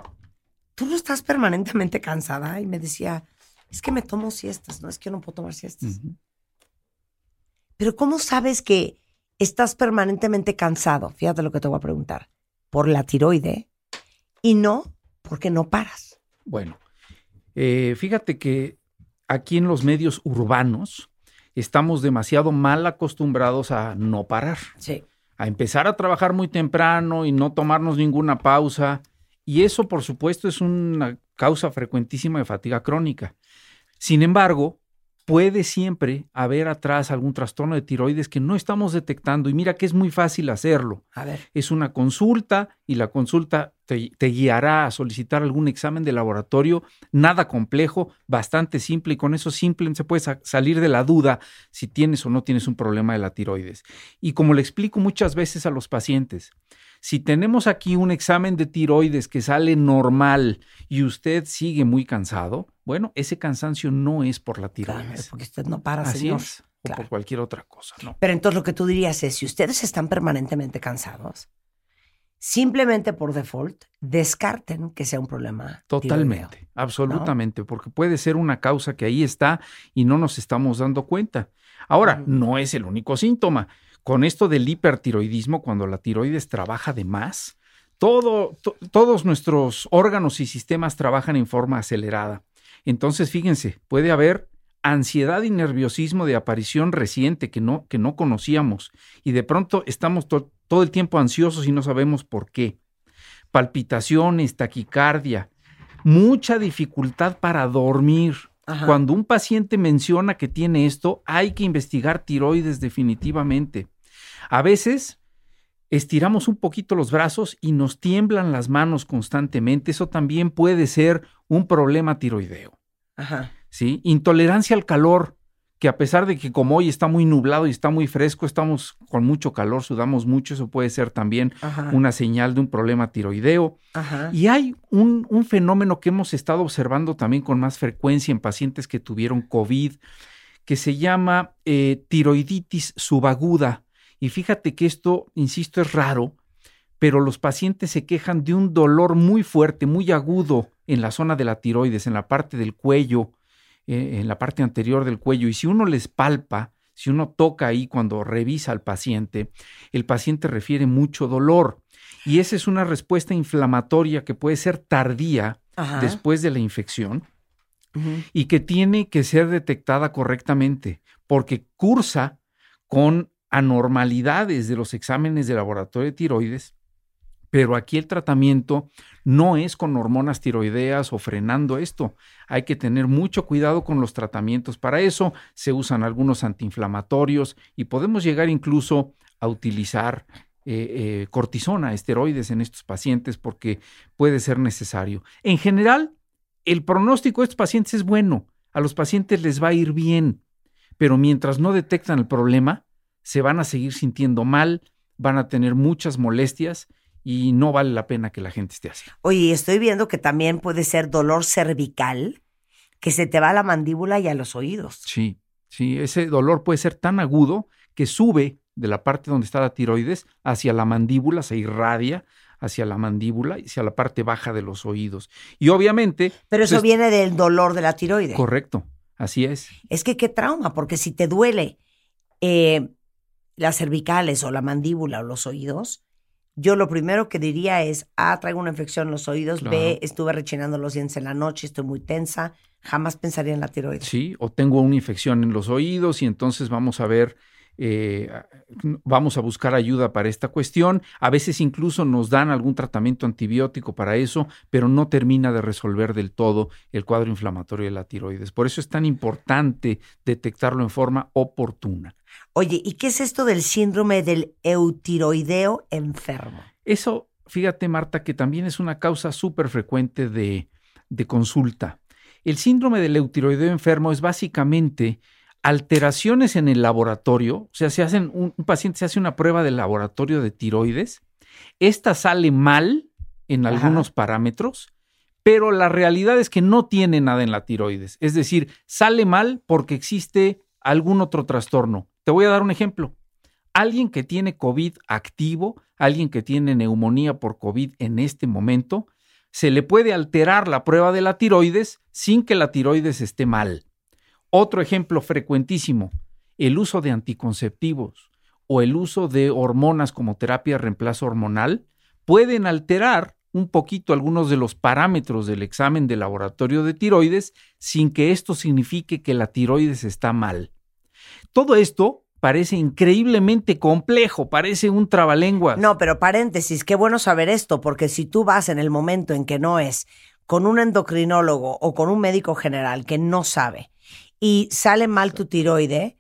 ¿tú no estás permanentemente cansada? Y me decía, es que me tomo siestas, no es que yo no puedo tomar siestas. Pero ¿cómo sabes que estás permanentemente cansado? Fíjate lo que te voy a preguntar. Por la tiroide y no porque no paras. Bueno, eh, fíjate que aquí en los medios urbanos estamos demasiado mal acostumbrados a no parar. Sí. A empezar a trabajar muy temprano y no tomarnos ninguna pausa. Y eso, por supuesto, es una causa frecuentísima de fatiga crónica. Sin embargo, puede siempre haber atrás algún trastorno de tiroides que no estamos detectando. Y mira que es muy fácil hacerlo. A ver. Es una consulta y la consulta te, te guiará a solicitar algún examen de laboratorio, nada complejo, bastante simple y con eso simple se puede sa- salir de la duda si tienes o no tienes un problema de la tiroides. Y como le explico muchas veces a los pacientes, Si tenemos aquí un examen de tiroides que sale normal y usted sigue muy cansado, bueno, ese cansancio no es por la tiroides. porque usted no para, Así señor. es, o por cualquier otra cosa, ¿no? Pero entonces lo que tú dirías es, si ustedes están permanentemente cansados, simplemente por default, descarten que sea un problema. Totalmente, tiroideo. absolutamente, porque puede ser una causa que ahí está y no nos estamos dando cuenta. Ahora, no es el único síntoma. Con esto del hipertiroidismo, cuando la tiroides trabaja de más, todo, to- todos nuestros órganos y sistemas trabajan en forma acelerada. Entonces, fíjense, puede haber ansiedad y nerviosismo de aparición reciente que no, que no conocíamos y de pronto estamos to- todo el tiempo ansiosos y no sabemos por qué. Palpitaciones, taquicardia, mucha dificultad para dormir. Ajá. Cuando un paciente menciona que tiene esto, hay que investigar tiroides definitivamente. A veces estiramos un poquito los brazos y nos tiemblan las manos constantemente. Eso también puede ser un problema tiroideo. Ajá. ¿sí? Intolerancia al calor, que a pesar de que como hoy está muy nublado y está muy fresco, estamos con mucho calor, sudamos mucho, eso puede ser también Ajá. una señal de un problema tiroideo. Ajá. Y hay un, un fenómeno que hemos estado observando también con más frecuencia en pacientes que tuvieron COVID, que se llama eh, tiroiditis subaguda. Y fíjate que esto, insisto, es raro, pero los pacientes se quejan de un dolor muy fuerte, muy agudo en la zona de la tiroides, en la parte del cuello, eh, en la parte anterior del cuello. Y si uno les palpa, si uno toca ahí cuando revisa al paciente, el paciente refiere mucho dolor. Y esa es una respuesta inflamatoria que puede ser tardía Ajá. después de la infección y que tiene que ser detectada correctamente porque cursa con anormalidades de los exámenes de laboratorio de tiroides, pero aquí el tratamiento no es con hormonas tiroideas o frenando esto. Hay que tener mucho cuidado con los tratamientos. Para eso se usan algunos antiinflamatorios y podemos llegar incluso a utilizar eh, eh, cortisona, esteroides en estos pacientes porque puede ser necesario. En general, el pronóstico de estos pacientes es bueno. A los pacientes les va a ir bien, pero mientras no detectan el problema, se van a seguir sintiendo mal, van a tener muchas molestias y no vale la pena que la gente esté así. Oye, estoy viendo que también puede ser dolor cervical, que se te va a la mandíbula y a los oídos. Sí, sí, ese dolor puede ser tan agudo que sube de la parte donde está la tiroides hacia la mandíbula, se irradia hacia la mandíbula y hacia la parte baja de los oídos. Y obviamente... Pero eso pues, viene del dolor de la tiroides. Correcto, así es. Es que qué trauma, porque si te duele eh, las cervicales o la mandíbula o los oídos, yo lo primero que diría es, A, traigo una infección en los oídos, B, estuve rechinando los dientes en la noche, estoy muy tensa, jamás pensaría en la tiroides. Sí, o tengo una infección en los oídos y entonces vamos a ver, eh, vamos a buscar ayuda para esta cuestión. A veces incluso nos dan algún tratamiento antibiótico para eso, pero no termina de resolver del todo el cuadro inflamatorio de la tiroides. Por eso es tan importante detectarlo en forma oportuna. Oye, ¿y qué es esto del síndrome del eutiroideo enfermo? Eso, fíjate Marta, que también es una causa súper frecuente de, de consulta. El síndrome del eutiroideo enfermo es básicamente alteraciones en el laboratorio, o sea, se hacen un, un paciente se hace una prueba de laboratorio de tiroides, esta sale mal en Ajá. algunos parámetros, pero la realidad es que no tiene nada en la tiroides, es decir, sale mal porque existe algún otro trastorno. Te voy a dar un ejemplo. Alguien que tiene COVID activo, alguien que tiene neumonía por COVID en este momento, se le puede alterar la prueba de la tiroides sin que la tiroides esté mal. Otro ejemplo frecuentísimo, el uso de anticonceptivos o el uso de hormonas como terapia de reemplazo hormonal pueden alterar un poquito algunos de los parámetros del examen de laboratorio de tiroides sin que esto signifique que la tiroides está mal. Todo esto parece increíblemente complejo, parece un trabalenguas. No, pero paréntesis, qué bueno saber esto, porque si tú vas en el momento en que no es con un endocrinólogo o con un médico general que no sabe y sale mal tu tiroide,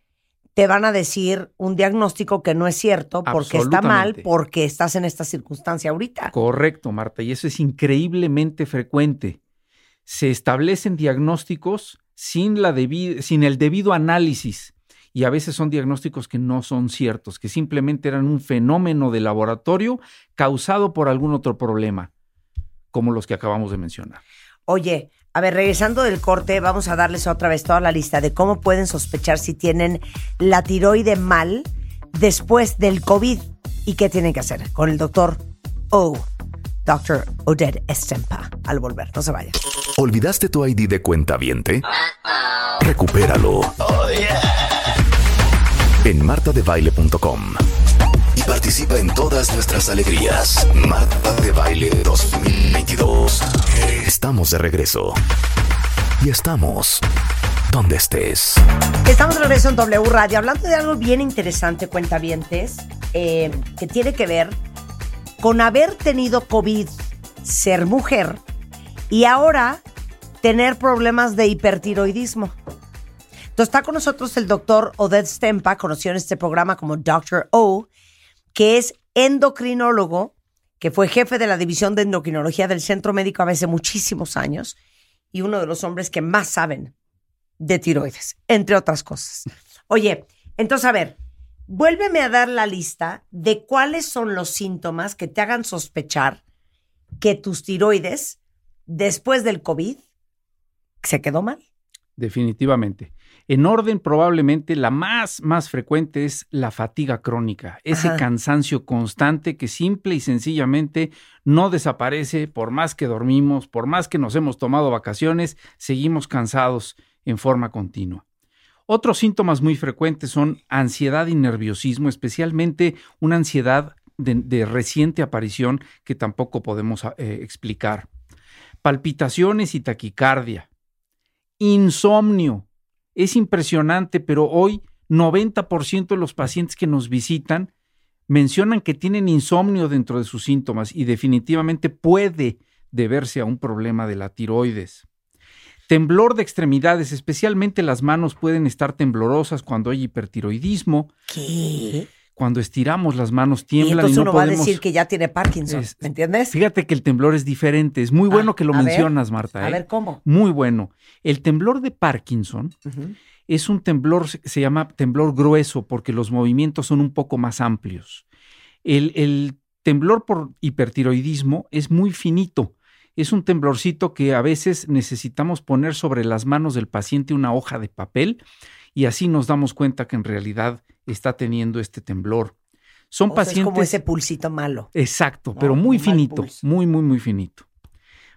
te van a decir un diagnóstico que no es cierto porque está mal, porque estás en esta circunstancia ahorita. Correcto, Marta, y eso es increíblemente frecuente. Se establecen diagnósticos sin, la sin el debido análisis y a veces son diagnósticos que no son ciertos, que simplemente eran un fenómeno de laboratorio causado por algún otro problema, como los que acabamos de mencionar. Oye, a ver, regresando del corte, vamos a darles otra vez toda la lista de cómo pueden sospechar si tienen la tiroide mal después del COVID y qué tienen que hacer con el doctor O, Dr. Oded Estempa, al volver. No se vayan. ¿Olvidaste tu ID de cuenta viente? Recupéralo. En martadebaile.com. Y participa en todas nuestras alegrías. Marta de Baile 2022. Estamos de regreso. Y estamos donde estés. Estamos de regreso en W Radio hablando de algo bien interesante, cuentavientes, eh, que tiene que ver con haber tenido COVID, ser mujer y ahora tener problemas de hipertiroidismo. Entonces está con nosotros el doctor Oded Stempa, conocido en este programa como Dr. O, que es endocrinólogo, que fue jefe de la división de endocrinología del Centro Médico hace muchísimos años y uno de los hombres que más saben de tiroides, entre otras cosas. Oye, entonces a ver, vuélveme a dar la lista de cuáles son los síntomas que te hagan sospechar que tus tiroides, después del COVID, se quedó mal. Definitivamente. En orden, probablemente la más, más frecuente es la fatiga crónica, ese Ajá. cansancio constante que simple y sencillamente no desaparece por más que dormimos, por más que nos hemos tomado vacaciones, seguimos cansados en forma continua. Otros síntomas muy frecuentes son ansiedad y nerviosismo, especialmente una ansiedad de, de reciente aparición que tampoco podemos eh, explicar. Palpitaciones y taquicardia. Insomnio. Es impresionante, pero hoy 90% de los pacientes que nos visitan mencionan que tienen insomnio dentro de sus síntomas y definitivamente puede deberse a un problema de la tiroides. Temblor de extremidades, especialmente las manos pueden estar temblorosas cuando hay hipertiroidismo. ¿Qué? Cuando estiramos las manos Y tiemblan y, entonces no uno va a decir que ya tiene Parkinson, Es- ¿me entiendes? Fíjate que el temblor es diferente. Es muy bueno Ah, que lo ver, mencionas, Marta. A ¿eh? ver, ¿cómo? Muy bueno. El temblor de Parkinson es un temblor, se se llama temblor grueso porque los movimientos son un poco más amplios. El, el temblor por hipertiroidismo es muy finito. Es un temblorcito que a veces necesitamos poner sobre las manos del paciente una hoja de papel y así nos damos cuenta que en realidad está teniendo este temblor. Son O sea, pacientes. es como ese pulsito malo. Exacto, No, pero muy finito, muy, muy, muy finito.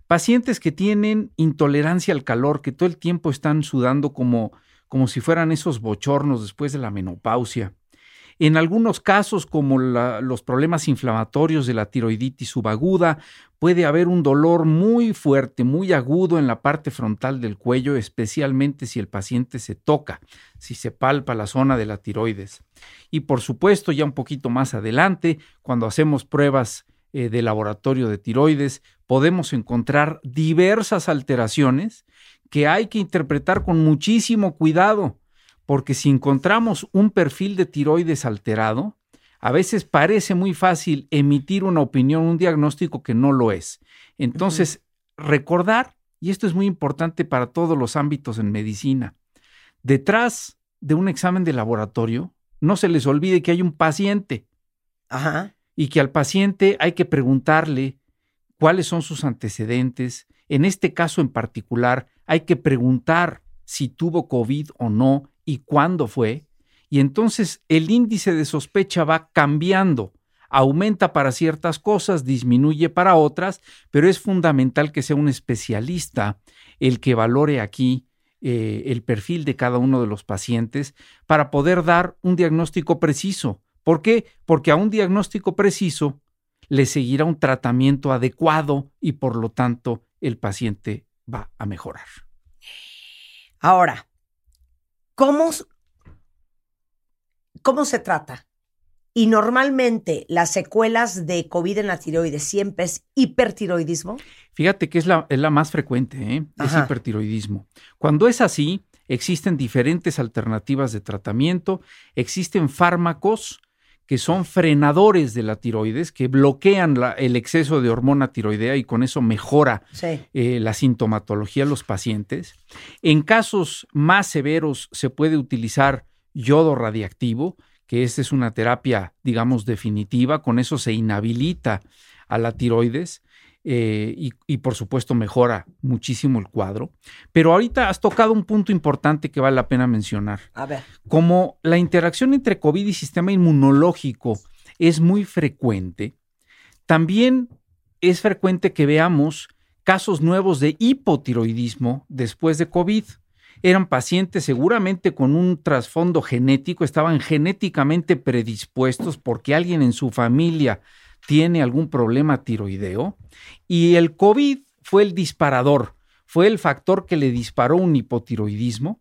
Pacientes que tienen intolerancia al calor, que todo el tiempo están sudando como, como si fueran esos bochornos después de la menopausia. En algunos casos, como los problemas inflamatorios de la tiroiditis subaguda, puede haber un dolor muy fuerte, muy agudo en la parte frontal del cuello, especialmente si el paciente se toca, si se palpa la zona de la tiroides. Y por supuesto, ya un poquito más adelante, cuando hacemos pruebas eh, de laboratorio de tiroides, podemos encontrar diversas alteraciones que hay que interpretar con muchísimo cuidado, porque si encontramos un perfil de tiroides alterado, a veces parece muy fácil emitir una opinión, un diagnóstico que no lo es. Entonces, recordar, y esto es muy importante para todos los ámbitos en medicina, detrás de un examen de laboratorio, no se les olvide que hay un paciente Ajá. y que al paciente hay que preguntarle cuáles son sus antecedentes. En este caso en particular, hay que preguntar si tuvo COVID o no y cuándo fue. Y entonces el índice de sospecha va cambiando. Aumenta para ciertas cosas, disminuye para otras, pero es fundamental que sea un especialista el que valore aquí eh, el perfil de cada uno de los pacientes para poder dar un diagnóstico preciso. ¿Por qué? Porque a un diagnóstico preciso le seguirá un tratamiento adecuado y por lo tanto el paciente va a mejorar. Ahora, ¿cómo, ¿cómo se trata? Y normalmente las secuelas de COVID en la tiroides siempre es hipertiroidismo. Fíjate que es la, es la más frecuente, ¿eh? es Ajá. hipertiroidismo. Cuando es así, existen diferentes alternativas de tratamiento, existen fármacos que son frenadores de la tiroides, que bloquean la- el exceso de hormona tiroidea y con eso mejora Sí. eh, la sintomatología de los pacientes. En casos más severos se puede utilizar yodo radiactivo, que esta es una terapia, digamos, definitiva, con eso se inhabilita a la tiroides. Eh, y, y, por supuesto mejora muchísimo el cuadro. Pero ahorita has tocado un punto importante que vale la pena mencionar. A ver. Como la interacción entre COVID y sistema inmunológico es muy frecuente, también es frecuente que veamos casos nuevos de hipotiroidismo después de COVID. Eran pacientes seguramente con un trasfondo genético, estaban genéticamente predispuestos porque alguien en su familia tiene algún problema tiroideo y el COVID fue el disparador, fue el factor que le disparó un hipotiroidismo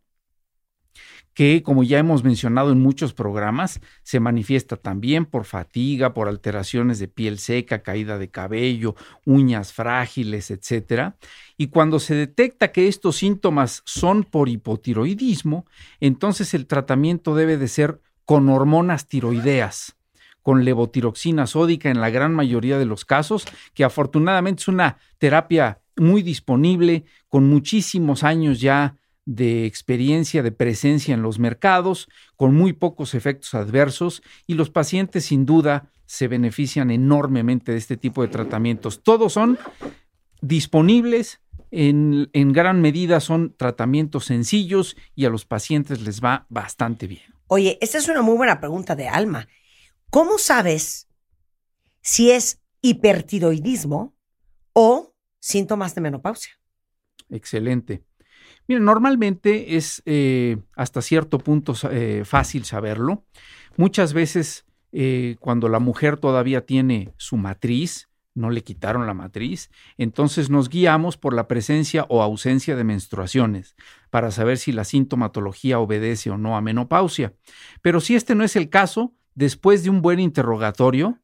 que, como ya hemos mencionado en muchos programas, se manifiesta también por fatiga, por alteraciones de piel seca, caída de cabello, uñas frágiles, etc. Y cuando se detecta que estos síntomas son por hipotiroidismo, entonces el tratamiento debe de ser con hormonas tiroideas con levotiroxina sódica en la gran mayoría de los casos, que afortunadamente es una terapia muy disponible, con muchísimos años ya de experiencia, de presencia en los mercados, con muy pocos efectos adversos y los pacientes sin duda se benefician enormemente de este tipo de tratamientos. Todos son disponibles, en, en gran medida son tratamientos sencillos y a los pacientes les va bastante bien. Oye, esta es una muy buena pregunta de Alma. ¿Cómo sabes si es hipertiroidismo o síntomas de menopausia? Excelente. Mira, normalmente es eh, hasta cierto punto eh, fácil saberlo. Muchas veces eh, cuando la mujer todavía tiene su matriz, no le quitaron la matriz, entonces nos guiamos por la presencia o ausencia de menstruaciones para saber si la sintomatología obedece o no a menopausia. Pero si este no es el caso, después de un buen interrogatorio,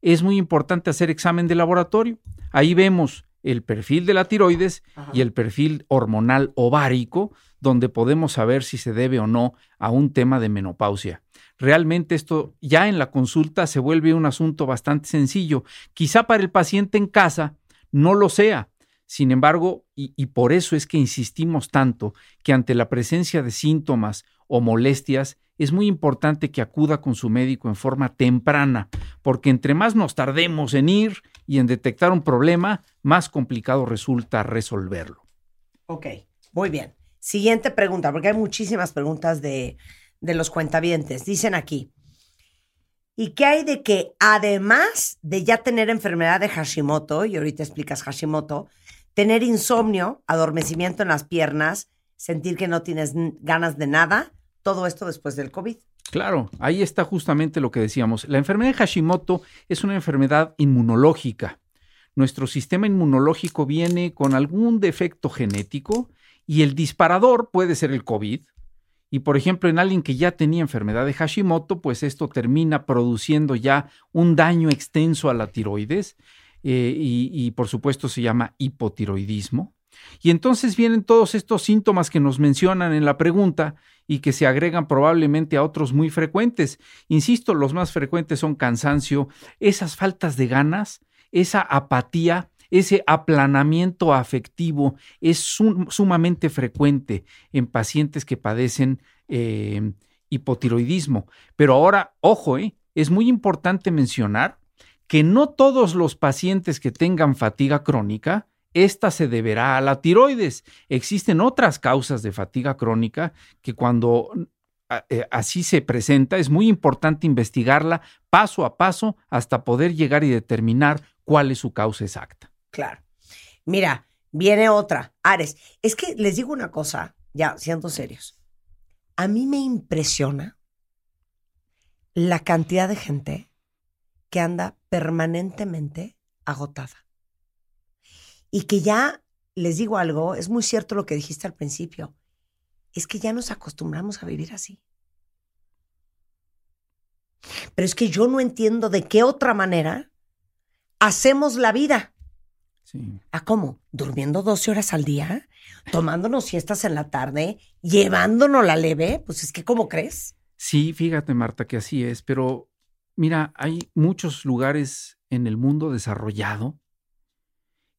es muy importante hacer examen de laboratorio. Ahí vemos el perfil de la tiroides Ajá. y el perfil hormonal ovárico, donde podemos saber si se debe o no a un tema de menopausia. Realmente esto ya en la consulta se vuelve un asunto bastante sencillo. Quizá para el paciente en casa no lo sea. Sin embargo, y, y por eso es que insistimos tanto que ante la presencia de síntomas o molestias, es muy importante que acuda con su médico en forma temprana, porque entre más nos tardemos en ir y en detectar un problema, más complicado resulta resolverlo. Ok, muy bien. Siguiente pregunta, porque hay muchísimas preguntas de, de los cuentavientes. Dicen aquí, ¿y qué hay de que además de ya tener enfermedad de Hashimoto, y ahorita explicas Hashimoto, tener insomnio, adormecimiento en las piernas, sentir que no tienes ganas de nada, todo esto después del COVID. Claro, ahí está justamente lo que decíamos. La enfermedad de Hashimoto es una enfermedad inmunológica. Nuestro sistema inmunológico viene con algún defecto genético y el disparador puede ser el COVID. Y por ejemplo, en alguien que ya tenía enfermedad de Hashimoto, pues esto termina produciendo ya un daño extenso a la tiroides eh, y, y por supuesto se llama hipotiroidismo. Y entonces vienen todos estos síntomas que nos mencionan en la pregunta y que se agregan probablemente a otros muy frecuentes. Insisto, los más frecuentes son cansancio, esas faltas de ganas, esa apatía, ese aplanamiento afectivo es sum sumamente frecuente en pacientes que padecen eh, hipotiroidismo. Pero ahora, ojo, eh, es muy importante mencionar que no todos los pacientes que tengan fatiga crónica esta se deberá a la tiroides. Existen otras causas de fatiga crónica que cuando eh, así se presenta es muy importante investigarla paso a paso hasta poder llegar y determinar cuál es su causa exacta. Claro. Mira, viene otra. Ares, es que les digo una cosa, ya siendo serios. A mí me impresiona la cantidad de gente que anda permanentemente agotada y que ya, les digo algo, es muy cierto lo que dijiste al principio, es que ya nos acostumbramos a vivir así. Pero es que yo no entiendo de qué otra manera hacemos la vida. Sí. ¿A cómo? ¿Durmiendo 12 horas al día? ¿Tomándonos siestas en la tarde? ¿Llevándonos la leve? Pues es que, ¿cómo crees? Sí, fíjate, Marta, que así es, pero mira, hay muchos lugares en el mundo desarrollado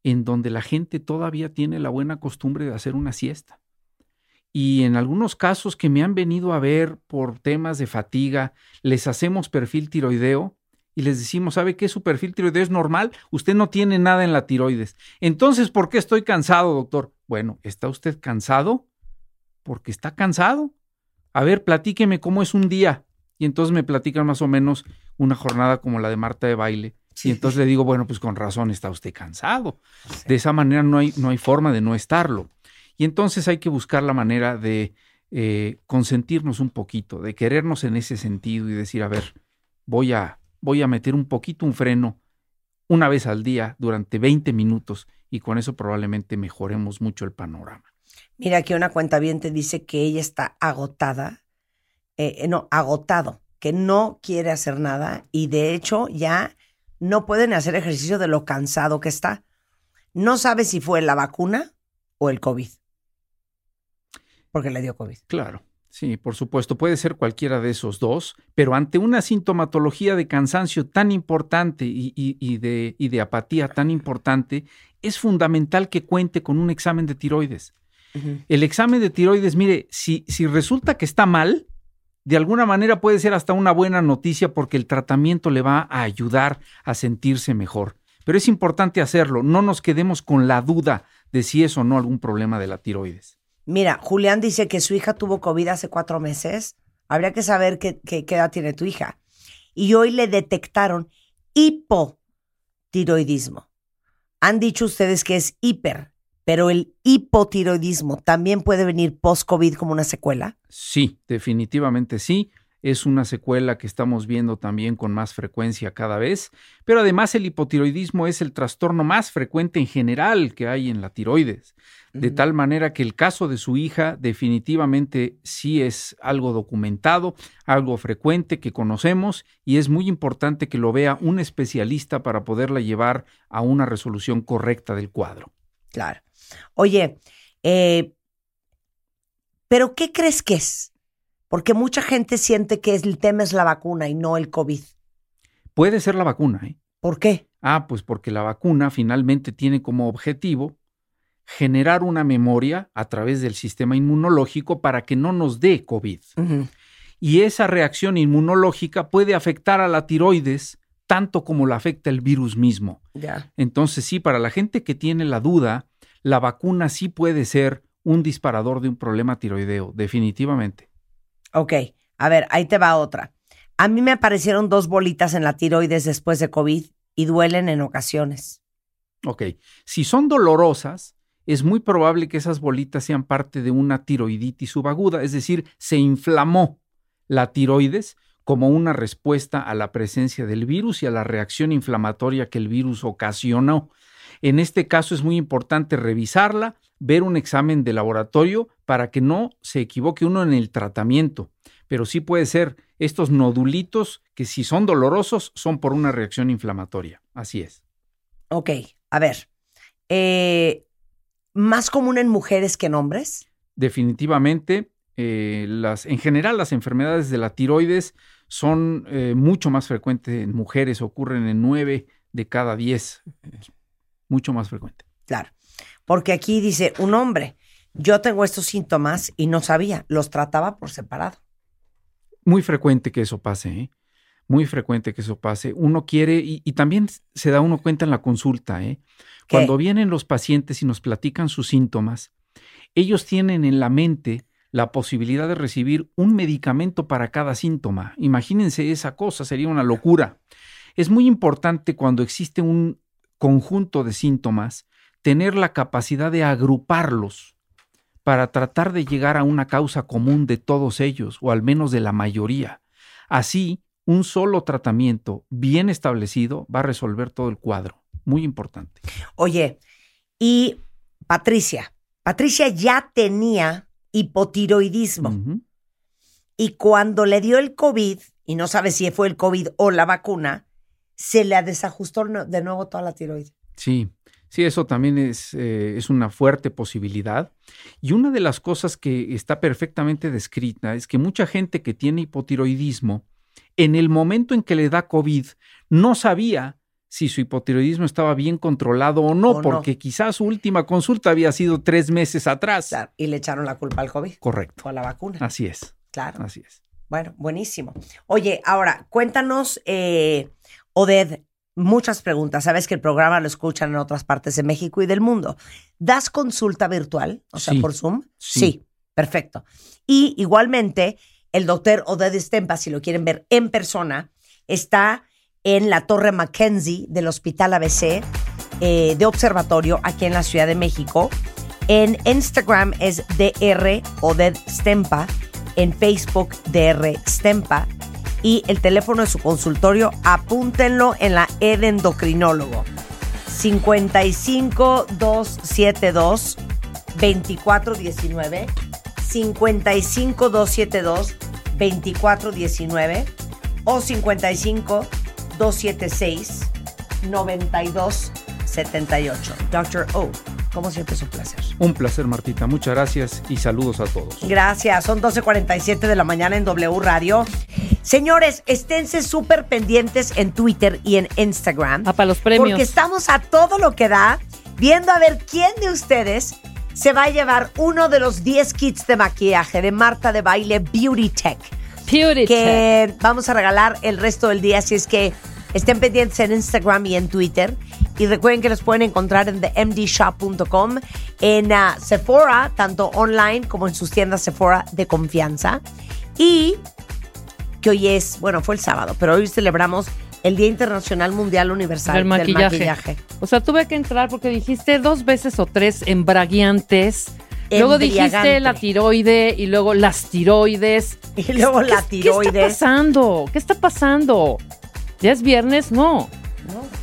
en donde la gente todavía tiene la buena costumbre de hacer una siesta. y en algunos casos que me han venido a ver por temas de fatiga, les hacemos perfil tiroideo y les decimos, ¿sabe qué? Su perfil tiroideo es normal, usted no tiene nada en la tiroides. Entonces, ¿por qué estoy cansado, doctor? Bueno, ¿está usted cansado? Porque está cansado. A ver, platíqueme cómo es un día. Y entonces me platican más o menos una jornada como la de Marta de baile. Y entonces le digo, bueno, pues con razón está usted cansado. De esa manera no hay, no hay forma de no estarlo. Y entonces hay que buscar la manera de eh, consentirnos un poquito, de querernos en ese sentido y decir, a ver, voy a, voy a meter un poquito un freno una vez al día durante 20 minutos y con eso probablemente mejoremos mucho el panorama. Mira, aquí una cuenta bien te dice que ella está agotada, eh, no, agotado, que no quiere hacer nada y de hecho ya no pueden hacer ejercicio de lo cansado que está. No sabe si fue la vacuna o el COVID. Porque le dio COVID. Claro. Sí, por supuesto, puede ser cualquiera de esos dos, pero ante una sintomatología de cansancio tan importante y, y- y de, y de apatía tan importante, es fundamental que cuente con un examen de tiroides. El examen de tiroides, mire, si, si resulta que está mal, de alguna manera puede ser hasta una buena noticia porque el tratamiento le va a ayudar a sentirse mejor. Pero es importante hacerlo, no nos quedemos con la duda de si es o no algún problema de la tiroides. Mira, Julián dice que su hija tuvo COVID hace cuatro meses. Habría que saber qué, qué- edad tiene tu hija. Y hoy le detectaron hipotiroidismo. Han dicho ustedes que es hiper, pero el hipotiroidismo también puede venir post-COVID como una secuela. Sí, definitivamente sí. Es una secuela que estamos viendo también con más frecuencia cada vez, pero además el hipotiroidismo es el trastorno más frecuente en general que hay en la tiroides, de tal manera que el caso de su hija definitivamente sí es algo documentado, algo frecuente que conocemos y es muy importante que lo vea un especialista para poderla llevar a una resolución correcta del cuadro. Claro. Oye, eh, ¿pero qué crees que es? Porque mucha gente siente que el tema es la vacuna y no el COVID. Puede ser la vacuna, ¿eh? ¿Por qué? Ah, pues porque la vacuna finalmente tiene como objetivo generar una memoria a través del sistema inmunológico para que no nos dé COVID. Y esa reacción inmunológica puede afectar a la tiroides tanto como la afecta el virus mismo. Entonces sí, para la gente que tiene la duda, la vacuna sí puede ser un disparador de un problema tiroideo, definitivamente. Ok, a ver, ahí te va otra. A mí me aparecieron dos bolitas en la tiroides después de COVID y duelen en ocasiones. Ok, si son dolorosas, es muy probable que esas bolitas sean parte de una tiroiditis subaguda, es decir, se inflamó la tiroides como una respuesta a la presencia del virus y a la reacción inflamatoria que el virus ocasionó. En este caso es muy importante revisarla, ver un examen de laboratorio para que no se equivoque uno en el tratamiento. Pero sí puede ser estos nodulitos que si son dolorosos son por una reacción inflamatoria. Así es. Ok, a ver. eh, ¿Más común en mujeres que en hombres? definitivamente eh, las, en general las enfermedades de la tiroides son eh, mucho más frecuentes en mujeres, ocurren en 9 de cada 10, es mucho más frecuente. Claro. Porque aquí dice un hombre, yo tengo estos síntomas y no sabía, los trataba por separado. Muy frecuente que eso pase, ¿eh? Muy frecuente que eso pase. Uno quiere, y, y también se da uno cuenta en la consulta, ¿eh? Cuando vienen los pacientes y nos platican sus síntomas, ellos tienen en la mente la posibilidad de recibir un medicamento para cada síntoma. Imagínense esa cosa, sería una locura. Es muy importante cuando existe un conjunto de síntomas, tener la capacidad de agruparlos para tratar de llegar a una causa común de todos ellos, o al menos de la mayoría. Así, un solo tratamiento bien establecido va a resolver todo el cuadro. Muy importante. Oye, y Patricia, Patricia ya tenía hipotiroidismo. Y cuando le dio el COVID, y no sabe si fue el COVID o la vacuna, se le desajustó de nuevo toda la tiroides. Sí, sí, eso también es, eh, es una fuerte posibilidad. Y una de las cosas que está perfectamente descrita es que mucha gente que tiene hipotiroidismo, en el momento en que le da COVID, no sabía si su hipotiroidismo estaba bien controlado o no, O no. porque quizás su última consulta había sido tres meses atrás. Claro, y le echaron la culpa al COVID Correcto. o a la vacuna. Así es. Claro. Así es. Bueno, buenísimo. Oye, ahora, cuéntanos, eh, Oded, muchas preguntas. Sabes que el programa lo escuchan en otras partes de México y del mundo. ¿Das consulta virtual? O sea, Sí. por Zoom. Sí. perfecto. Y igualmente, el doctor Oded Stempa, si lo quieren ver en persona, está en la Torre Mackenzie del Hospital ABC eh, de Observatorio aquí en la Ciudad de México. En Instagram es DR Oded Stempa. En Facebook DR Stempa. Y el teléfono de su consultorio, apúntenlo en la E de endocrinólogo. 55 272 2419 55 272 2419 o 55 276 9278. Dr. O, como siempre es un placer. Un placer, Martita. Muchas gracias y saludos a todos. Gracias, son 12.47 de la mañana en W Radio. Señores, esténse súper pendientes en Twitter y en Instagram. Ah, para los premios. Porque estamos a todo lo que da, viendo a ver quién de ustedes se va a llevar uno de los 10 kits de maquillaje de Marta de Baile Beauty Tech. Beauty que vamos a regalar el resto del día, así es que estén pendientes en Instagram y en Twitter. Y recuerden que los pueden encontrar en themdshop.com, en ah, Sephora, tanto online como en sus tiendas Sephora de confianza. Y que hoy es, bueno, fue el sábado, pero hoy celebramos el Día Internacional Mundial Universal Del del maquillaje. O sea, tuve que entrar porque dijiste dos veces o tres embraguiantes. Luego dijiste la tiroide y luego las tiroides. Y luego ¿Qué- la ¿Qué tiroides. está pasando? ¿Qué está pasando? ¿Ya es viernes? No. No.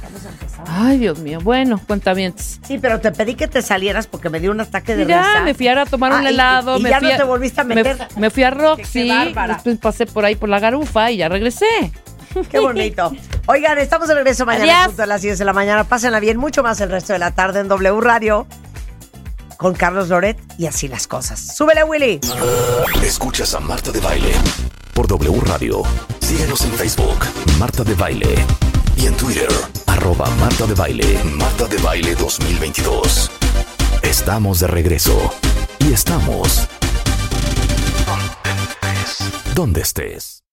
Ay, Dios mío. Bueno, cuentamientos. Sí, pero te pedí que te salieras porque me dio un ataque de Ya, risa. me fui a tomar un Ah, y- helado. y me ya fui no te volviste a me- meter. Me, fui a Roxy, Qué bárbara. después pasé por ahí por la garufa y ya regresé. Qué bonito. Oigan, estamos de regreso mañana Adiós. a las 10 de la mañana. Pásenla bien, mucho más el resto de la tarde en W Radio con Carlos Loret y así las cosas. ¡Súbele, Willy! Escuchas a Marta de Baile por W Radio. Síguenos en Facebook, Marta de Baile. Y en Twitter, arroba Marta de Baile. Marta de Baile 2022. Estamos de regreso. Y estamos... Donde estés.